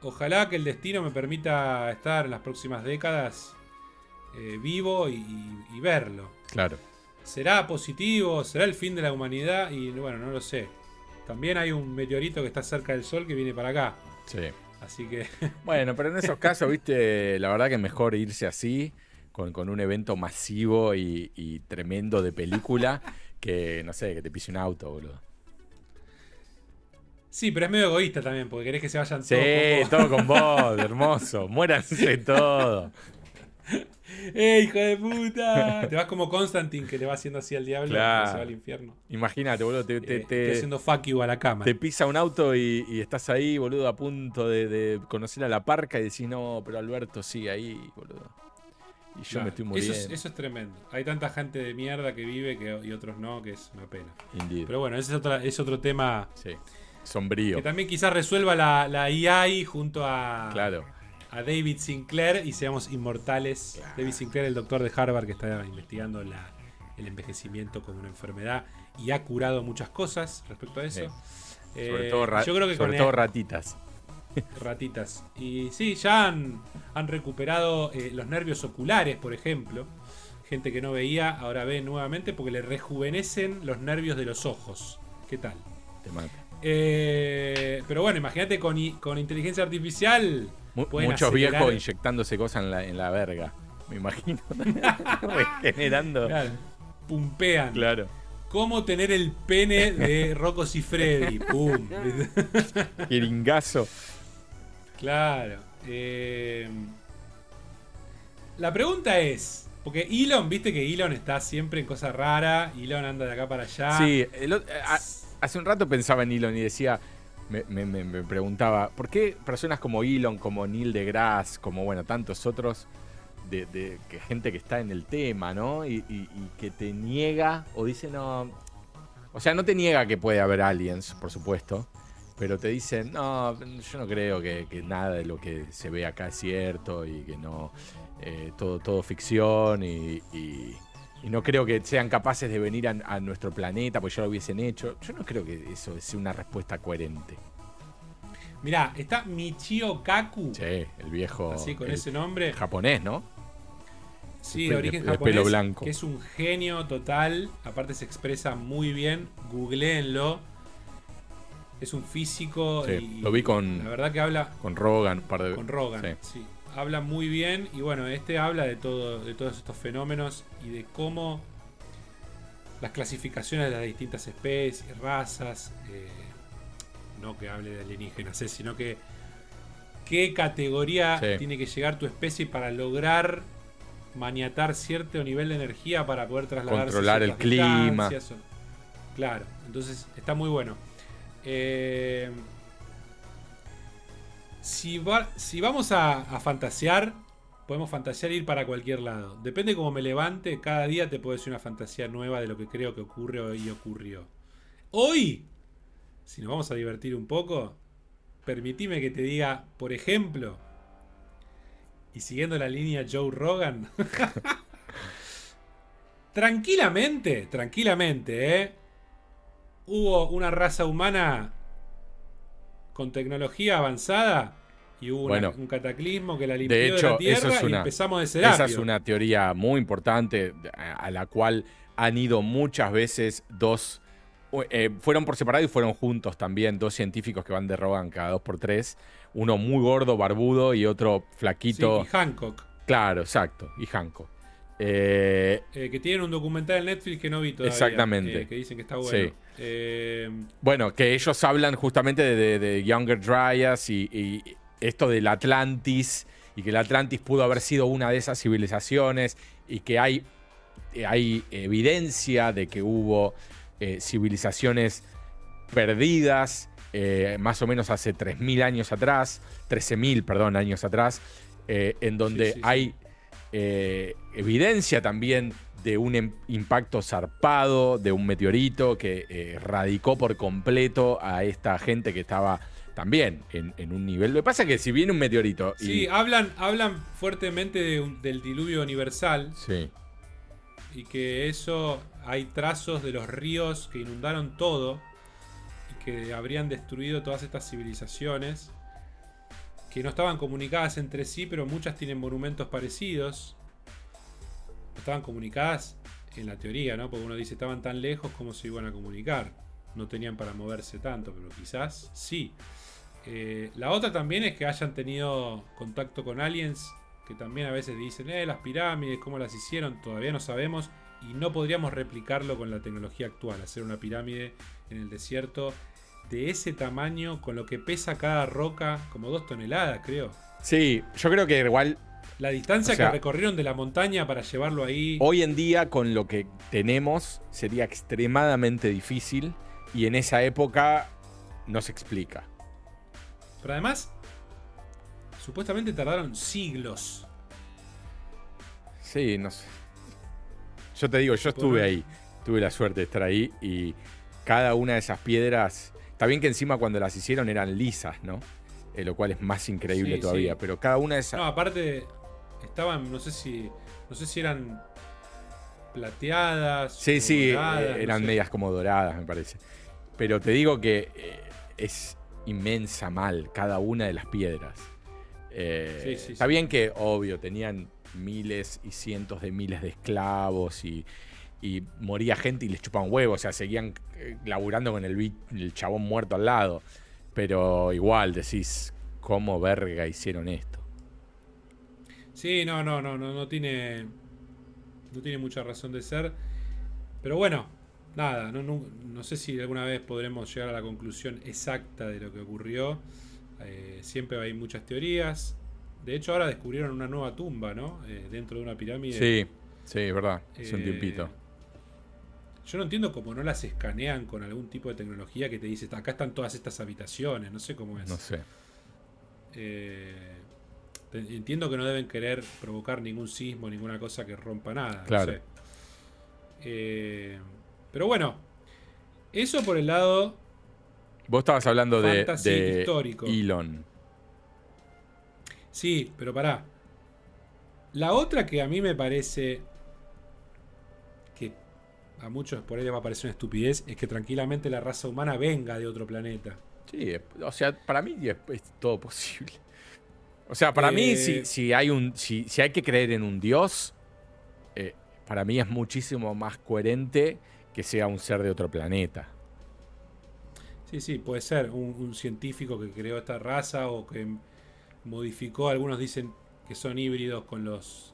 ojalá que el destino me permita estar en las próximas décadas eh, vivo y, y, verlo. Claro. ¿Será positivo? ¿Será el fin de la humanidad? Y bueno, no lo sé. También hay un meteorito que está cerca del Sol que viene para acá. Sí. Así que. Bueno, pero en esos casos, viste, la verdad que mejor irse así, con, un evento masivo y, tremendo de película, que, no sé, que te pise un auto, boludo. Sí, pero es medio egoísta también, porque querés que se vayan todos. Sí, todo con vos, hermoso. Muéranse todo. ¡Eh, hijo de puta! Te vas como Constantine que le va haciendo así al diablo y se va al infierno. Imagínate, boludo, te, te, eh, haciendo fuck you a la cama. Te pisa un auto y, estás ahí, boludo, a punto de, conocer a la parca y decís, no, pero Alberto sigue ahí, boludo. Y yo me estoy muriendo. Eso es, eso es, tremendo. Hay tanta gente de mierda que vive que, y otros no, que es una pena. Pero bueno, ese es, otra, es otro tema. Sí. Sombrío. Que también quizás resuelva la, la EI junto a. Claro a David Sinclair y seamos inmortales. David Sinclair, el doctor de Harvard que está investigando el envejecimiento como una enfermedad y ha curado muchas cosas respecto a eso. sobre eh, todo, yo creo que sobre todo ratitas. Ratitas. Y sí, ya han, han recuperado eh, los nervios oculares, por ejemplo. Gente que no veía, ahora ve nuevamente porque le rejuvenecen los nervios de los ojos. ¿Qué tal? Te mata. Eh, pero bueno, imagínate con, con inteligencia artificial muchos viejos inyectándose cosas en la, en la verga, me imagino. Regenerando. pumpean. Claro. ¿Cómo tener el pene de Rocco Freddy? ¡Pum! Jeringazo. Claro. Eh, la pregunta es. Porque Elon, viste que Elon está siempre en cosas raras. Elon anda de acá para allá. Sí, hace un rato pensaba en Elon y decía me, preguntaba, ¿por qué personas como Elon, como Neil deGrasse, como bueno, tantos otros, de, que gente que está en el tema, ¿no? Y, que te niega o dice no. O sea, no te niega que puede haber aliens, por supuesto. Pero te dicen, no, yo no creo que, nada de lo que se ve acá es cierto y que no, eh, todo, todo ficción y, y no creo que sean capaces de venir a, nuestro planeta, porque ya lo hubiesen hecho. Yo no creo que eso sea una respuesta coherente. Mirá, está Michio Kaku. Sí, el viejo. Así, con ese nombre. Japonés, ¿no? Sí, de origen japonés. Pelo blanco. Que es un genio total. Aparte se expresa muy bien. Googleenlo. Es un físico. Sí, lo vi con. La verdad que habla. Con Rogan, un par de. Con Rogan, sí habla muy bien y bueno, este habla de, todo, de todos estos fenómenos y de cómo las clasificaciones de las distintas especies, razas, eh, no que hable de alienígenas, eh, sino que qué categoría tiene que llegar tu especie para lograr maniatar cierto nivel de energía para poder trasladar controlar el clima. Claro, entonces está muy bueno. Eh, si, si vamos a, fantasear, podemos fantasear e ir para cualquier lado. Depende cómo me levante, cada día te puedo decir una fantasía nueva de lo que creo que ocurre y ocurrió. Hoy, si nos vamos a divertir un poco, permitime que te diga, por ejemplo, y siguiendo la línea Joe Rogan, tranquilamente, tranquilamente, ¿eh? Hubo una raza humana con tecnología avanzada y hubo un cataclismo que la limpió de, hecho, la tierra y empezamos de ser Esa es una teoría muy importante a la cual han ido muchas veces dos. Eh, fueron por separado y fueron juntos también, dos científicos que van de Rogan cada dos por tres. Uno muy gordo, barbudo y otro flaquito. y Hancock. Claro, exacto, y Hancock. Eh, eh, que tienen un documental en Netflix que no vi todavía. Exactamente. que dicen que está bueno. Eh, bueno, que ellos hablan justamente de, Younger Dryas y, esto del Atlantis y que el Atlantis pudo haber sido una de esas civilizaciones y que hay, hay evidencia de que hubo civilizaciones perdidas más o menos hace 3.000 años atrás, 13.000, perdón, años atrás, en donde hay evidencia también de un em, impacto zarpado, de un meteorito que eh, radicó por completo a esta gente que estaba también en, un nivel. Lo que pasa es que si viene un meteorito. Sí, hablan, hablan fuertemente del diluvio universal. Sí. Y que eso hay trazos de los ríos que inundaron todo y que habrían destruido todas estas civilizaciones que no estaban comunicadas entre sí, pero muchas tienen monumentos parecidos. Estaban comunicadas en la teoría, ¿no? Porque uno dice estaban tan lejos como se iban a comunicar. No tenían para moverse tanto, pero quizás sí. Eh, la otra también es que hayan tenido contacto con aliens que también a veces dicen, eh, las pirámides, cómo las hicieron, todavía no sabemos y no podríamos replicarlo con la tecnología actual, hacer una pirámide en el desierto de ese tamaño, con lo que pesa cada roca, como dos toneladas, creo. Sí, yo creo que igual La distancia que recorrieron de la montaña para llevarlo ahí. Hoy en día, con lo que tenemos, sería extremadamente difícil. Y en esa época no se explica. Pero además, supuestamente tardaron siglos. Sí, no sé. Yo te digo, yo estuve ahí. Tuve la suerte de estar ahí y cada una de esas piedras. Está bien que encima cuando las hicieron eran lisas, ¿no? Eh, lo cual es más increíble todavía. Pero cada una de esas. No, aparte, estaban, no sé si, no sé si eran plateadas. Sí, sí, eh, eran medias como doradas, me parece. Pero te digo que eh, es inmensa mal cada una de las piedras. Eh, está bien que, obvio, tenían miles y cientos de miles de esclavos y, moría gente y les chupaban huevos, o sea, seguían laburando con el, el chabón muerto al lado. Pero igual decís, ¿cómo verga hicieron esto? Sí, no, no, no, no, no tiene. No tiene mucha razón de ser. Pero bueno, nada, no, no, sé si alguna vez podremos llegar a la conclusión exacta de lo que ocurrió. Eh, siempre hay muchas teorías. De hecho, ahora descubrieron una nueva tumba, ¿no? Eh, dentro de una pirámide. Sí, sí, es verdad. Es un tiempito. Eh, yo no entiendo cómo no las escanean con algún tipo de tecnología que te dice, acá están todas estas habitaciones, no sé cómo es. No sé. Eh, Entiendo que no deben querer provocar ningún sismo, ninguna cosa que rompa nada. Claro. Eh, pero bueno, eso por el lado. Vos estabas hablando de, de histórico. Elon. Sí, pero pará. La otra que a mí me parece que a muchos por ahí les va a parecer una estupidez es que tranquilamente la raza humana venga de otro planeta. Sí, o sea, para mí es todo posible. O sea, para mí, si, eh, hay un, si, hay que creer en un Dios, eh, para mí es muchísimo más coherente que sea un ser de otro planeta. Sí, sí, puede ser un, científico que creó esta raza o que modificó, algunos dicen que son híbridos con los,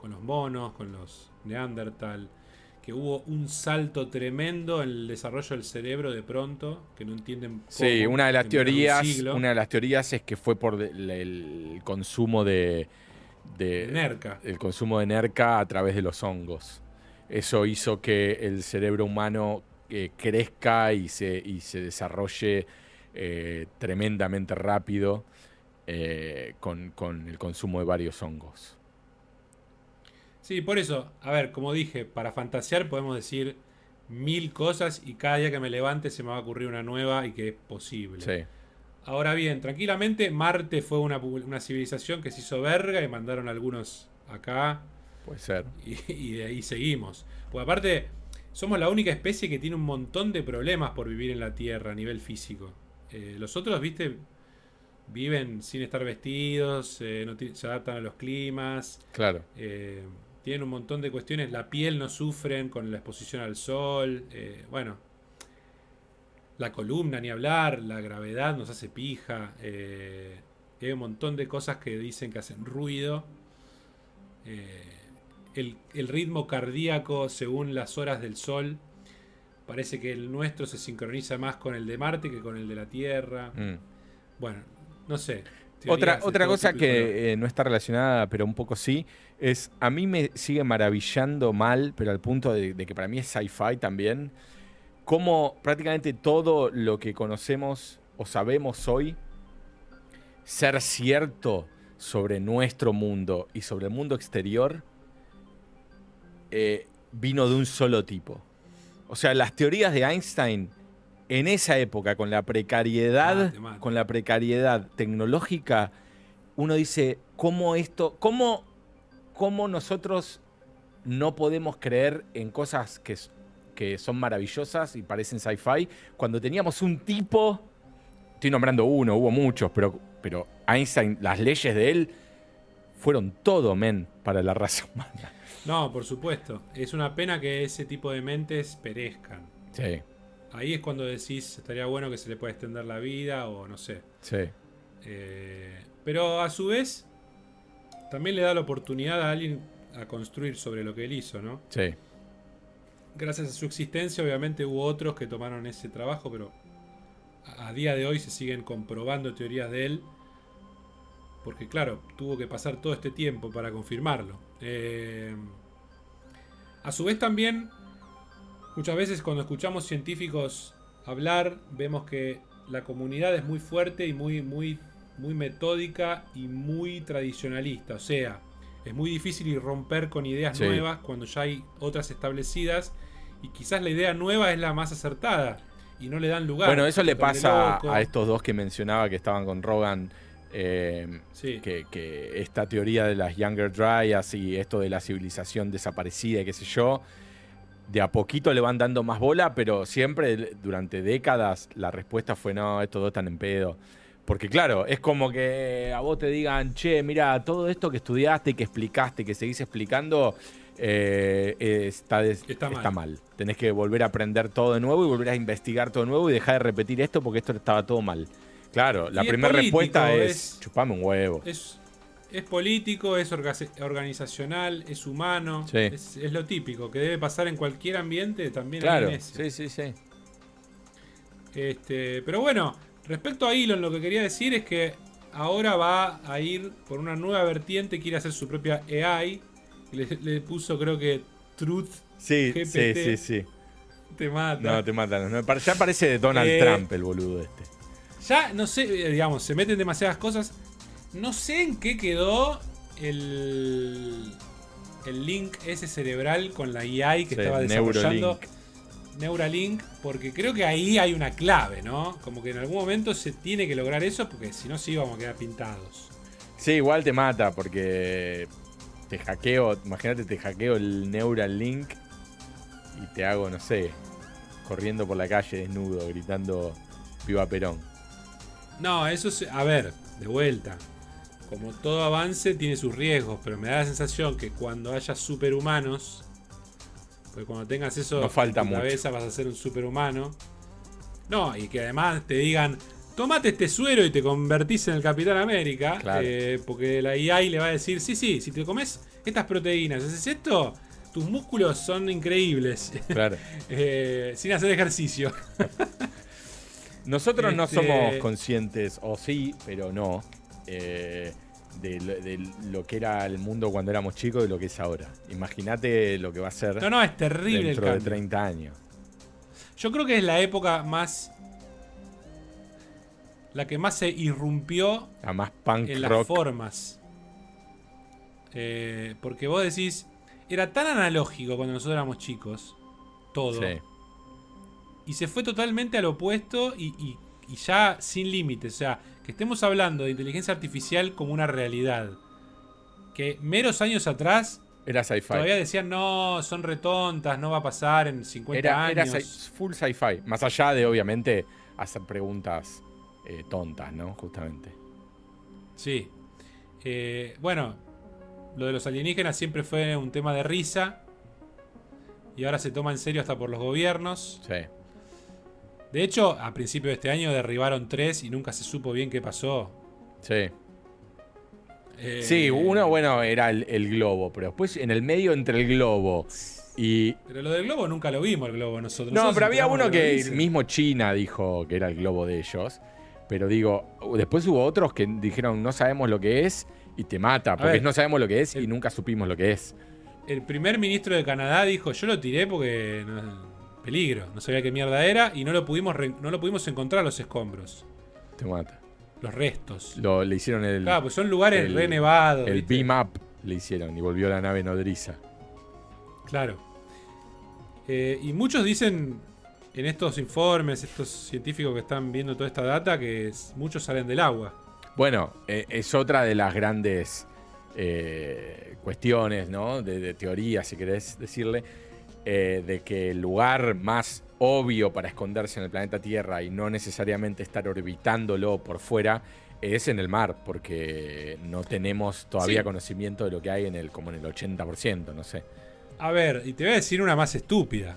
con los monos, con los neandertal que hubo un salto tremendo en el desarrollo del cerebro de pronto, que no entienden cómo, Sí, una de las teorías, una de las teorías es que fue por el, consumo de, de NERCA. El consumo de NERCA a través de los hongos. Eso hizo que el cerebro humano eh, crezca y se, y se desarrolle eh, tremendamente rápido eh, con, con el consumo de varios hongos. Sí, por eso, a ver, como dije, para fantasear podemos decir mil cosas y cada día que me levante se me va a ocurrir una nueva y que es posible. Sí. Ahora bien, tranquilamente, Marte fue una, civilización que se hizo verga y mandaron algunos acá. Puede ser. Y, de ahí seguimos. Pues aparte, somos la única especie que tiene un montón de problemas por vivir en la Tierra a nivel físico. Eh, los otros, viste, viven sin estar vestidos, eh, no se adaptan a los climas. Claro. Eh, tienen un montón de cuestiones. La piel no sufren con la exposición al sol. Eh, bueno, la columna, ni hablar. La gravedad nos hace pija. Eh, hay un montón de cosas que dicen que hacen ruido. Eh, el, ritmo cardíaco según las horas del sol. Parece que el nuestro se sincroniza más con el de Marte que con el de la Tierra. Mm. Bueno, no sé. Otra, otra cosa que no está relacionada, pero un poco sí, es, a mí me sigue maravillando mal, pero al punto de, que para mí es sci-fi también, cómo prácticamente todo lo que conocemos o sabemos hoy, ser cierto sobre nuestro mundo y sobre el mundo exterior, eh, vino de un solo tipo. O sea, las teorías de Einstein en esa época, con la precariedad, con la precariedad tecnológica, uno dice, ¿cómo esto, cómo cómo nosotros no podemos creer en cosas que, que son maravillosas y parecen sci-fi cuando teníamos un tipo, estoy nombrando uno, hubo muchos, pero, pero Einstein, las leyes de él fueron todo, men, para la raza humana. No, por supuesto. Es una pena que ese tipo de mentes perezcan. Sí. Ahí es cuando decís, estaría bueno que se le pueda extender la vida o no sé. Sí. Eh, pero a su vez, también le da la oportunidad a alguien a construir sobre lo que él hizo, ¿no? Sí. Gracias a su existencia, obviamente hubo otros que tomaron ese trabajo, pero a, día de hoy se siguen comprobando teorías de él Porque claro, tuvo que pasar todo este tiempo para confirmarlo. Eh, a su vez también, muchas veces cuando escuchamos científicos hablar, vemos que la comunidad es muy fuerte y muy, muy, muy metódica y muy tradicionalista. O sea, es muy difícil romper con ideas nuevas cuando ya hay otras establecidas. Y quizás la idea nueva es la más acertada y no le dan lugar. Bueno, eso le pasa a estos dos que mencionaba que estaban con Rogan eh, que, esta teoría de las Younger Dryas y esto de la civilización desaparecida y qué sé yo, de a poquito le van dando más bola, pero siempre durante décadas la respuesta fue no, estos dos están en pedo. Porque claro, es como que a vos te digan, che, mira, todo esto que estudiaste, que explicaste, que seguís explicando, eh, está, está, mal. Tenés que volver a aprender todo de nuevo y volver a investigar todo de nuevo y dejar de repetir esto porque esto estaba todo mal. Claro, la primera respuesta es, chupame un huevo. Es, político, es organizacional, es humano, es, lo típico, que debe pasar en cualquier ambiente, también claro, Sí, sí, sí. Este, pero bueno, respecto a Elon, lo que quería decir es que ahora va a ir por una nueva vertiente, quiere hacer su propia AI. Le, puso, creo que, Truth sí, GPT. Sí, sí, sí. Te mata. No, te matan. ya parece Donald eh, Trump el boludo este. Ya, no sé, eh, digamos, se meten demasiadas cosas. No sé en qué quedó el, el link ese cerebral con la AI que estaba desarrollando. Neuralink. porque creo que ahí hay una clave, ¿no? Como que en algún momento se tiene que lograr eso, porque si no, sí vamos a quedar pintados. Sí, igual te mata, porque te hackeo, imagínate, te hackeo el Neuralink y te hago, no sé, corriendo por la calle desnudo, gritando Viva Perón. No, eso es. A ver, de vuelta. Como todo avance tiene sus riesgos, pero me da la sensación que cuando haya superhumanos. Porque cuando tengas eso no falta en tu cabeza vas a ser un superhumano. No, y que además te digan. Tomate este suero y te convertís en el Capitán América. Eh, porque la IA le va a decir: Sí, sí, si te comes estas proteínas, haces esto, tus músculos son increíbles. Claro. Eh, sin hacer ejercicio. Nosotros no somos este, conscientes, o sí, pero no, eh, de, lo que era el mundo cuando éramos chicos y lo que es ahora. Imagínate lo que va a ser no, no, es terrible dentro de 30 años. Yo creo que es la época más. La que más se irrumpió la más punk en las formas. Eh, porque vos decís, era tan analógico cuando nosotros éramos chicos. Todo. Sí y se fue totalmente al opuesto y, ya sin límites. O sea, que estemos hablando de inteligencia artificial como una realidad. Que meros años atrás era sci-fi. Todavía decían, no, son retontas, no va a pasar en 50 años. Era full sci-fi. Más allá de, obviamente, hacer preguntas eh, tontas, ¿no? Justamente. Sí. Eh, bueno, lo de los alienígenas siempre fue un tema de risa. Y ahora se toma en serio hasta por los gobiernos. Sí. De hecho, a principio de este año derribaron tres y nunca se supo bien qué pasó. Sí. Eh, sí, uno, bueno, era el, globo, pero después en el medio entre el globo y. Pero lo del globo nunca lo vimos, el globo nosotros. No, pero había uno que mismo China dijo que era el globo de ellos. Pero digo, después hubo otros que dijeron no sabemos lo que es y te mata, porque no sabemos lo que es y nunca supimos lo que es. El primer ministro de Canadá dijo, yo lo tiré porque Peligro. No sabía qué mierda era y no lo pudimos, no lo pudimos encontrar los escombros. Te mata. Los restos. Lo, le hicieron el. Claro, pues son lugares re nevados. El beam up le hicieron y volvió la nave nodriza. Claro. Eh, y muchos dicen en estos informes, estos científicos que están viendo toda esta data, que muchos salen del agua. Bueno, eh, es otra de las grandes eh, cuestiones, ¿no? De, de teoría, si querés decirle eh, de que el lugar más obvio para esconderse en el planeta Tierra y no necesariamente estar orbitándolo por fuera es en el mar, porque no tenemos todavía conocimiento de lo que hay en el, como en el 80%, no sé. A ver, y te voy a decir una más estúpida.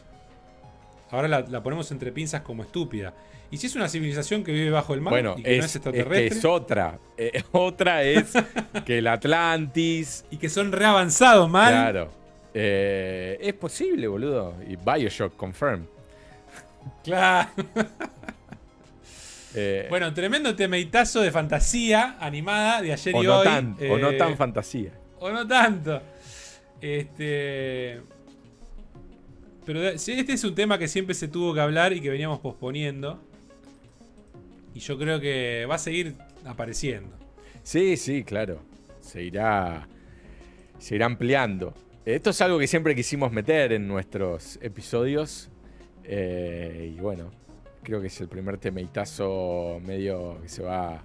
Ahora la, ponemos entre pinzas como estúpida. ¿Y si es una civilización que vive bajo el mar bueno, y que es, no es extraterrestre? Es, otra. Eh, otra es que el Atlantis. Y que son reavanzados, mal. Claro. Eh, es posible, boludo. Y Bioshock confirm. Claro. Eh, Bueno, tremendo temeitazo de fantasía animada de ayer o, y no hoy. tan, o no eh, tan fantasía. o no tanto. Este. Pero este es un tema que siempre se tuvo que hablar y que veníamos posponiendo. Y yo creo que va a seguir apareciendo. Sí, sí, claro. Se irá, se irá ampliando. Esto es algo que siempre quisimos meter en nuestros episodios. eh, y bueno, creo que es el primer temeitazo medio que se va,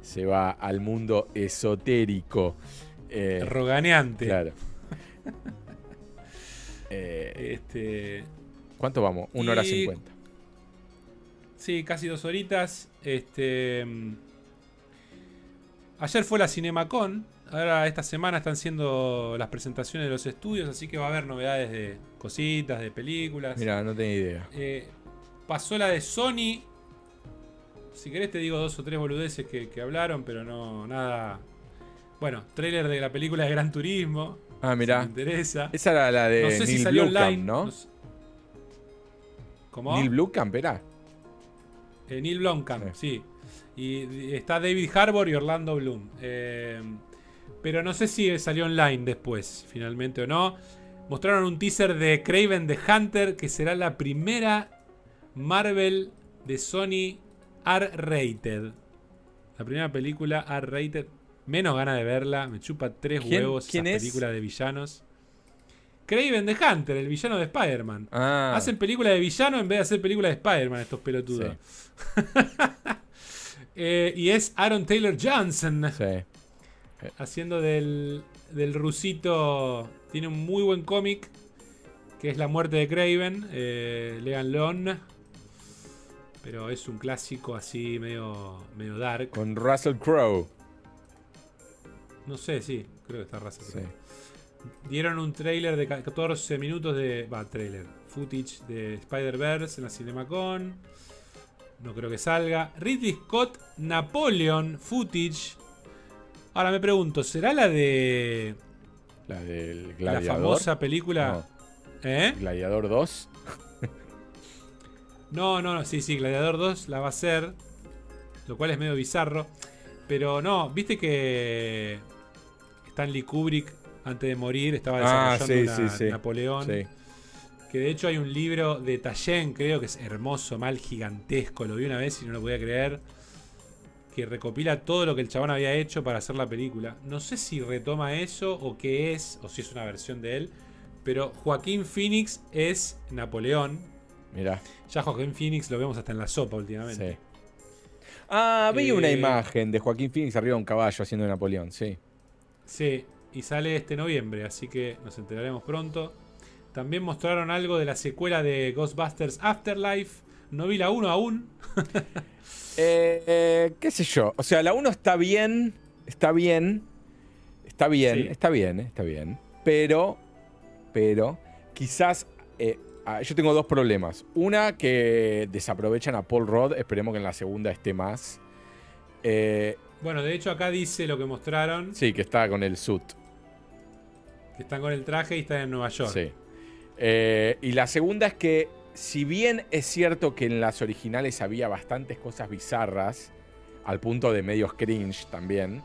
se va al mundo esotérico. Eh, Roganeante. claro. Eh, Este. ¿Cuánto vamos? Una hora cincuenta. Sí, casi dos horitas. Este. mm, Ayer fue la CinemaCon. Ahora esta semana están siendo las presentaciones de los estudios, así que va a haber novedades de cositas, de películas. Mira, no tenía idea. Eh, pasó la de Sony. Si querés te digo dos o tres boludeces que, que hablaron, pero no nada. Bueno, trailer de la película de Gran Turismo. Ah, Si mira. te interesa. Esa era la de no sé Neil si salió online. ¿no? sé- ¿Cómo? Neil Blomkamp era. Eh, Neil Blomkamp, Sí. sí. Y y está David Harbour y Orlando Bloom. Eh, pero no sé si salió online después, finalmente o no. Mostraron un teaser de Craven the Hunter, que será la primera Marvel de Sony R-rated. La primera película R-rated. Menos ganas de verla. Me chupa tres ¿Quién- huevos quién esa es? película de villanos. Craven the Hunter, el villano de Spider-Man. Ah, Hacen película de villano en vez de hacer película de Spider-Man, estos pelotudos. Eh, y es Aaron Taylor Johnson sí. Haciendo del, del rusito. Tiene un muy buen cómic que es La muerte de Craven. Eh, Leanlo. Pero es un clásico así medio, medio dark. Con Russell Crowe. No sé, sí, creo que está raza. Sí. Dieron un trailer de 14 minutos de. Va, trailer. Footage de Spider-Verse en la CinemaCon. No creo que salga. Ridley Scott Napoleon Footage. Ahora me pregunto, ¿será la de La del la Gladiador. famosa película? ¿Eh? Gladiador 2. No, no, no, sí, sí, Gladiador 2 la va a hacer. Lo cual es medio bizarro. Pero no, viste que Stanley Kubrick, antes de morir, estaba Ah, desarrollando sí, una sí, sí. Napoleón. Que de hecho hay un libro de Tayen, creo que es hermoso, mal, gigantesco. Lo vi una vez y no lo podía creer. Que recopila todo lo que el chabón había hecho para hacer la película. No sé si retoma eso o qué es, o si es una versión de él. Pero Joaquín Phoenix es Napoleón. Mira. Ya Joaquín Phoenix lo vemos hasta en la sopa últimamente. Sí. Ah, vi una Eh, imagen de Joaquín Phoenix arriba de un caballo haciendo de Napoleón, sí. Sí, y sale este noviembre, así que nos enteraremos pronto. También mostraron algo de la secuela de Ghostbusters Afterlife. No vi la 1 aún. Eh, qué sé yo. O sea, la 1 está bien. Está bien. Está bien. Sí. Está bien, eh, está bien. Pero. Pero. Quizás. eh, ah, yo tengo dos problemas. Una, que desaprovechan a Paul Rudd. Esperemos que en la segunda esté más. Eh, Bueno, de hecho acá dice lo que mostraron. sí, que está con el suit. Que están con el traje y están en Nueva York. Sí. Eh, y la segunda es que, si bien es cierto que en las originales había bastantes cosas bizarras, al punto de medios cringe también,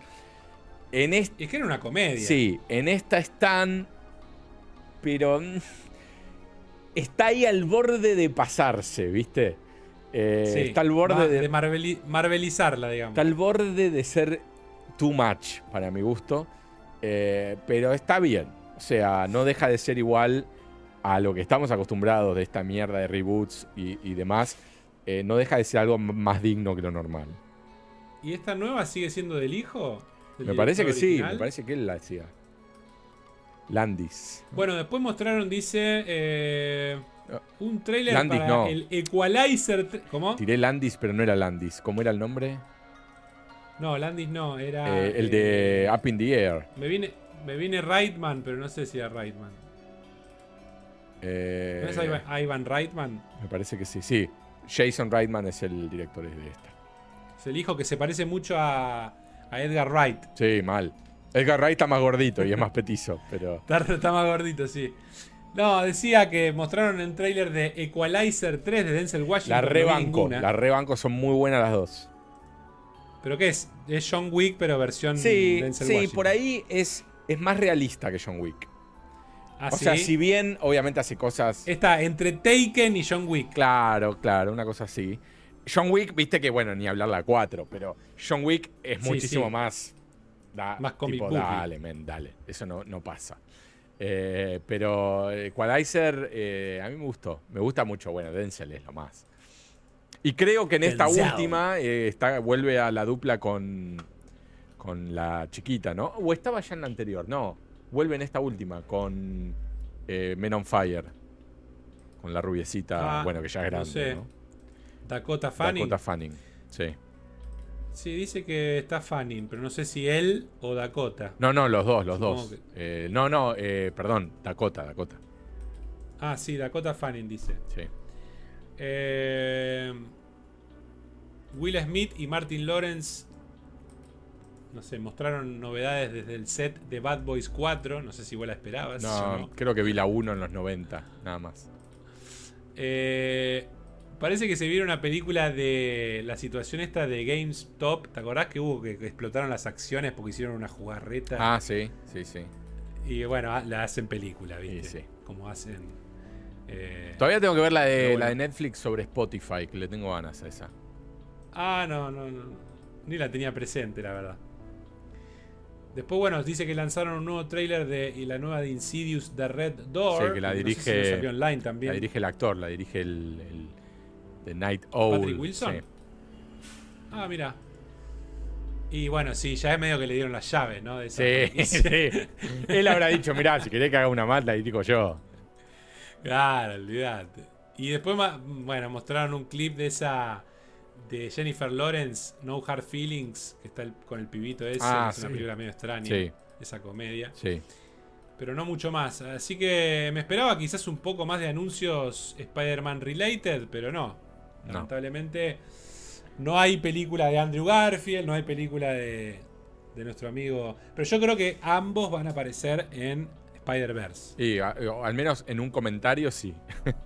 en esta. Es que era una comedia. Sí, en esta están. Pero. Está ahí al borde de pasarse, ¿viste? Eh, Sí, está al borde de, de marveli- marvelizarla, digamos. Está al borde de ser too much, para mi gusto. Eh, pero está bien. O sea, no deja de ser igual a lo que estamos acostumbrados de esta mierda de reboots y, y demás. Eh, no deja de ser algo más digno que lo normal. ¿Y esta nueva sigue siendo del hijo? ¿Del Me parece que sí, me parece que él la hacía. Landis. Bueno, después mostraron, dice, eh, un trailer Landis, para no. el Equalizer. ¿Cómo? Tiré Landis, pero no era Landis. ¿Cómo era el nombre? No, Landis no, era. Eh, el de Up in the Air. Me viene, me viene Reitman, pero no sé si era Reitman. Eh, ¿No es Ivan, Ivan Reitman? me parece que sí. Sí, Jason Reitman es el director de esta. Es el hijo que se parece mucho a, a Edgar Wright. Sí, mal. Edgar Wright está más gordito y es más petizo, pero. Está, está más gordito, sí. No, decía que mostraron el trailer de Equalizer 3 de Denzel Washington. La rebanco, la rebanco, son muy buenas las dos. ¿Pero qué es? Es John Wick, pero versión sí, Denzel sí, por ahí es, es más realista que John Wick. ¿Ah, o sea, si bien obviamente hace cosas. Está entre Taken y John Wick. Claro, claro, una cosa así. John Wick, viste que, bueno, ni hablar la 4, pero John Wick es muchísimo más. más tipo, dale, men, dale. Eso no, no pasa. Eh, pero Equalizer eh, a mí me gustó. Me gusta mucho. Bueno, Denzel es lo más. Y creo que en esta última eh, está, vuelve a la dupla con, con la chiquita, ¿no? O estaba ya en la anterior. No, vuelve en esta última con Men on Fire. Con la rubiecita, ah, bueno, que ya es grande. ¿no? Dakota Fanning. Dakota Fanning, sí. Sí, dice que está Fanning, pero no sé si él o Dakota. No, no, los dos, los dos. Eh, no, no, eh, perdón, Dakota, Dakota. Ah, sí, Dakota Fanning dice. Sí. Eh, Will Smith y Martin Lawrence, no sé, mostraron novedades desde el set de Bad Boys 4. No sé si igual la esperabas. No, creo que vi la 1 en los 90, nada más. Eh, Parece que se vieron una película de la situación esta de GameStop. ¿Te acordás que hubo que, explotaron las acciones porque hicieron una jugarreta? Ah, sí, sí, sí. Y bueno, ah, la hacen película, ¿viste? Sí, sí. Como hacen. Eh, Todavía tengo que ver la de, la de Netflix sobre Spotify, que le tengo ganas a esa. Ah, no, no, no. Ni la tenía presente, la verdad. Después, bueno, dice que lanzaron un nuevo tráiler de y la nueva de Insidious The Red Door. Sí, que la dirige. online también. La dirige el actor, la dirige el The Night Owl. Patrick Wilson. Ah, mira. Y bueno, sí, ya es medio que le dieron las llaves, ¿no? sí, sí. Él habrá dicho, mirá, si querés que haga una más, la digo yo. Claro, olvidate. Y después, bueno, mostraron un clip de esa de Jennifer Lawrence, No Hard Feelings, que está con el pibito ese. Ah, es una película medio extraña, sí. esa comedia. Sí. Pero no mucho más. Así que me esperaba quizás un poco más de anuncios Spider-Man related, pero no. Lamentablemente no hay película de Andrew Garfield, no hay película de, de nuestro amigo. Pero yo creo que ambos van a aparecer en Spider-Verse. Y al menos en un comentario sí.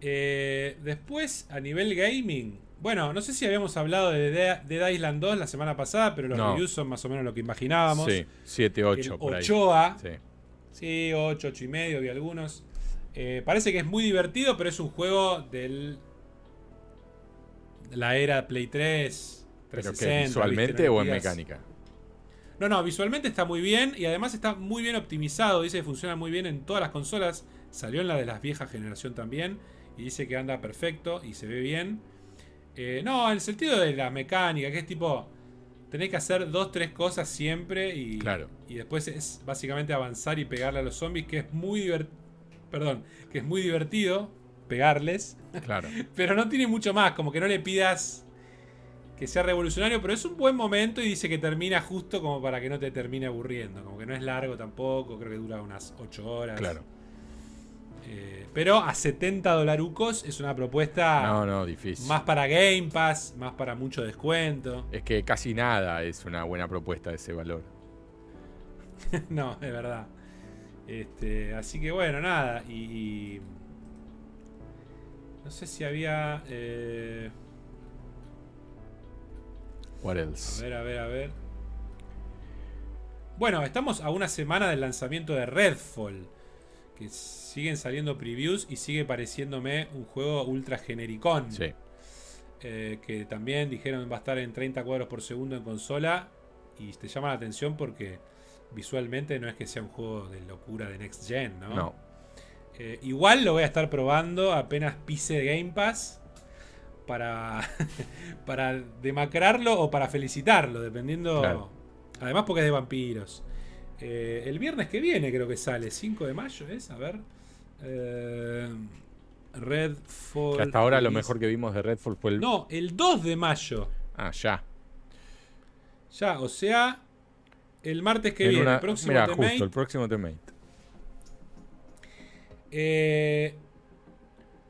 Eh, después, a nivel gaming. Bueno, no sé si habíamos hablado de Dead Island 2 la semana pasada, pero los reviews son más o menos lo que imaginábamos. Sí, 7, 8 por ahí. Ochoa. Sí. sí, 8, 8 y medio, vi algunos. Eh, parece que es muy divertido, pero es un juego del. la era Play 3. 360, visualmente o en mecánica? No, no, visualmente está muy bien y además está muy bien optimizado. Dice que funciona muy bien en todas las consolas. Salió en la de las viejas generación también. Y dice que anda perfecto y se ve bien. Eh, no, en el sentido de la mecánica, que es tipo. Tenés que hacer dos, tres cosas siempre y, claro. y después es básicamente avanzar y pegarle a los zombies, que es muy divertido perdón, que es muy divertido pegarles. Claro. pero no tiene mucho más, como que no le pidas que sea revolucionario, pero es un buen momento y dice que termina justo como para que no te termine aburriendo, como que no es largo tampoco, creo que dura unas 8 horas. Claro. Eh, pero a 70 dolarucos es una propuesta no, no, difícil. más para Game Pass, más para mucho descuento. Es que casi nada es una buena propuesta de ese valor. no, es verdad. Este, así que bueno, nada. Y, no sé si había. Eh... What else? A ver, a ver, a ver. Bueno, estamos a una semana del lanzamiento de Redfall. Que siguen saliendo previews y sigue pareciéndome un juego ultra genericón. Sí. Eh, que también dijeron va a estar en 30 cuadros por segundo en consola. Y te llama la atención porque visualmente no es que sea un juego de locura de Next Gen, ¿no? No. Eh, igual lo voy a estar probando apenas pise Game Pass para, para demacrarlo o para felicitarlo, dependiendo. Además, porque es de vampiros. Eh, el viernes que viene creo que sale, 5 de mayo, ¿es? A ver. Eh, Redfall. hasta ahora lo mejor que vimos de Redfall fue el. No, el 2 de mayo. Ah, ya. Ya, o sea, el martes que viene, el próximo mira, justo, el próximo eh,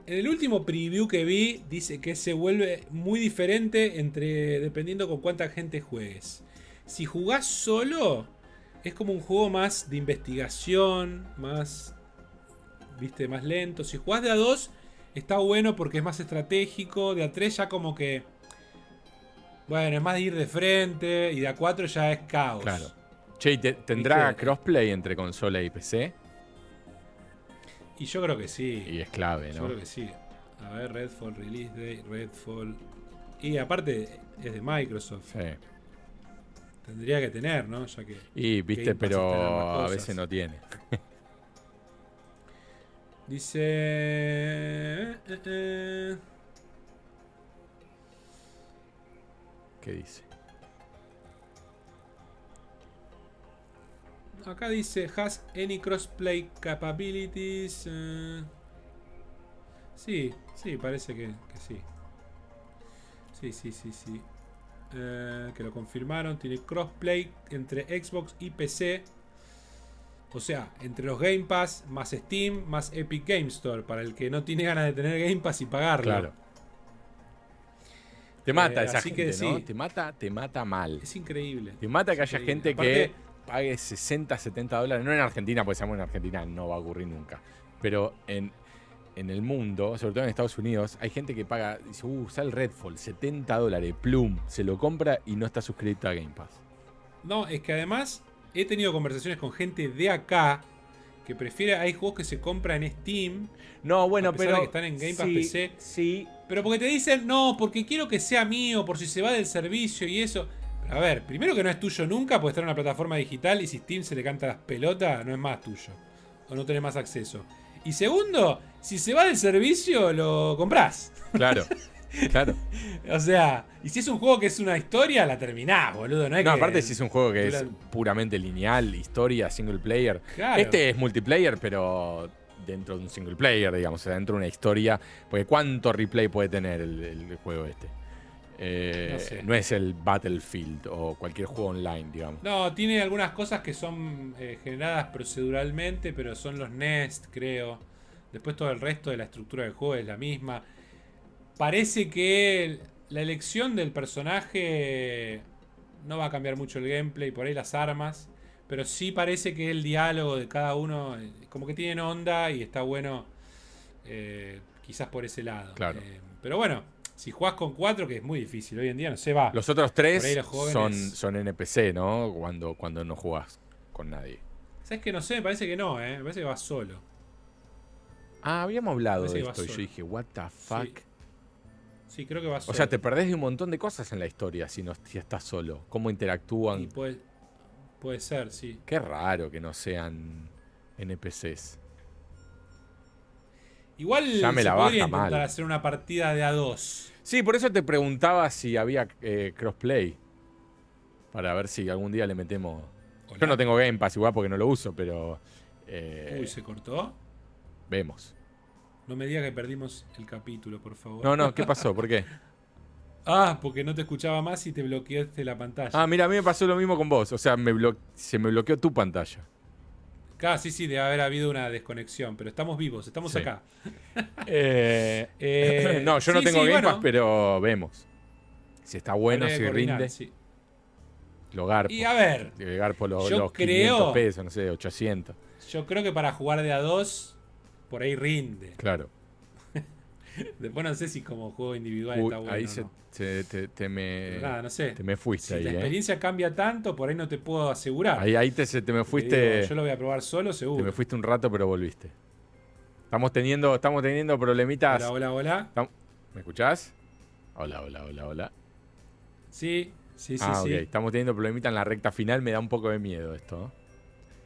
en el último preview que vi, dice que se vuelve muy diferente entre dependiendo con cuánta gente juegues. Si jugás solo, es como un juego más de investigación, más. Viste, más lento. Si jugás de a 2, está bueno porque es más estratégico. De a 3 ya como que. Bueno, es más de ir de frente. Y de a 4 ya es caos. Claro. Che, ¿tendrá crossplay entre consola y PC? Y yo creo que sí. Y es clave, ¿no? Yo creo que sí. A ver, Redfall Release Day, Redfall. Y aparte es de Microsoft. Sí. Tendría que tener, ¿no? Ya que y viste, pero a veces no tiene. Dice. Eh, eh, eh. ¿Qué dice? Acá dice, has any crossplay capabilities? sí, sí, parece que, que, sí. Sí, sí, sí, sí. que lo confirmaron. Tiene crossplay entre Xbox y PC. O sea, entre los Game Pass, más Steam, más Epic Game Store. Para el que no tiene ganas de tener Game Pass y pagarlo. Claro. Te mata esa gente, ¿no? Te mata, te mata mal. Es increíble. Te mata que haya gente que pague 60, 70 dólares. No en Argentina, porque seamos en Argentina, no va a ocurrir nunca. Pero en, en el mundo, sobre todo en Estados Unidos, hay gente que paga, dice, uh, sale Redfall, 70 dólares, plum, se lo compra y no está suscrito a Game Pass. No, es que además he tenido conversaciones con gente de acá que prefiere, hay juegos que se compran en Steam. No, bueno, pero. que están en Game Pass PC. Sí. Pero porque te dicen, no, porque quiero que sea mío, por si se va del servicio y eso. A ver, primero que no es tuyo nunca, puede estar en una plataforma digital y si Steam se le canta las pelotas, no es más tuyo. O no tenés más acceso. Y segundo, si se va del servicio, lo comprás. Claro. Claro. o sea, y si es un juego que es una historia, la terminás, boludo. No, no aparte si es un juego que es puramente lineal, historia, single player. Este es multiplayer, pero dentro de un single player, digamos, dentro de una historia. Porque ¿cuánto replay puede tener el juego este? Eh, no, es el Battlefield o cualquier juego online, digamos. No, tiene algunas cosas que son eh, generadas proceduralmente, pero son los Nest, creo. Después todo el resto de la estructura del juego es la misma. Parece que la elección del personaje no va a cambiar mucho el gameplay, por ahí las armas. Pero sí parece que el diálogo de cada uno, eh, como que tienen onda y está bueno, quizás por ese lado. Claro. pero bueno, si jugás con cuatro, que es muy difícil, hoy en día no se va. Los otros tres son, son NPC, ¿no? Cuando, cuando no jugás con nadie. ¿Sabes que no sé? Me parece que no, ¿eh? Me parece que vas solo. Ah, habíamos hablado de esto y yo dije, ¿What the fuck? Sí. Creo que vas solo. O sea, te perdés de un montón de cosas en la historia si, no, si estás solo. Cómo interactúan. puede, puede ser, sí. Qué raro que no sean NPCs. Igual ya me se la podría baja intentar hacer una partida de a dos. Sí, por eso te preguntaba si había eh, crossplay. Para ver si algún día le metemos. Yo no tengo Game Pass igual porque no lo uso, pero. Eh, Uy, ¿se cortó? Vemos. No me digas que perdimos el capítulo, por favor. No, no, ¿qué pasó? ¿Por qué? ah, porque no te escuchaba más y te bloqueaste la pantalla. Ah, mira, a mí me pasó lo mismo con vos. O sea, me se me bloqueó tu pantalla. Claro, sí, sí, debe haber habido una desconexión, pero estamos vivos, estamos acá. Eh, eh, no, yo no tengo Game Pass, pero vemos. Si está bueno, si rinde. Sí. Lo garpo. Y a ver. Garpo los, los 500 pesos, no sé, 800. Yo creo que para jugar de a dos, por ahí rinde. Claro. Después no sé si como juego individual está bueno. Ahí se, te, me. Nada, no sé. Te me fuiste si la ¿eh? experiencia cambia tanto, por ahí no te puedo asegurar. Ahí, ahí te, te me fuiste. yo lo voy a probar solo, seguro. Te me fuiste un rato, pero volviste. Estamos teniendo, estamos teniendo problemitas. Hola, hola, hola. ¿Me escuchás? Hola, hola, hola, hola. Sí, sí, sí, ah, sí. Estamos teniendo problemitas en la recta final, me da un poco de miedo esto.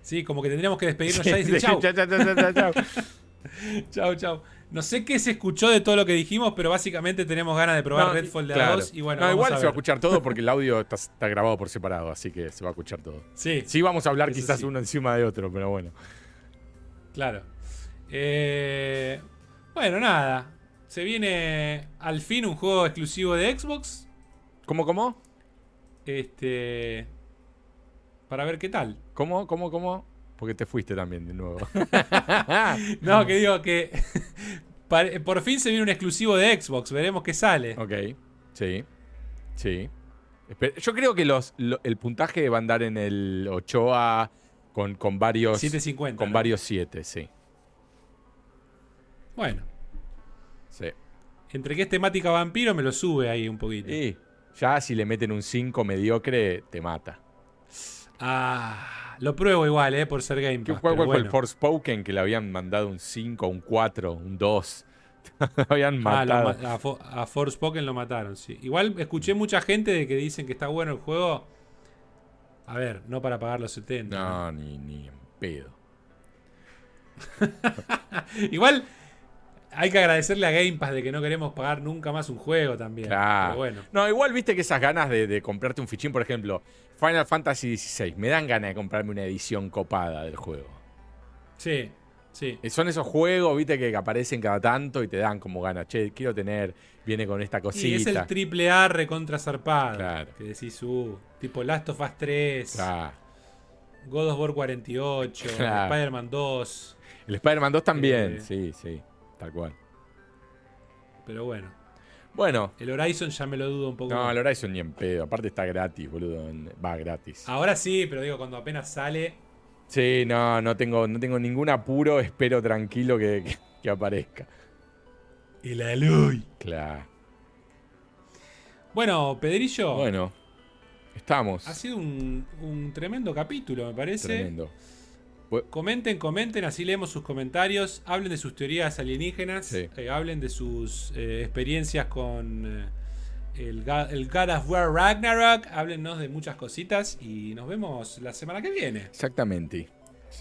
Sí, como que tendríamos que despedirnos ya y decir chau. chau, chau, chau, chau. chau. No sé qué se escuchó de todo lo que dijimos, pero básicamente tenemos ganas de probar Redfall de a 2 y bueno. No, igual se va a escuchar todo porque el audio está, grabado por separado, así que se va a escuchar todo. Sí. Sí, vamos a hablar quizás uno encima de otro, pero bueno. Claro. Eh, bueno, nada. Se viene al fin un juego exclusivo de Xbox. ¿Cómo, cómo? Este. Para ver qué tal. ¿Cómo, cómo, cómo? Porque te fuiste también de nuevo. no, que digo que por fin se viene un exclusivo de Xbox. Veremos qué sale. Ok, sí, sí. Yo creo que los, el puntaje va a andar en el 8A con, con varios. 750. Con varios 7, sí. Bueno. Sí. Entre que es temática vampiro, me lo sube ahí un poquito. Y ya si le meten un 5 mediocre, te mata. Ah, lo pruebo igual, ¿eh? Por ser Game Pass. ¿Qué juego fue el Forspoken que le habían mandado un 5, un 4, un 2? habían ah, matado. a, a Forspoken lo mataron, sí. Igual escuché mucha gente de que dicen que está bueno el juego. A ver, no para pagar los 70. No, Ni, ni en pedo. Igual hay que agradecerle a Game Pass de que no queremos pagar nunca más un juego también. Claro. bueno. No, igual viste que esas ganas de, comprarte un fichín, por ejemplo, Final Fantasy XVI, me dan ganas de comprarme una edición copada del juego. Sí, sí. Eh, son esos juegos, viste, que aparecen cada tanto y te dan como ganas. Che, quiero tener, viene con esta cosita. Y es el triple A recontra zarpado. Claro. Que decís, uh, tipo Last of Us 3. Claro. God of War 48, Spider-Man 2. El Spider-Man 2 también, eh, sí, sí. Tal cual. Pero bueno. Bueno. El Horizon ya me lo dudo un poco. No, el Horizon ni en pedo. Aparte está gratis, boludo. Va gratis. Ahora sí, pero digo, cuando apenas sale. Sí, no, no tengo, no tengo ningún apuro. Espero tranquilo que, aparezca. Y la luz. Claro. Bueno, Pedrillo. Bueno, estamos. Ha sido un, un tremendo capítulo, me parece. Tremendo. Comenten, comenten, así leemos sus comentarios. Hablen de sus teorías alienígenas. Eh, hablen de sus eh, experiencias con eh, el, el, God of War Ragnarok. Háblennos de muchas cositas y nos vemos la semana que viene. Exactamente.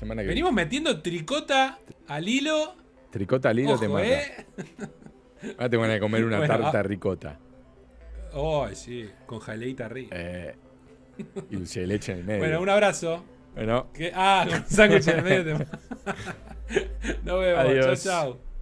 Venimos metiendo tricota al hilo. Tricota al hilo te mata. Ahora te van a comer una tarta ricota. Oh, sí, con jaleita arriba. y dulce de leche en el medio. Bueno, un abrazo. Bueno. ¿Qué? Ah, con sándwich en medio. Nos vemos. Adiós. Chao, chao.